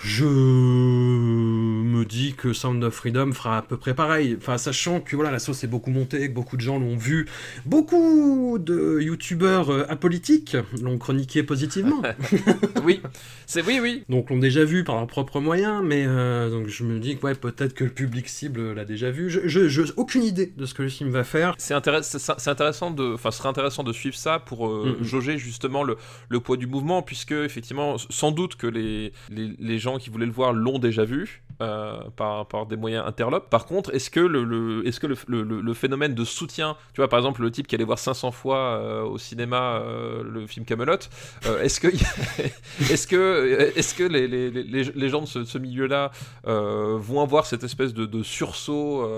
Je me dis que Sound of Freedom fera à peu près pareil. Enfin, sachant que voilà, la sauce est beaucoup montée, que beaucoup de gens l'ont vu, beaucoup de youtubeurs euh, apolitiques l'ont chroniqué positivement. oui, c'est oui, oui. Donc l'ont déjà vu par leurs propres moyens, mais euh, donc je me dis que ouais, peut-être que le public cible l'a déjà vu. Je, je, je- aucune idée de ce que le film va faire. C'est intéress- c'est- c'est intéressant de, enfin, ce serait intéressant de suivre ça pour euh, jauger justement le, le poids du mouvement, puisque effectivement, sans doute que les, les, les gens qui voulaient le voir l'ont déjà vu euh, par, par des moyens interlopes. Par contre, est-ce que le, le- est-ce que le, le- le- phénomène de soutien, tu vois, par exemple, le type qui allait voir 500 fois euh, au cinéma euh, le film Camelot, est-ce que, est-ce que, est-ce que les, les, les, les gens de ce, milieu-là vont avoir cette espèce de, de sursaut,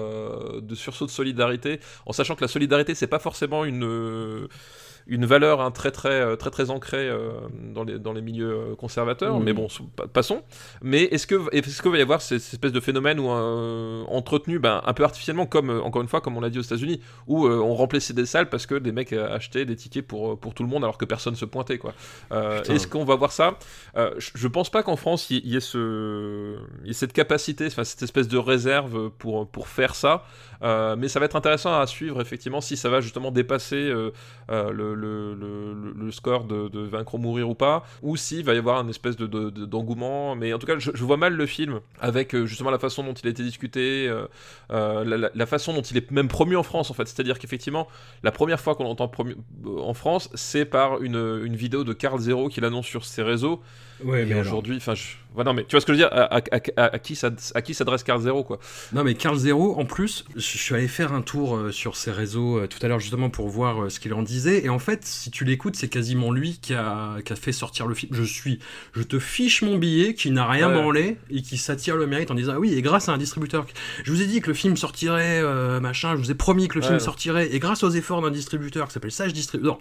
de sursaut de solidarité, en sachant que la solidarité c'est pas forcément une une valeur hein, très très euh, très très ancrée euh, dans les dans les milieux euh, conservateurs, Mhm. mais bon passons. Mais est-ce que est-ce qu'il va y avoir cette, cette espèce de phénomène où euh, entretenu ben, un peu artificiellement comme encore une fois comme on l'a dit aux États-Unis où euh, on remplissait des salles parce que des mecs achetaient des tickets pour pour tout le monde alors que personne se pointait quoi. Est-ce qu'on va voir ça? Je, pense pas qu'en France il y, ait ce il y ait cette capacité, enfin cette espèce de réserve pour pour faire ça. Mais ça va être intéressant à suivre effectivement si ça va justement dépasser le, le, le, score de, Vaincre ou mourir ou pas, ou s'il va y avoir un espèce de, de- de- d'engouement. Mais en tout cas, je, vois mal le film avec euh, justement la façon dont il a été discuté, euh, euh, la, façon dont il est même promu en France en fait. C'est-à-dire qu'effectivement, la première fois qu'on l'entend en France, c'est par une, une vidéo de Carl Zero qu'il annonce sur ses réseaux. Ouais, et aujourd'hui, enfin, je... ouais, non mais tu vois ce que je veux dire À, à- à- à qui ça- à qui s'adresse Carl Zero quoi? Non mais Carl Zero, en plus, je suis allé faire un tour euh, sur ses réseaux euh, tout à l'heure justement pour voir euh, ce qu'il en disait. Et en fait, si tu l'écoutes, c'est quasiment lui qui a, qui a fait sortir le film. Je suis, je te fiche mon billet, qui n'a rien Ouais. branlé et qui s'attire le mérite en disant ah oui et grâce à un distributeur. Je vous ai dit que le film sortirait, machin. Je vous ai promis que le Ouais. film sortirait et grâce aux efforts d'un distributeur qui s'appelle Sage Distribution.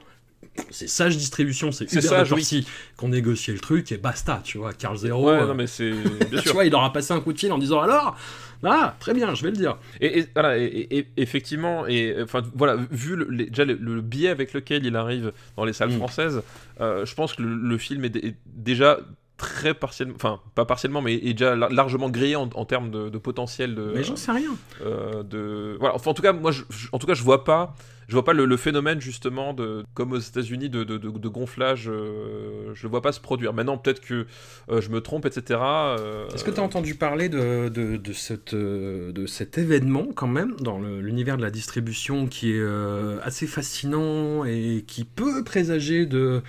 C'est Sage Distribution, c'est Sage, de Torcy qu'on négociait le truc et basta, tu vois. Carl Zero, Ouais, euh, non mais c'est bien tu vois, il leur a passé un coup de fil en disant alors, ah, très bien, je vais le dire. Et, et- voilà, et, et- et- effectivement, et enfin voilà, vu le, les- déjà le, le biais avec lequel il arrive dans les salles Mm. françaises, euh, je pense que le, le film est, dé- est déjà très partiellement, enfin pas partiellement, mais est déjà lar- largement grillé en, en termes de, de potentiel de, Mais j'en sais rien. euh, de voilà. Enfin, en tout cas, moi, je, je- en tout cas, je vois pas. Je vois pas le, le phénomène justement de comme aux États-Unis de, de, de- de gonflage. euh, je le vois pas se produire. Maintenant, peut-être que euh, je me trompe, etc. euh, Est-ce que tu as entendu parler de, cette, euh, de cet événement quand même dans l'univers de la distribution qui est assez fascinant et qui peut présager de,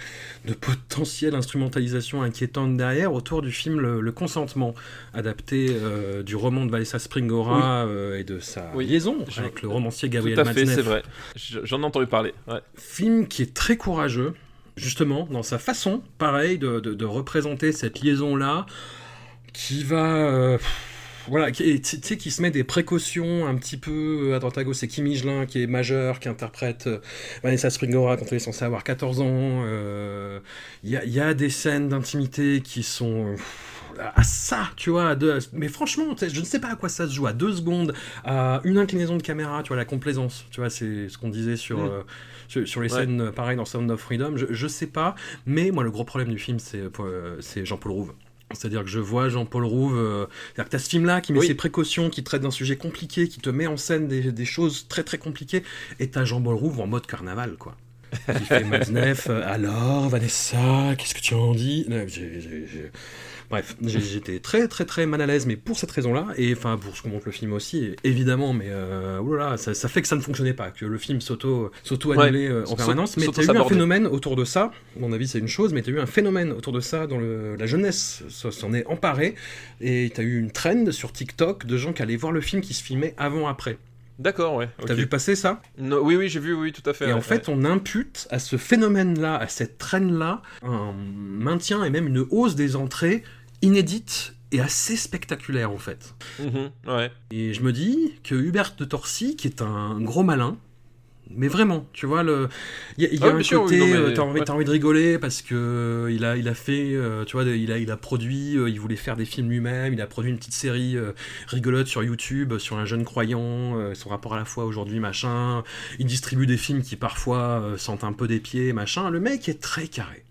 de potentielles instrumentalisations inquiétantes derrière autour du film Le, Le Consentement, adapté du roman de Vanessa Springora et de sa Oui. liaison avec le romancier Tout Gabriel à fait, Matzneff. c'est vrai. J'en ai entendu parler. Film qui est très courageux, justement, dans sa façon, pareil, de, de- représenter cette liaison-là, qui va... euh, voilà, tu sais, qui se met des précautions un petit peu à droite à gauche. C'est Kim Michelin qui est majeur, qui interprète euh, Vanessa Springora quand elle est censée avoir 14 ans. euh, il y a des scènes d'intimité qui sont... à ça, tu vois, mais franchement, je ne sais pas à quoi ça se joue, à deux secondes, à une inclinaison de caméra, tu vois, la complaisance, tu vois, c'est ce qu'on disait sur, Mm. euh, sur, sur les Ouais. scènes, euh, pareil, dans Sound of Freedom, je, je sais pas, mais moi, le gros problème du film, c'est euh, c'est Jean-Paul Rouve. C'est-à-dire que je vois Jean-Paul Rouve, euh, c'est-à-dire que t'as ce film-là qui met Oui. ses précautions, qui traite d'un sujet compliqué, qui te met en scène des, des choses très très compliquées, et t'as Jean-Paul Rouve en mode carnaval, quoi. Qui fait euh, alors Vanessa, qu'est-ce que tu en dis? Bref, j'étais très très très mal à l'aise, mais pour cette raison-là, et enfin pour ce qu'on montre le film aussi, évidemment, mais euh, oulala, ça, ça fait que ça ne fonctionnait pas, que le film s'auto s'auto annulait euh, en permanence. Mais s'auto t'as eu un phénomène autour de ça. À mon avis, c'est une chose, mais t'as eu un phénomène autour de ça dans le, la jeunesse, ça s'en est emparé, et t'as eu une trend sur TikTok de gens qui allaient voir le film qui se filmait avant après. D'accord, ouais. T'as ok. vu passer ça? Non, oui, oui, j'ai vu, oui, tout à fait. Et en ouais, fait, on impute à ce phénomène-là, à cette traîne-là, un maintien et même une hausse des entrées inédite et assez spectaculaire en fait. Mhm, ouais. Et je me dis que Hubert de Torcy, qui est un gros malin, mais vraiment, tu vois, le... il y a, il y a Ah, un sûr, côté, oui, mais- euh, t'as envie, ouais. envie de rigoler parce que euh, il a, il a fait, euh, tu vois, il a, il a produit, il voulait faire des films lui-même, il a produit une petite série rigolote sur YouTube sur un jeune croyant, son rapport à la foi aujourd'hui, machin. Il distribue des films qui parfois sentent un peu des pieds, machin. Le mec est très carré.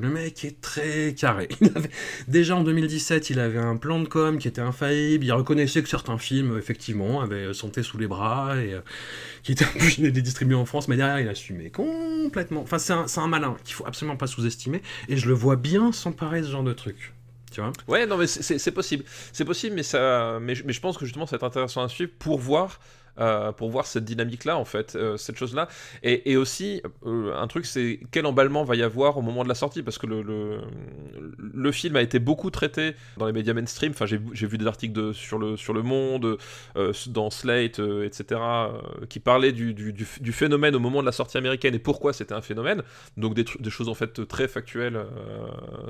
Le mec est très carré. Déjà en 2017, il avait un plan de com qui était infaillible. Il reconnaissait que certains films, effectivement, avaient santé sous les bras et euh, qui étaient obligés de les distribuer en France. Mais derrière, il assumait complètement. Enfin, c'est un, un malin qu'il faut absolument pas sous-estimer. Et je le vois bien s'emparer de ce genre de truc. Tu vois? Ouais, non, mais c'est- possible. C'est possible, mais, ça, mais, mais je pense que justement, ça va être intéressant à suivre pour voir. Euh, pour voir cette dynamique-là, en fait, euh, cette chose-là. Et, et aussi, euh, un truc, c'est quel emballement va y avoir au moment de la sortie, parce que le, le, le film a été beaucoup traité dans les médias mainstream. Enfin, j'ai vu des articles de, sur, le, sur Le Monde, dans Slate, etc., qui parlaient du, du, du, phénomène au moment de la sortie américaine et pourquoi c'était un phénomène. Donc, des, des choses, en fait, très factuelles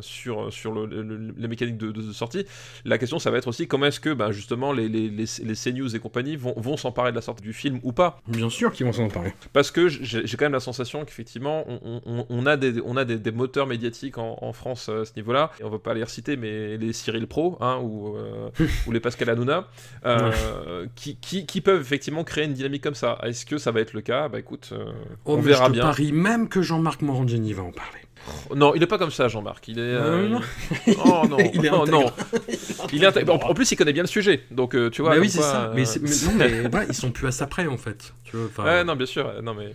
sur, sur le- le- les mécaniques de, sortie. La question, ça va être aussi comment est-ce que, ben, justement, les, les, les, les CNews et compagnie vont, vont s'emparer de la sortie du film ou pas. Bien sûr qu'ils vont s'en emparer. Parce que j'ai quand même la sensation qu'effectivement, on, on- on a, des, on a des, des moteurs médiatiques en, en France euh, à ce niveau-là. Et on va pas les reciter, mais les Cyril Pro hein, ou, euh, ou les Pascal Hanouna, euh, qui, qui, qui peuvent effectivement créer une dynamique comme ça. Est-ce que ça va être le cas? Bah écoute, euh, Oh, on verra je te bien. parie même que Jean-Marc Morandini va en parler. Non, il est pas comme ça, Jean-Marc. Il est. Euh, non. Oh non, Il est non, intègre. non. Il est intègre. En plus, il connaît bien le sujet. Donc, euh, tu vois. Bah oui, c'est ça. euh, Mais, mais non, mais voilà, ils sont plus à ça près en fait. Tu vois, Ouais, non, bien sûr. euh, Non, mais.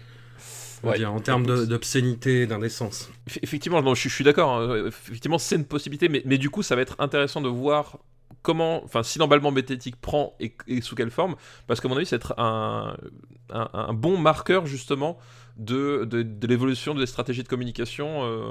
Ouais. dire, en termes d'obscénité, d'indécence. Eff- Effectivement, non, je, suis- je suis d'accord. hein, Effectivement, c'est une possibilité, mais, mais du coup, ça va être intéressant de voir comment, enfin, si l'emballement médiatique prend et, et sous quelle forme, parce qu'à mon avis, c'est être un, un, un bon marqueur justement de, de, de l'évolution des stratégies de communication euh,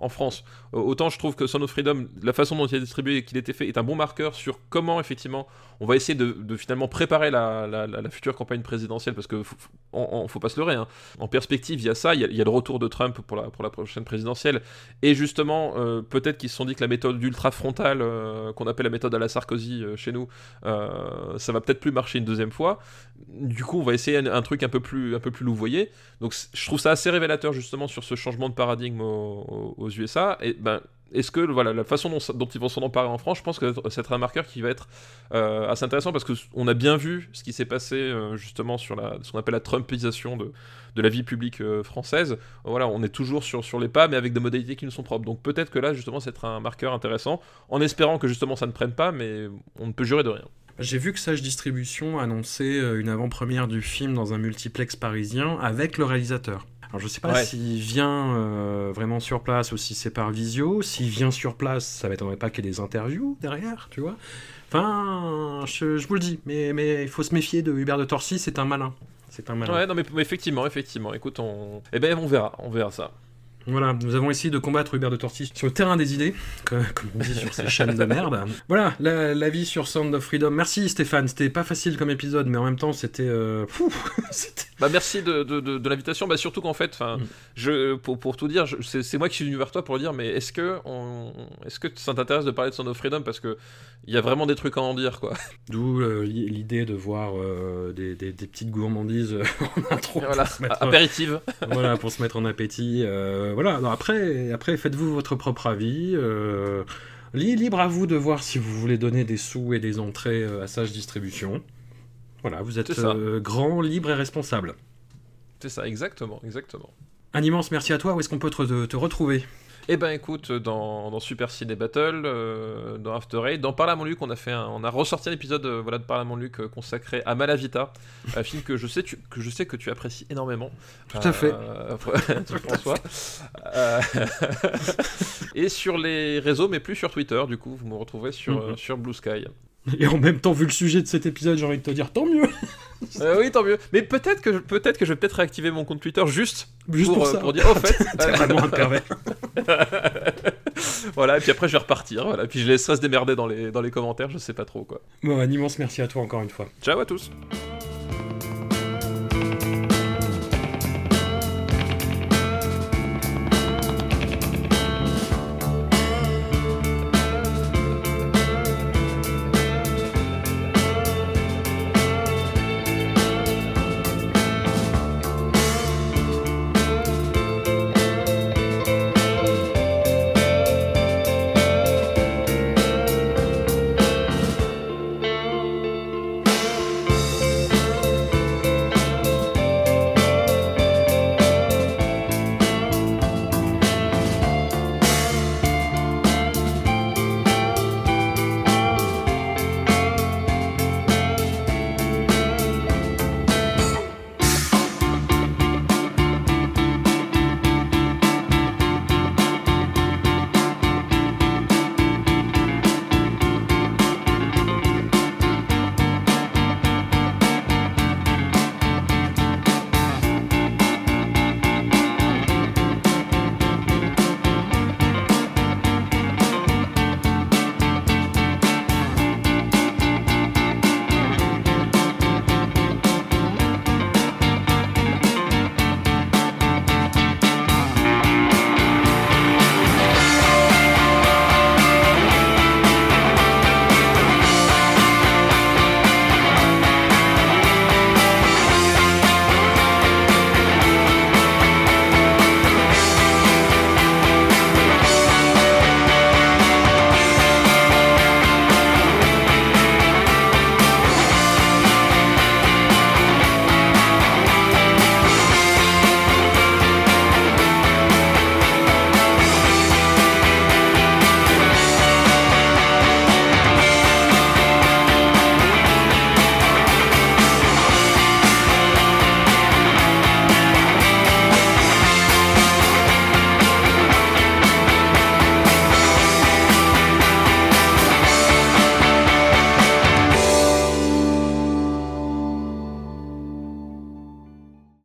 en France. Euh, Autant je trouve que Son of Freedom, la façon dont il est distribué et qu'il était fait, est un bon marqueur sur comment effectivement on va essayer de, finalement préparer la, future campagne présidentielle, parce que faut, on- faut pas se leurrer. hein. En perspective, il y a ça, il y a, le retour de Trump pour la, prochaine présidentielle, et justement, euh, peut-être qu'ils se sont dit que la méthode d'ultra frontale, euh, qu'on appelle la méthode à la Sarkozy euh, chez nous, ça va peut-être plus marcher une deuxième fois. Du coup, on va essayer un, truc un peu plus, louvoyé. Donc, je trouve ça assez révélateur justement sur ce changement de paradigme aux- aux USA. Et ben, est-ce que voilà, la façon dont, ils vont s'en emparer en France, je pense que c'est un marqueur qui va être euh, assez intéressant parce que on a bien vu ce qui s'est passé euh, justement sur la, ce qu'on appelle la Trumpisation de, de la vie publique euh, française. Voilà, on est toujours sur, sur les pas, mais avec des modalités qui nous sont propres. Donc peut-être que là, justement, c'est un marqueur intéressant, en espérant que justement ça ne prenne pas, mais on ne peut jurer de rien. J'ai vu que Sage Distribution annonçait une avant-première du film dans un multiplex parisien avec le réalisateur. Alors je sais pas Ouais. s'il vient euh, vraiment sur place ou si c'est par visio. S'il vient sur place, ça m'étonnerait pas qu'il y ait des interviews derrière, tu vois. Enfin, je, je vous le dis, mais, mais il faut se méfier de Hubert de Torcy, c'est un malin. C'est un malin. Ouais, non, mais, mais effectivement, effectivement, écoute, on... Eh ben, on verra, on verra ça. Voilà, nous avons essayé de combattre Hubert de Torcy sur le terrain des idées, comme, on dit sur ces chaînes de merde. Voilà, la- l'avis sur Sound of Freedom. Merci Stéphane, c'était pas facile comme épisode, mais en même temps c'était... euh, c'était- Bah merci de, de, de, de l'invitation, bah surtout qu'en fait, Mm. je pour, pour tout dire, c'est moi qui suis venu vers toi pour dire, mais est-ce que on, que ça t'intéresse de parler de Son of Freedom? Parce que il y a vraiment des trucs à en dire quoi. D'où euh, li- l'idée de voir euh, des, des- des petites gourmandises euh, en intro voilà, pour, se mettre, apéritive. voilà, pour se mettre en appétit. euh, voilà, après, après faites-vous votre propre avis. li- libre à vous de voir si vous voulez donner des sous et des entrées à Sage Distribution. Voilà, vous êtes euh, grand, libre et responsable. C'est ça, exactement, exactement. Un immense merci à toi. Où est-ce qu'on peut te, te retrouver? Eh ben écoute, dans, dans Super Ciné Battle, euh, dans After Eight, dans Parle à mon Luc, on a fait un- on a ressorti un épisode euh, voilà, de Parle à mon Luc euh, consacré à Malavita, un film que je sais, tu- que je sais que tu apprécies énormément. Tout à fait. François. Et sur les réseaux, mais plus sur Twitter, du coup, vous me retrouverez sur, Mhm. sur Blue Sky. Et en même temps, vu le sujet de cet épisode, j'ai envie de te dire tant mieux. Euh, oui, tant mieux. Mais peut-être que, peut-être que je vais peut-être réactiver mon compte Twitter juste, Juste pour, pour, euh, ça. pour dire, au fait, T'es vraiment un pervers. voilà, et puis après je vais repartir, voilà, puis je laisserai se démerder dans les, dans les commentaires, je sais pas trop quoi. Bon, un immense merci à toi encore une fois. Ciao à tous.